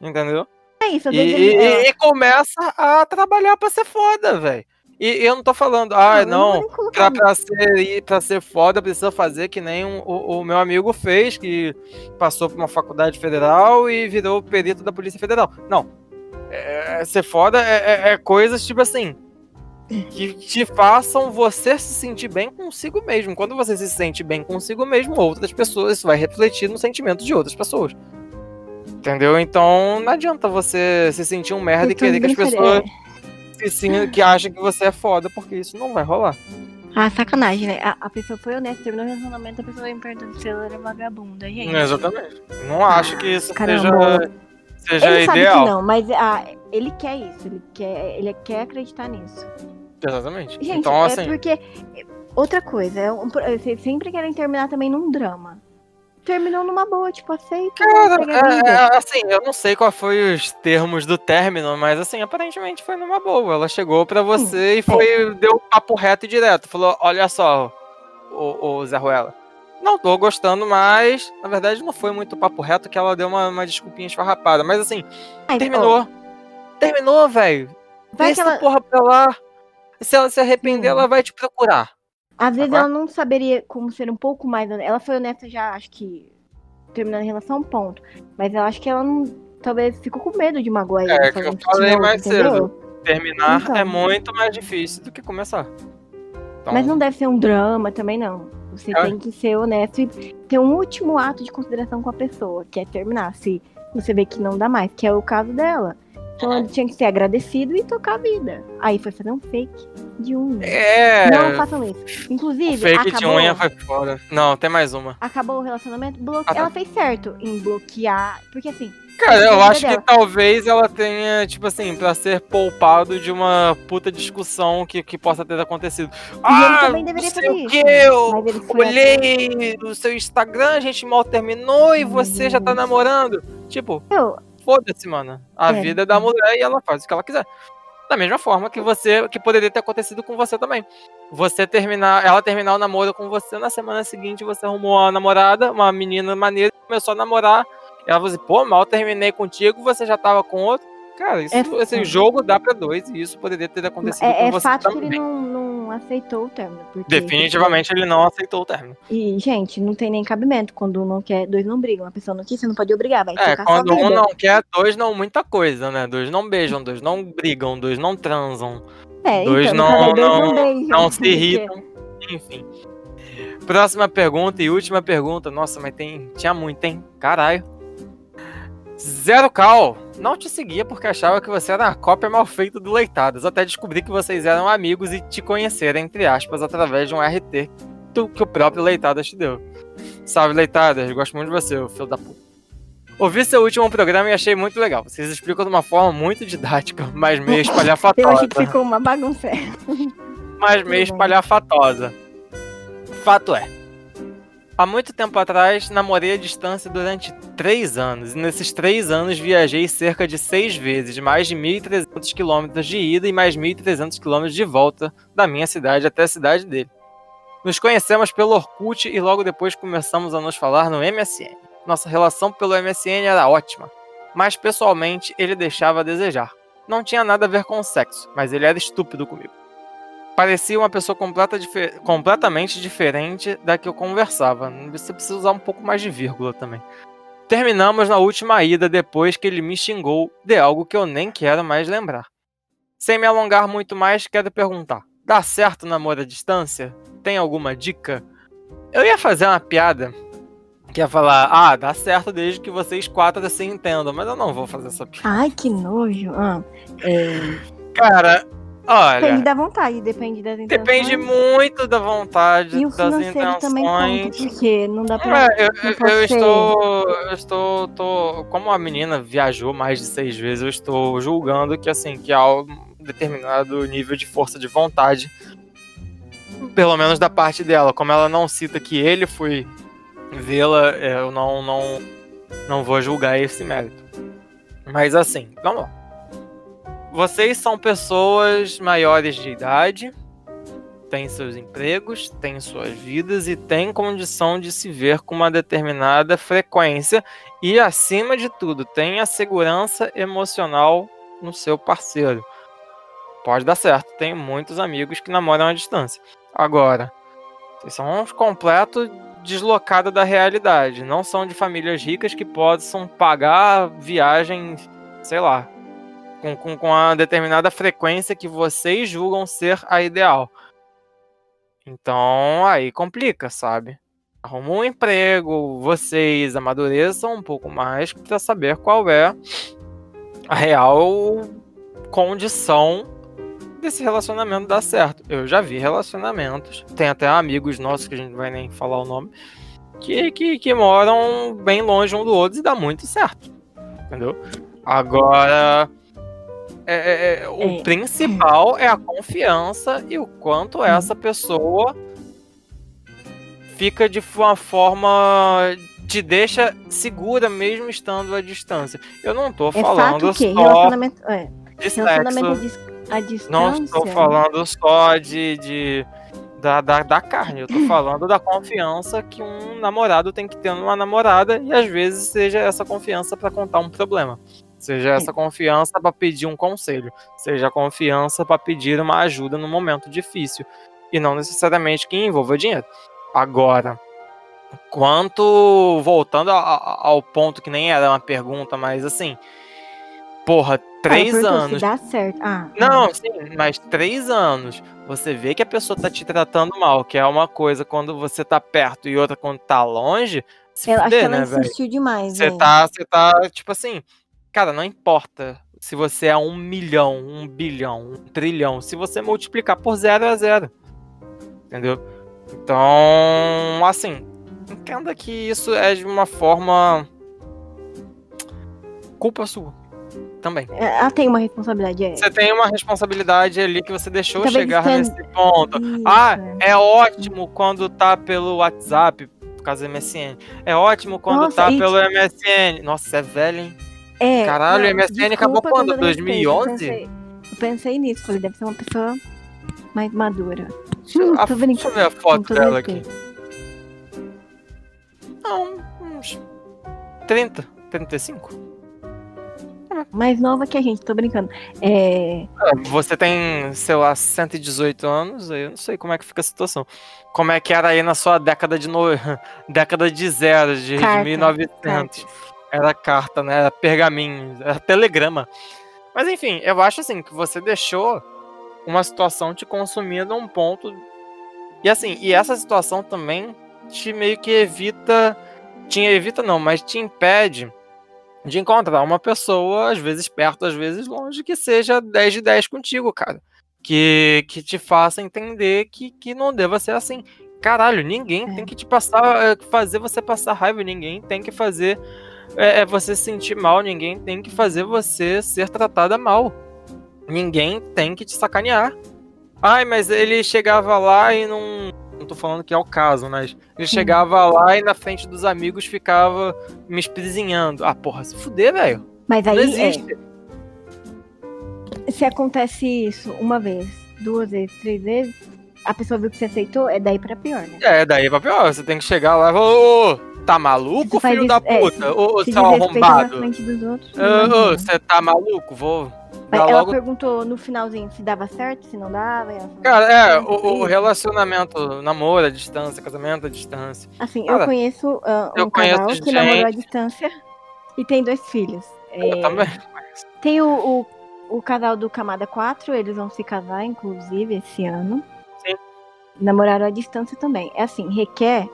Entendeu? É isso, e, e, e começa a trabalhar pra ser foda, velho. E eu não tô falando, ah, não, não pra, pra, ser, pra ser foda precisa fazer que nem um, o, o, meu amigo fez, que passou por uma faculdade federal e virou perito da Polícia Federal. Não. É, ser foda é, é, é coisas tipo assim, que te façam você se sentir bem consigo mesmo. Quando você se sente bem consigo mesmo, outras pessoas, isso vai refletir no sentimento de outras pessoas. Entendeu? Então não adianta você se sentir um merda e querer que as pessoas que, acha que você é foda, porque isso não vai rolar. Ah, sacanagem, né? A, a pessoa foi honesta, terminou o relacionamento, a pessoa vai me perguntando se ela era vagabunda, gente. Exatamente. Não acho que isso Caramba. seja, seja ele ideal. Sabe que não, mas ah, ele quer isso, ele quer, ele quer acreditar nisso. Exatamente. Gente, então, é assim... porque. Outra coisa, é um, vocês sempre querem terminar também num drama terminou numa boa, tipo, aceita. Cara, é, é, assim, eu não sei qual foi os termos do término, mas assim, aparentemente foi numa boa. Ela chegou pra você e foi, é. deu um papo reto e direto. Falou, olha só, o, o Zé Ruela. Não tô gostando, mas na verdade não foi muito papo reto que ela deu uma, uma desculpinha esfarrapada. Mas assim, Ai, terminou. Oh. Terminou, velho. Vai Deixa ela... porra pra lá. Se ela se arrepender, hum. ela vai te procurar. Às vezes ela não saberia como ser um pouco mais. Ela foi honesta já, acho que terminando a relação, ponto. Mas eu acho que ela não. Talvez ficou com medo de magoar ele. É, que eu falei novo, mais entendeu? cedo. Terminar então. é muito mais difícil do que começar. Então... Mas não deve ser um drama também, não. Você é. tem que ser honesto e ter um último ato de consideração com a pessoa, que é terminar. Se você vê que não dá mais, que é o caso dela. Então ele tinha que ser agradecido e tocar a vida. Aí foi fazer um fake de unha. É. Não façam isso. Inclusive, o fake acabou, de unha foi foda. Não, tem mais uma. acabou o relacionamento, bloque... Ah, tá. ela fez certo em bloquear. Porque assim, Cara, eu acho que talvez ela tenha, tipo assim, pra ser poupado de uma puta discussão que, que possa ter acontecido. Ah, também deveria fazer isso, que, eu ele olhei o seu Instagram, a gente mal terminou e você já tá Deus. namorando. Tipo, eu, foda-se, mano. A É. vida é da mulher e ela faz o que ela quiser. Da mesma forma que você, que poderia ter acontecido com você também. Você terminar, ela terminar o namoro com você, na semana seguinte você arrumou uma namorada, uma menina maneira, começou a namorar. Ela falou assim, pô, mal terminei contigo, você já tava com outro. Cara, isso, É esse foda. jogo dá pra dois e isso poderia ter acontecido é, com é você fato que também. ele não, não aceitou o término. porque- Definitivamente ele não aceitou o término. E, gente, não tem nem cabimento. Quando um não quer, dois não brigam. A pessoa não quis, você não pode obrigar, vai É, quando um não quer, dois não muita coisa, né? Dois não beijam, dois não brigam, dois não transam. É, dois então, não- dois não- beijam, não [LAUGHS] se porque- irritam. Enfim. Próxima pergunta e última pergunta. Nossa, mas tem. Tinha muito, hein? Caralho. Zero Cal. Não te seguia porque achava que você era a cópia mal feita do Leitadas. Até descobri que vocês eram amigos e te conheceram, entre aspas, através de um RT que o próprio Leitadas te deu. Salve, Leitadas. Gosto muito de você, filho da puta. Ouvi seu último programa e achei muito legal. Vocês explicam de uma forma muito didática, mas meio Eu espalhafatosa achei que ficou uma bagunça. mas meio espalhafatosa. Fato é. Há muito tempo atrás, namorei à distância durante três anos. E nesses três anos viajei cerca de seis vezes, mais de 1.300 quilômetros de ida e mais 1.300 quilômetros de volta da minha cidade até a cidade dele. Nos conhecemos pelo Orkut e logo depois começamos a nos falar no MSN. Nossa relação pelo MSN era ótima, mas pessoalmente ele deixava a desejar. Não tinha nada a ver com sexo, mas ele era estúpido comigo parecia uma pessoa completa dife- completamente diferente da que eu conversava. Você precisa usar um pouco mais de vírgula também. Terminamos na última ida depois que ele me xingou de algo que eu nem quero mais lembrar. Sem me alongar muito mais, quero perguntar: dá certo namoro à distância? Tem alguma dica? Eu ia fazer uma piada que ia falar: ah, dá certo desde que vocês quatro se entendam, mas eu não vou fazer essa piada. Ai, que nojo. Ah, é, Cara, olha. depende da vontade, depende das intenções. Depende muito da vontade, E o das financeiro também conta, intenções. porque não dá pra. É, eu, eu- eu estou, eu estou, tô- como a menina viajou mais de seis vezes, eu estou julgando que assim que há um determinado nível de força de vontade, pelo menos da parte dela. Como ela não cita que ele foi vê-la, eu não, não, não vou julgar esse mérito. Mas assim, vamos lá. Vocês são pessoas maiores de idade, têm seus empregos, têm suas vidas e têm condição de se ver com uma determinada frequência e, acima de tudo, tem a segurança emocional no seu parceiro. Pode dar certo, tem muitos amigos que namoram à distância. Agora, vocês são uns completos deslocados da realidade. Não são de famílias ricas que possam pagar viagens, sei lá, com, com, com a determinada frequência que vocês julgam ser a ideal. Então aí complica, sabe? Arruma um emprego, vocês amadureçam um pouco mais para saber qual é a real condição desse relacionamento dar certo. Eu já vi relacionamentos, tem até amigos nossos que a gente não vai nem falar o nome, que, que, que moram bem longe um do outro e dá muito certo. Entendeu? Agora. É- é- é, o É. principal é a confiança e o quanto essa pessoa fica de uma forma. te deixa segura mesmo estando à distância. Eu não tô É falando que só relacionamento, é, de relacionamento sexo. à distância. Não estou falando só de, de da, da, da carne, eu tô [LAUGHS] falando da confiança que um namorado tem que ter numa namorada e às vezes seja essa confiança para contar um problema. Seja essa confiança para pedir um conselho, seja a confiança para pedir uma ajuda num momento difícil e não necessariamente que envolva dinheiro. Agora, quanto voltando a- a- ao ponto que nem era uma pergunta, mas assim, porra, Ah, três perguntou anos dá certo. Ah, não, sim, mas três anos. Você vê que a pessoa tá te tratando mal, que é uma coisa quando você tá perto e outra quando tá longe. Se eu acho que fuder, ela né, insistiu demais. Você né? tá, você tá, tipo assim, cara, não importa se você é um milhão, um bilhão, um trilhão. Se você multiplicar por zero, é zero. Entendeu? Então, assim, entenda que isso é de uma forma. culpa sua. Também. É, ela tem uma responsabilidade. É. Você tem uma responsabilidade ali que você deixou Talvez chegar nesse ponto. Isso. Ah, é ótimo quando tá pelo WhatsApp, por causa do MSN. É ótimo quando Nossa, tá pelo MSN. Nossa, é velho, hein? É, Caralho, o MSN acabou quando? 2011? Eu pensei, eu pensei nisso, falei, deve ser uma pessoa mais madura. Deixa, hum, a, deixa eu ver a foto dela aqui. Não, uns 30, 35. Mais nova que a gente, tô brincando. É... é você tem, sei lá, 118 anos, eu não sei como é que fica a situação. Como é que era aí na sua década de no... [LAUGHS] década de zero, de, Carta, 1900. Era carta, né? Era pergaminho, era telegrama. Mas enfim, eu acho assim que você deixou uma situação te consumindo a um ponto. E assim, e essa situação também te meio que evita. Te evita não, mas te impede de encontrar uma pessoa, às vezes perto, às vezes longe, que seja 10 de 10 contigo, cara. Que, que te faça entender que, que não deva ser assim. Caralho, ninguém é. tem que te passar, fazer você passar raiva, ninguém tem que fazer é, é você se sentir mal, ninguém tem que fazer você ser tratada mal. Ninguém tem que te sacanear. Ai, mas ele chegava lá e não. Não tô falando que é o caso, mas ele chegava lá e na frente dos amigos ficava me esprizinhando. Ah, porra, se fuder, velho. Mas aí. Não existe. É... Se acontece isso uma vez, duas vezes, três vezes, a pessoa viu que você aceitou, é daí pra pior, né? É, daí pra pior. Você tem que chegar lá e falar, ô, tá maluco, filho da é, puta? É, ô, seu arrombado. Ô, você tá maluco? Vou. Ela logo... perguntou no finalzinho se dava certo, se não dava. Cara, é, o, o, relacionamento, namoro à distância, casamento à distância. Assim, Cara, eu conheço uh, um eu casal conheço que gente... namorou à distância e tem dois filhos. Eu é... também. Tem o, o, o casal do Camada 4, eles vão se casar, inclusive, esse ano. Sim. Namoraram à distância também. É assim, requer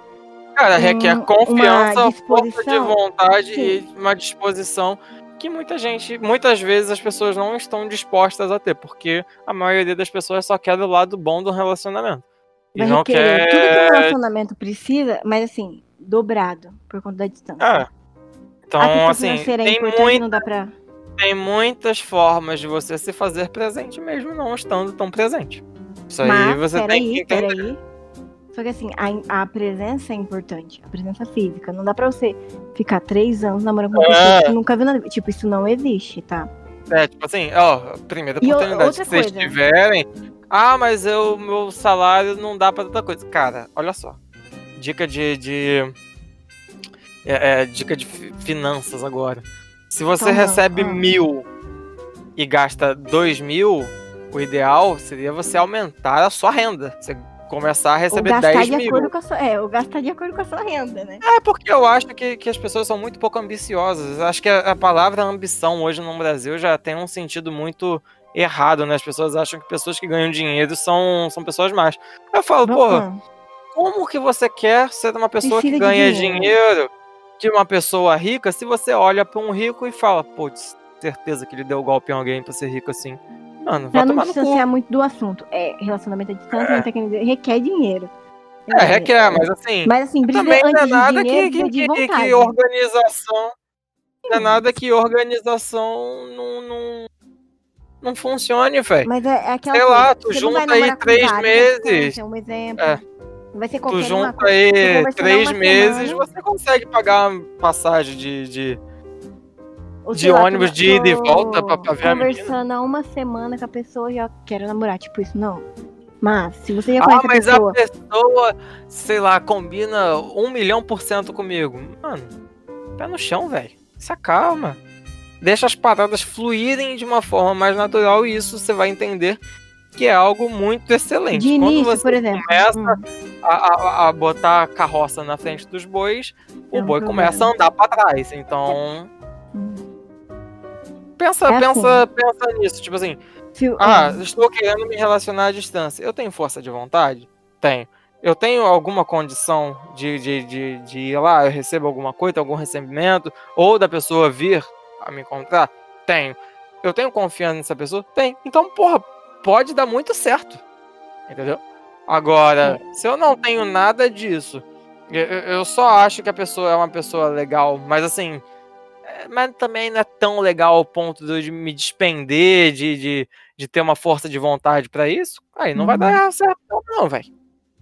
Cara, requer confiança, força de vontade Sim. e uma disposição que muita gente, muitas vezes as pessoas não estão dispostas a ter, porque a maioria das pessoas só quer do lado bom do relacionamento. Vai e não quer... tudo que um relacionamento precisa, mas assim, dobrado, por conta da distância. É. Então, assim, é tem, pra... tem muitas formas de você se fazer presente mesmo não estando tão presente. Isso mas, aí você tem aí, que entender. Peraí só que assim, a, a, presença é importante, a presença física. Não dá pra você ficar três anos namorando com uma pessoa que nunca viu nada. Tipo, isso não existe, tá? É, tipo assim, ó, primeira oportunidade que vocês tiverem. Ah, mas eu, meu salário não dá pra tanta coisa. Cara, olha só. Dica de. de é, é, dica de finanças agora. Se você recebe mil e gasta dois mil, o ideal seria você aumentar a sua renda. Você começar a receber 10 mil. Sua, é, ou gastar de acordo com a sua renda, né? É, porque eu acho que, que as pessoas são muito pouco ambiciosas. Acho que a, a palavra ambição hoje no Brasil já tem um sentido muito errado, né? As pessoas acham que pessoas que ganham dinheiro são, são pessoas más. Eu falo, porra, como que você quer ser uma pessoa Precisa que ganha dinheiro. dinheiro de uma pessoa rica se você olha para um rico e fala, putz, certeza que ele deu golpe em alguém para ser rico assim. Mano, pra não distanciar muito do assunto. É, relacionamento à distância, é. requer dinheiro. É, é, requer, mas assim. Mas assim, também não é nada dinheiro, que, que, que, que, organização. Não é nada que organização não, não, não funcione, velho. Mas é, é aquela. Sei lá, tu junta aí três meses. Um exemplo. É. Vai ser tu junta aí três meses, semana. você consegue pagar uma passagem de, de de ônibus de ida e volta pra, pra ver a Conversando há uma semana com a pessoa e já quero namorar, tipo isso, não. Mas, se você já ah, conhece ah, mas a pessoa... a pessoa, sei lá, combina um milhão por cento comigo. Mano, pé no chão, velho. Se acalma. Deixa as paradas fluírem de uma forma mais natural e isso você vai entender que é algo muito excelente. De início, Quando você por exemplo. começa hum. a, a, a, botar a carroça na frente dos bois, é o boi começa a andar para trás. Então, hum. Pensa, é pensa, assim. pensa nisso, tipo assim. ah, estou querendo me relacionar à distância. Eu tenho força de vontade? Tenho. Eu tenho alguma condição de, de, de, de ir lá, eu recebo alguma coisa, algum recebimento, ou da pessoa vir a me encontrar? Tenho. Eu tenho confiança nessa pessoa? Tem. Então, porra, pode dar muito certo. Entendeu? Agora, é. se eu não tenho nada disso, eu, eu, só acho que a pessoa é uma pessoa legal, mas assim, é, mas também não é tão legal ao ponto de me despender, de, de, de ter uma força de vontade para isso, aí não uhum. vai dar certo, não, velho.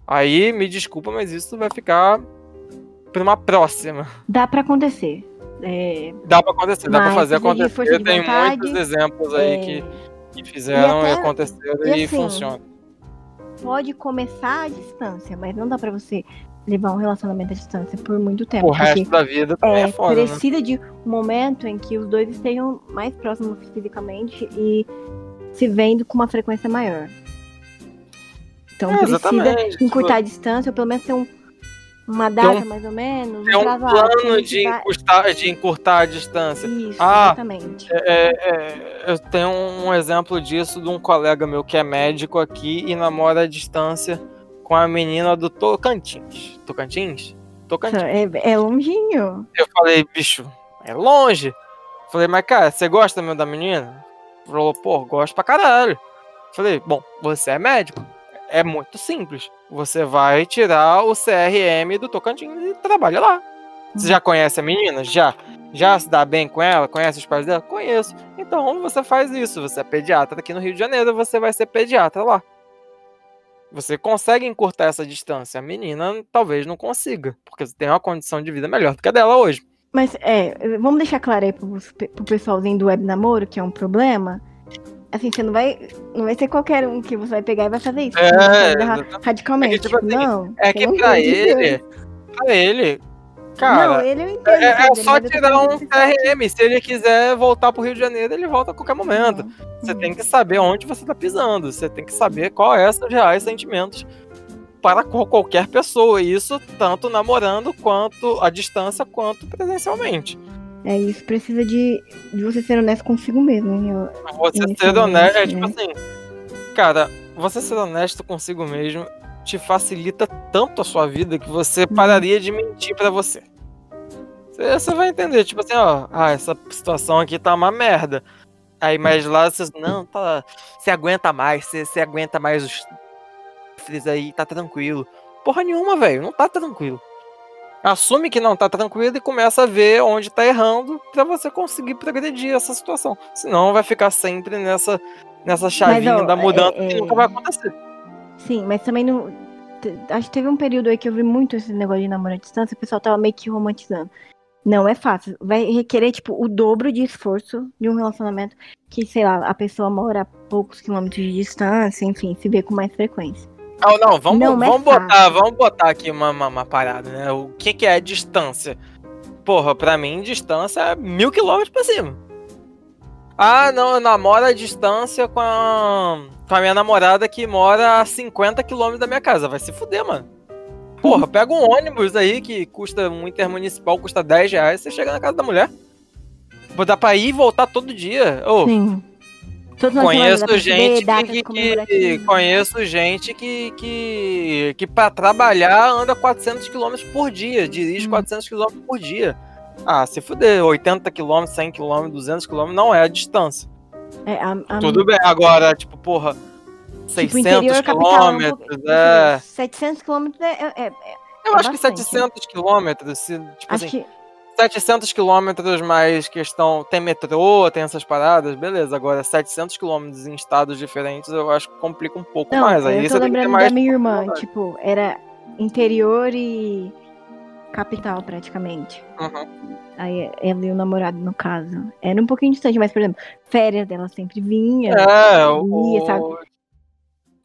Aí, me desculpa, mas isso vai ficar pra uma próxima. Dá para acontecer. É... Dá para acontecer, dá para fazer acontecer. Tem muitos exemplos aí é... que, que fizeram e, até... e aconteceram e, e assim, funciona. Pode começar à distância, mas não dá para você levar um relacionamento à distância por muito tempo. O resto da vida é, é foda, né? Precisa né? de um momento em que os dois estejam mais próximos fisicamente e se vendo com uma frequência maior. Então é, precisa encurtar a distância, ou pelo menos ter um, uma data um, mais ou menos. É um, um plano de, vai... encurtar, de encurtar a distância. Isso, ah, exatamente. É, é, é, eu tenho um exemplo disso de um colega meu que é médico aqui e namora à distância com a menina do Tocantins. Tocantins? Tocantins. É, é longinho. Eu falei, bicho, é longe. Falei, mas cara, você gosta mesmo da menina? Falou, pô, gosto pra caralho. Falei, bom, você é médico é muito simples. Você vai tirar o CRM do Tocantins e trabalha lá. Você já conhece a menina? Já. Já se dá bem com ela? Conhece os pais dela? Conheço. Então você faz isso. Você é pediatra aqui no Rio de Janeiro, você vai ser pediatra lá. Você consegue encurtar essa distância. A menina talvez não consiga, porque você tem uma condição de vida melhor do que a dela hoje. Mas é, vamos deixar claro aí pro, pro pessoalzinho do web namoro, que é um problema Assim, você não vai. Não vai ser qualquer um que você vai pegar e vai fazer isso. É, radicalmente. É que, tipo, assim, não. É que pra ele. Pra ele. Cara, não, ele entendo, é, é só tirar um CRM. Se ele quiser voltar pro Rio de Janeiro, ele volta a qualquer momento. Você tem que saber onde você tá pisando. Você tem que saber qual é seus reais sentimentos para qualquer pessoa. Isso tanto namorando quanto à distância quanto presencialmente. É, isso precisa de, de você ser honesto consigo mesmo. Eu, você ser honesto, é tipo né? assim, cara, você ser honesto consigo mesmo te facilita tanto a sua vida que você pararia de mentir para você. você. Vai entender, tipo assim, ó, ah, essa situação aqui tá uma merda. Aí mais lá você, não, tá, você aguenta mais, você, você aguenta mais os aí, tá tranquilo. Porra nenhuma, velho, não tá tranquilo assume que não tá tranquilo e começa a ver onde tá errando para você conseguir progredir essa situação. Senão vai ficar sempre nessa, nessa chavinha mas, ó, da mudança é, que nunca vai acontecer. Sim, mas também não. Acho que teve um período aí que eu vi muito esse negócio de namoro à distância, o pessoal tava meio que romantizando. Não é fácil. Vai requerer, tipo, o dobro de esforço de um relacionamento que, sei lá, a pessoa mora a poucos quilômetros de distância, enfim, se vê com mais frequência. Não, não, vamos, não vamos botar, vamos botar aqui uma, uma, uma, parada, né? O que, que é distância? Porra, pra mim, distância é mil quilômetros pra cima. Ah, não, eu namoro a distância com a, com a minha namorada que mora a 50 quilômetros da minha casa. Vai se fuder, mano. Porra, pega um ônibus aí que custa um intermunicipal, custa 10 reais, você chega na casa da mulher. Dar pra ir e voltar todo dia. Oh, Sim. Todos conheço gente que, que, conheço gente que que que para trabalhar anda 400 km por dia, dirige hum. 400 km por dia. Ah, se fuder, 80 km, 100 km, 200 km não é a distância. É, a, a... Tudo bem, agora, tipo, porra, 600 tipo, km, é... 700 km é, é, é, Eu acho bastante. que 700 km, se, tipo acho assim, que 700 quilômetros mais questão. Tem metrô, tem essas paradas, beleza. Agora, 700 quilômetros em estados diferentes eu acho que complica um pouco Não, mais. Aí eu tô lembrando mais da minha irmã, tipo, era interior e capital praticamente. Uhum. Aí ela e o namorado, no caso. Era um pouquinho distante, mas, por exemplo, férias dela sempre vinha. É, ia, o... sabe?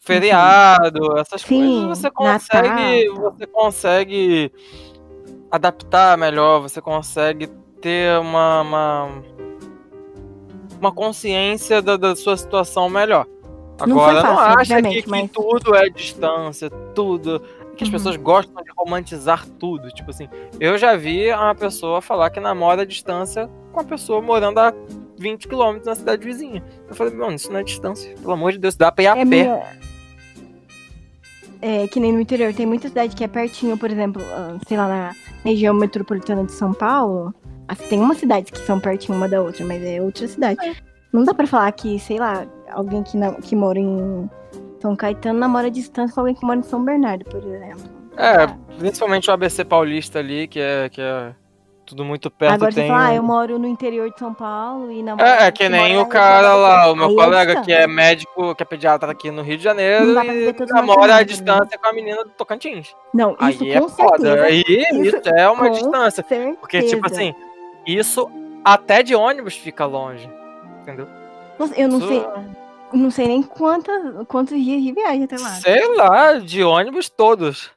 Feriado, essas Sim, coisas você consegue. Natal. Você consegue adaptar melhor, você consegue ter uma, uma, uma consciência da, da, sua situação melhor. Agora, não, fácil, não acha que, que mas... tudo é distância, tudo. Que as uhum. pessoas gostam de romantizar tudo. Tipo assim, eu já vi uma pessoa falar que namora a distância com a pessoa morando a 20 km na cidade vizinha. Eu falei, mano, isso não é distância. Pelo amor de Deus, dá pra ir a é pé. Minha é, que nem no interior, tem muita cidade que é pertinho, por exemplo, ah, sei lá, na região metropolitana de São Paulo. Assim, tem umas cidades que são pertinho uma da outra, mas é outra cidade. É. Não dá pra falar que, sei lá, alguém que, na, que mora em São Caetano namora a distância com alguém que mora em São Bernardo, por exemplo. É, principalmente o ABC Paulista ali, que é, que é tudo muito perto. Agora tem você fala, ah, eu moro no interior de São Paulo e namoro. É, é que nem o cara lá, o meu é colega que é médico, que é pediatra aqui no Rio de Janeiro e namora à imaginando, né? distância com a menina do Tocantins. Não, isso Aí é foda. certeza. Aí isso, Isso é uma distância. certeza. Porque, tipo assim, isso até de ônibus fica longe. Entendeu? Nossa, eu não Isso- sei. Não sei nem quantas, quantos dias de viagem até lá. Sei lá, de ônibus todos.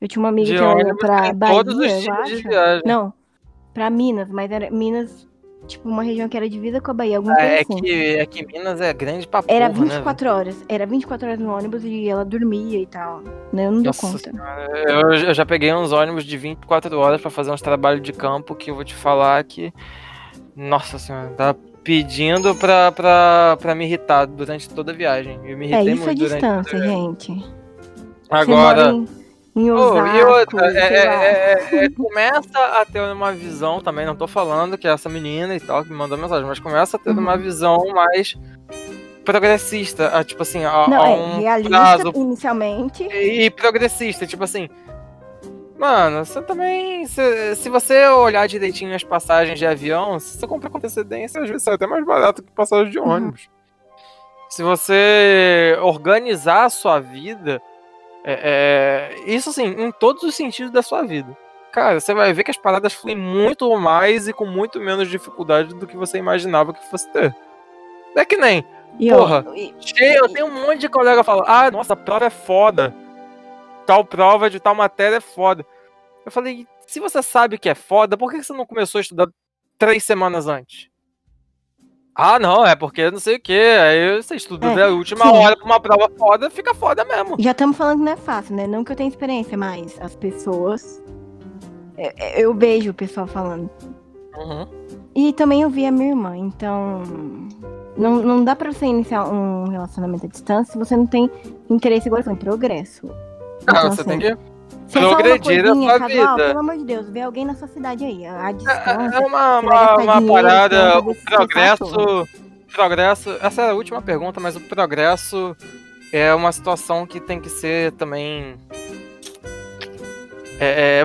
Eu tinha uma amiga De que ela ia ônibus pra Bahia, todos os eu tipos de acho. viagem. Não, pra Minas, mas era Minas, tipo, uma região que era divisa com a Bahia, alguma coisa É, é assim. que, é que Minas é grande pra Era porra, né, 24 horas. Era 24 horas no ônibus e ela dormia e tal. Né? Eu não dou Nossa conta. Eu, eu já peguei uns ônibus de 24 horas pra fazer uns trabalhos de campo que eu vou te falar que. Nossa senhora, tá pedindo pra, pra, pra me irritar durante toda a viagem. Eu me É, irritei isso é muito durante distância, a viagem. gente. Agora. Osasco, e outra, é- é- é- é- começa a ter uma visão também, não tô falando que é essa menina e tal que me mandou mensagem, mas começa a ter Uhum. uma visão mais progressista, a, tipo assim, a, Não, a é um realista prazo inicialmente. e progressista, tipo assim. Mano, você também. Se, se você olhar direitinho as passagens de avião, se você comprar com antecedência, às vezes sai até mais barato que passagem de Uhum. ônibus. Se você organizar a sua vida, é, é, isso assim, em todos os sentidos da sua vida. Cara, você vai ver que as paradas fluem muito mais e com muito menos dificuldade do que você imaginava que fosse ter. É que nem, E, Porra. ó, e- Cheio, eu tenho um monte de colega falando, ah, nossa, a prova é foda. Tal prova de tal matéria é foda. Eu falei, se você sabe que é foda, por que você não começou a estudar três semanas antes? Ah, não, é porque não sei o que. Aí você estuda É, até a última sim. hora pra uma prova foda, fica foda mesmo. já estamos falando que não é fácil, né? Não que eu tenha experiência, mas as pessoas. Eu, eu vejo o pessoal falando. Uhum. E também eu vi a minha irmã, então. Não, não dá pra você iniciar um relacionamento à distância se você não tem interesse igual em progresso. Ah, Então, você assim, tem que. é uma progredir a sua vida. Pelo amor de Deus, vê alguém na sua cidade aí. A É distância. uma, você vai uma, uma você parada, o progresso. Progresso. Essa é a última pergunta, mas o progresso é uma situação que tem que ser também. É, é,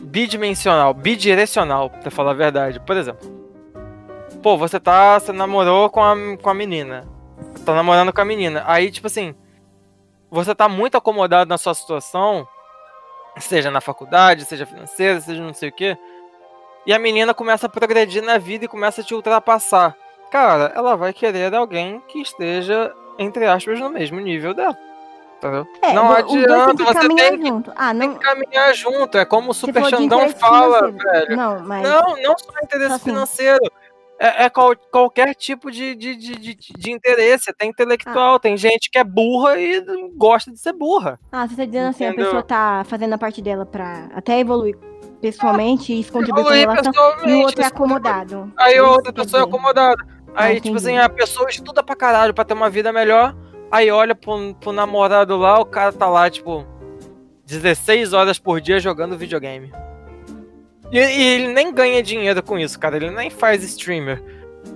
bidimensional, bidirecional, pra falar a verdade. Por exemplo, pô, você tá. Você namorou com a, com a menina. Tá namorando com a menina. Aí, tipo assim, você tá muito acomodado na sua situação, seja na faculdade, seja financeira, seja não sei o quê. E a menina começa a progredir na vida e começa a te ultrapassar. Cara, ela vai querer alguém que esteja, entre aspas, no mesmo nível dela. Entendeu? É, não adianta, você tem que, junto. Ah, tem não. que caminhar junto. É como o Super Xandão fala, financeiro. velho. Não, mas. Não, não só interesse Assim. financeiro. É, é qual- qualquer tipo de, de, de, de, interesse. Tem intelectual, Ah. tem gente que é burra e gosta de ser burra. Ah, você tá dizendo assim, a Entendeu? pessoa tá fazendo a parte dela pra até evoluir pessoalmente e isso contribui relação. E o outro é acomodado. Aí É isso outra pessoa é acomodada. Aí, Ah, tipo assim, a pessoa estuda pra caralho pra ter uma vida melhor. Aí olha pro, pro namorado lá, o cara tá lá, tipo, 16 horas por dia jogando videogame. E, e ele nem ganha dinheiro com isso, cara. Ele nem faz streamer.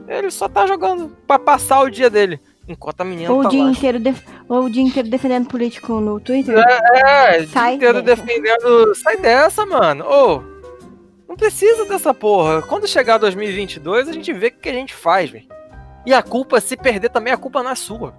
Ele só tá jogando pra passar o dia dele. Enquanto a menina Ou o tá dia lá. inteiro def- ou o dia inteiro defendendo político no Twitter. É, o dia Sai inteiro dessa. defendendo. Sai dessa, mano. Ô, não precisa dessa porra. Quando chegar 2022, a gente vê o que a gente faz, velho. E a culpa, se perder também, a culpa não é sua.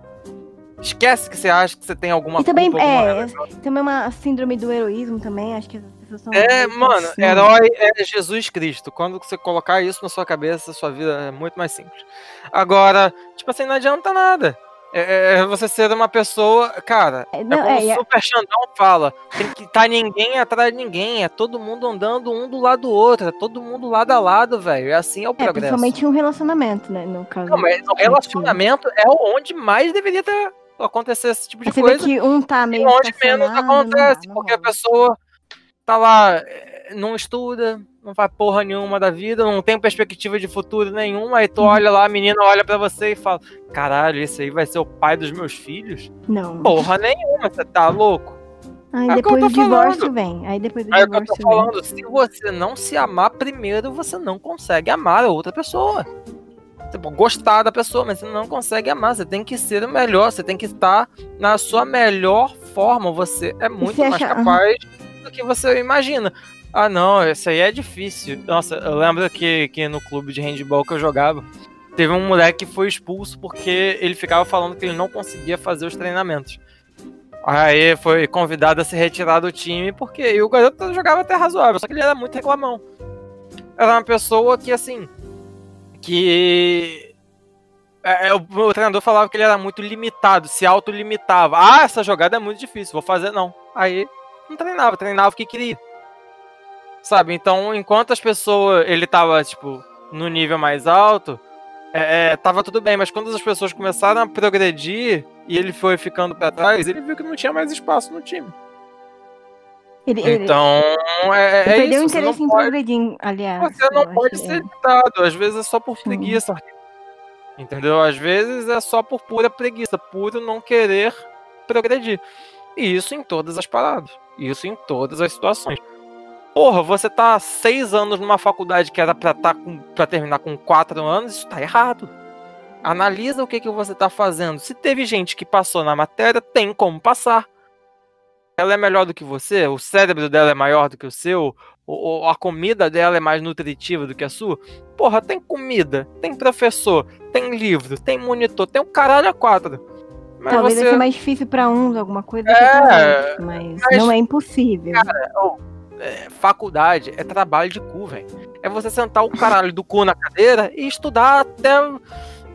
Esquece que você acha que você tem alguma E também, culpa. é, também uma síndrome do heroísmo também, acho que as pessoas são. É, mano, assim. herói é Jesus Cristo. Quando você colocar isso na sua cabeça, sua vida é muito mais simples. Agora, tipo assim, não adianta nada. É, é você ser uma pessoa. Cara, É, é não, como é, o Super Xandão fala: tem que estar ninguém atrás de ninguém. É todo mundo andando um do lado do outro. É todo mundo lado a lado, velho. E assim é o é, progresso. principalmente um relacionamento, né? No caso. Não, mas o relacionamento é onde mais deveria ter acontecer esse tipo de Você coisa. vê que um tá meio. onde menos não acontece, dá, não porque a pessoa tá lá, eh, não estuda, não faz porra nenhuma da vida, não tem perspectiva de futuro nenhuma, aí tu Uhum. olha lá, a menina olha pra você e fala: Caralho, esse aí vai ser o pai dos meus filhos? Não. Porra nenhuma, você tá louco? Aí É depois eu do tô divórcio falando. vem. Aí depois do Aí é o que eu tô divórcio vem. falando, se você não se amar primeiro, você não consegue amar a outra pessoa. Gostar da pessoa, mas você não consegue amar. Você tem que ser o melhor, você tem que estar na sua melhor forma. Você é muito você mais acha... capaz do que você imagina. Ah, não, isso aí é difícil. Nossa, eu lembro que, que no clube de handball que eu jogava, teve um moleque que foi expulso porque ele ficava falando que ele não conseguia fazer os treinamentos. Aí foi convidado a se retirar do time porque o garoto jogava até razoável, só que ele era muito reclamão. Era uma pessoa que, assim, que é, é, o, o, treinador falava que ele era muito limitado, se autolimitava. Ah, essa jogada é muito difícil, vou fazer não. Aí não treinava, treinava o que queria. Sabe? Então, enquanto as pessoas. Ele tava, tipo, no nível mais alto, é, é, tava tudo bem, mas quando as pessoas começaram a progredir e ele foi ficando para trás, ele viu que não tinha mais espaço no time. Ele, então, ele, é, é perdeu isso. o interesse em pode, progredir, aliás. Você não pode ser limitado, às vezes é só por preguiça. Entendeu? Às vezes é só por pura preguiça, puro não querer progredir. E isso em todas as paradas. Isso em todas as situações. Porra, você tá seis anos numa faculdade que era pra, tá com, pra terminar com quatro anos, isso tá errado. Analisa o que, que você tá fazendo. Se teve gente que passou na matéria, tem como passar ela é melhor do que você, o cérebro dela é maior do que o seu, ou, a comida dela é mais nutritiva do que a sua. Porra, tem comida, tem professor, tem livro, tem monitor, tem um caralho a quatro. Mas Talvez você... seja mais difícil para uns alguma coisa é, mas, mas, não é impossível. Cara, oh, é, faculdade é trabalho de cu, velho. É você sentar o caralho do cu na cadeira e estudar até.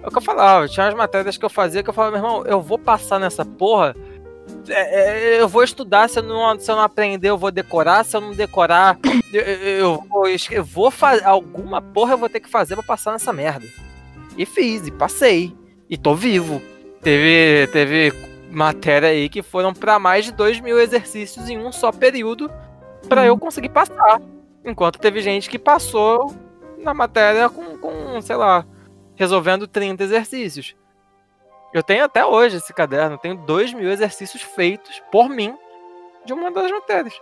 É o que eu falava, tinha umas matérias que eu fazia que eu falava, meu irmão, eu vou passar nessa porra é, é, eu vou estudar, se eu, não, se eu não aprender, eu vou decorar, se eu não decorar, [COUGHS] eu, eu, vou, eu vou fazer. Alguma porra eu vou ter que fazer pra passar nessa merda. E fiz, e passei. E tô vivo. Teve, teve matéria aí que foram para mais de 2 mil exercícios em um só período para eu conseguir passar. Enquanto teve gente que passou na matéria com, com, sei lá, resolvendo 30 exercícios. Eu tenho até hoje esse caderno, tenho dois mil exercícios feitos por mim de uma das matérias.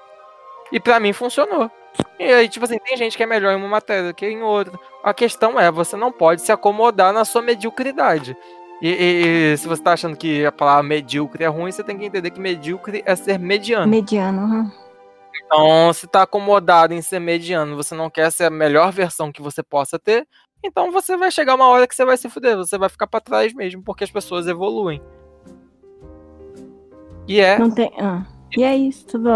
E para mim funcionou. E aí, tipo assim, tem gente que é melhor em uma matéria que em outra. A questão é, você não pode se acomodar na sua mediocridade. E, e, e se você tá achando que a palavra medíocre é ruim, você tem que entender que medíocre é ser mediano. Mediano, uhum. Então, se tá acomodado em ser mediano, você não quer ser a melhor versão que você possa ter, então você vai chegar uma hora que você vai se fuder, você vai ficar para trás mesmo, porque as pessoas evoluem. E é. Não tem. Ah. E é isso, tudo.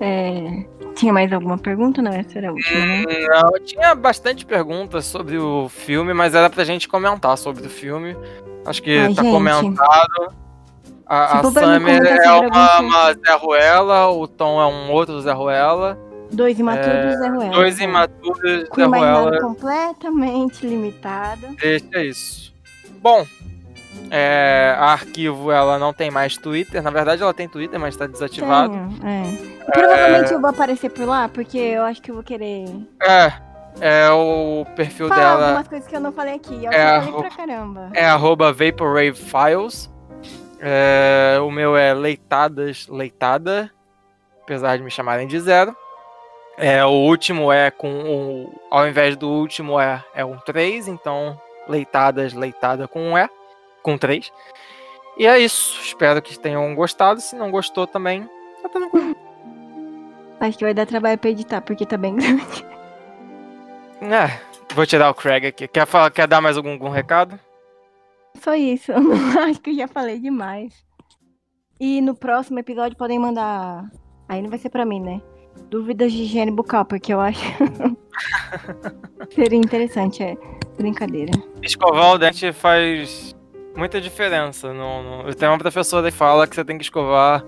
É... Tinha mais alguma pergunta? Não, essa era a última, né? Não, tinha bastante perguntas sobre o filme, mas era pra gente comentar sobre o filme. Acho que Ai, tá gente. comentado. A, a Summer é uma, uma Zé Ruela, o Tom é um outro Zé Ruela. Dois imaturos é, Zé Ruela. Dois imaturos Com Zé Ruela. completamente limitada. Deixa isso. Bom, é, a arquivo ela não tem mais Twitter. Na verdade, ela tem Twitter, mas está desativado. Tenho, é. Provavelmente eu vou aparecer por lá, porque eu acho que eu vou querer. É. É o perfil Fala dela. algumas coisas que eu não falei aqui. Eu é falei pra caramba. É arroba Vaporwave Files. É, o meu é Leitadas Leitada. Apesar de me chamarem de zero. É, o último é com. O, ao invés do último é, é um 3, então leitadas, leitada com um E, com 3. E é isso. Espero que tenham gostado. Se não gostou também, tá tranquilo. Acho que vai dar trabalho pra editar, porque tá bem [LAUGHS] grande. É, vou tirar o Craig aqui. Quer, falar, quer dar mais algum, algum recado? Só isso. [LAUGHS] Acho que eu já falei demais. E no próximo episódio podem mandar. Aí não vai ser pra mim, né? Dúvidas de higiene bucal, porque eu acho [LAUGHS] seria interessante, é brincadeira. Escovar o dente faz muita diferença. No, no... Eu tenho uma professora que fala que você tem que escovar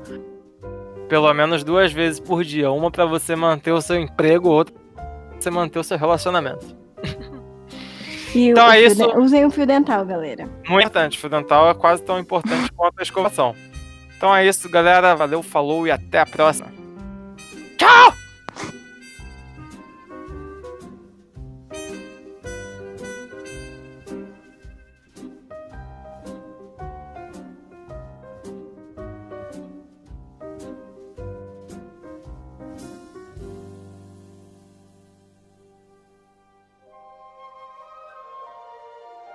pelo menos duas vezes por dia. Uma para você manter o seu emprego, outra pra você manter o seu relacionamento. [LAUGHS] E então é isso. Usem o fio dental, galera. Muito importante. O fio dental é quase tão importante quanto a escovação. Então é isso, galera. Valeu, falou e até a próxima. 敲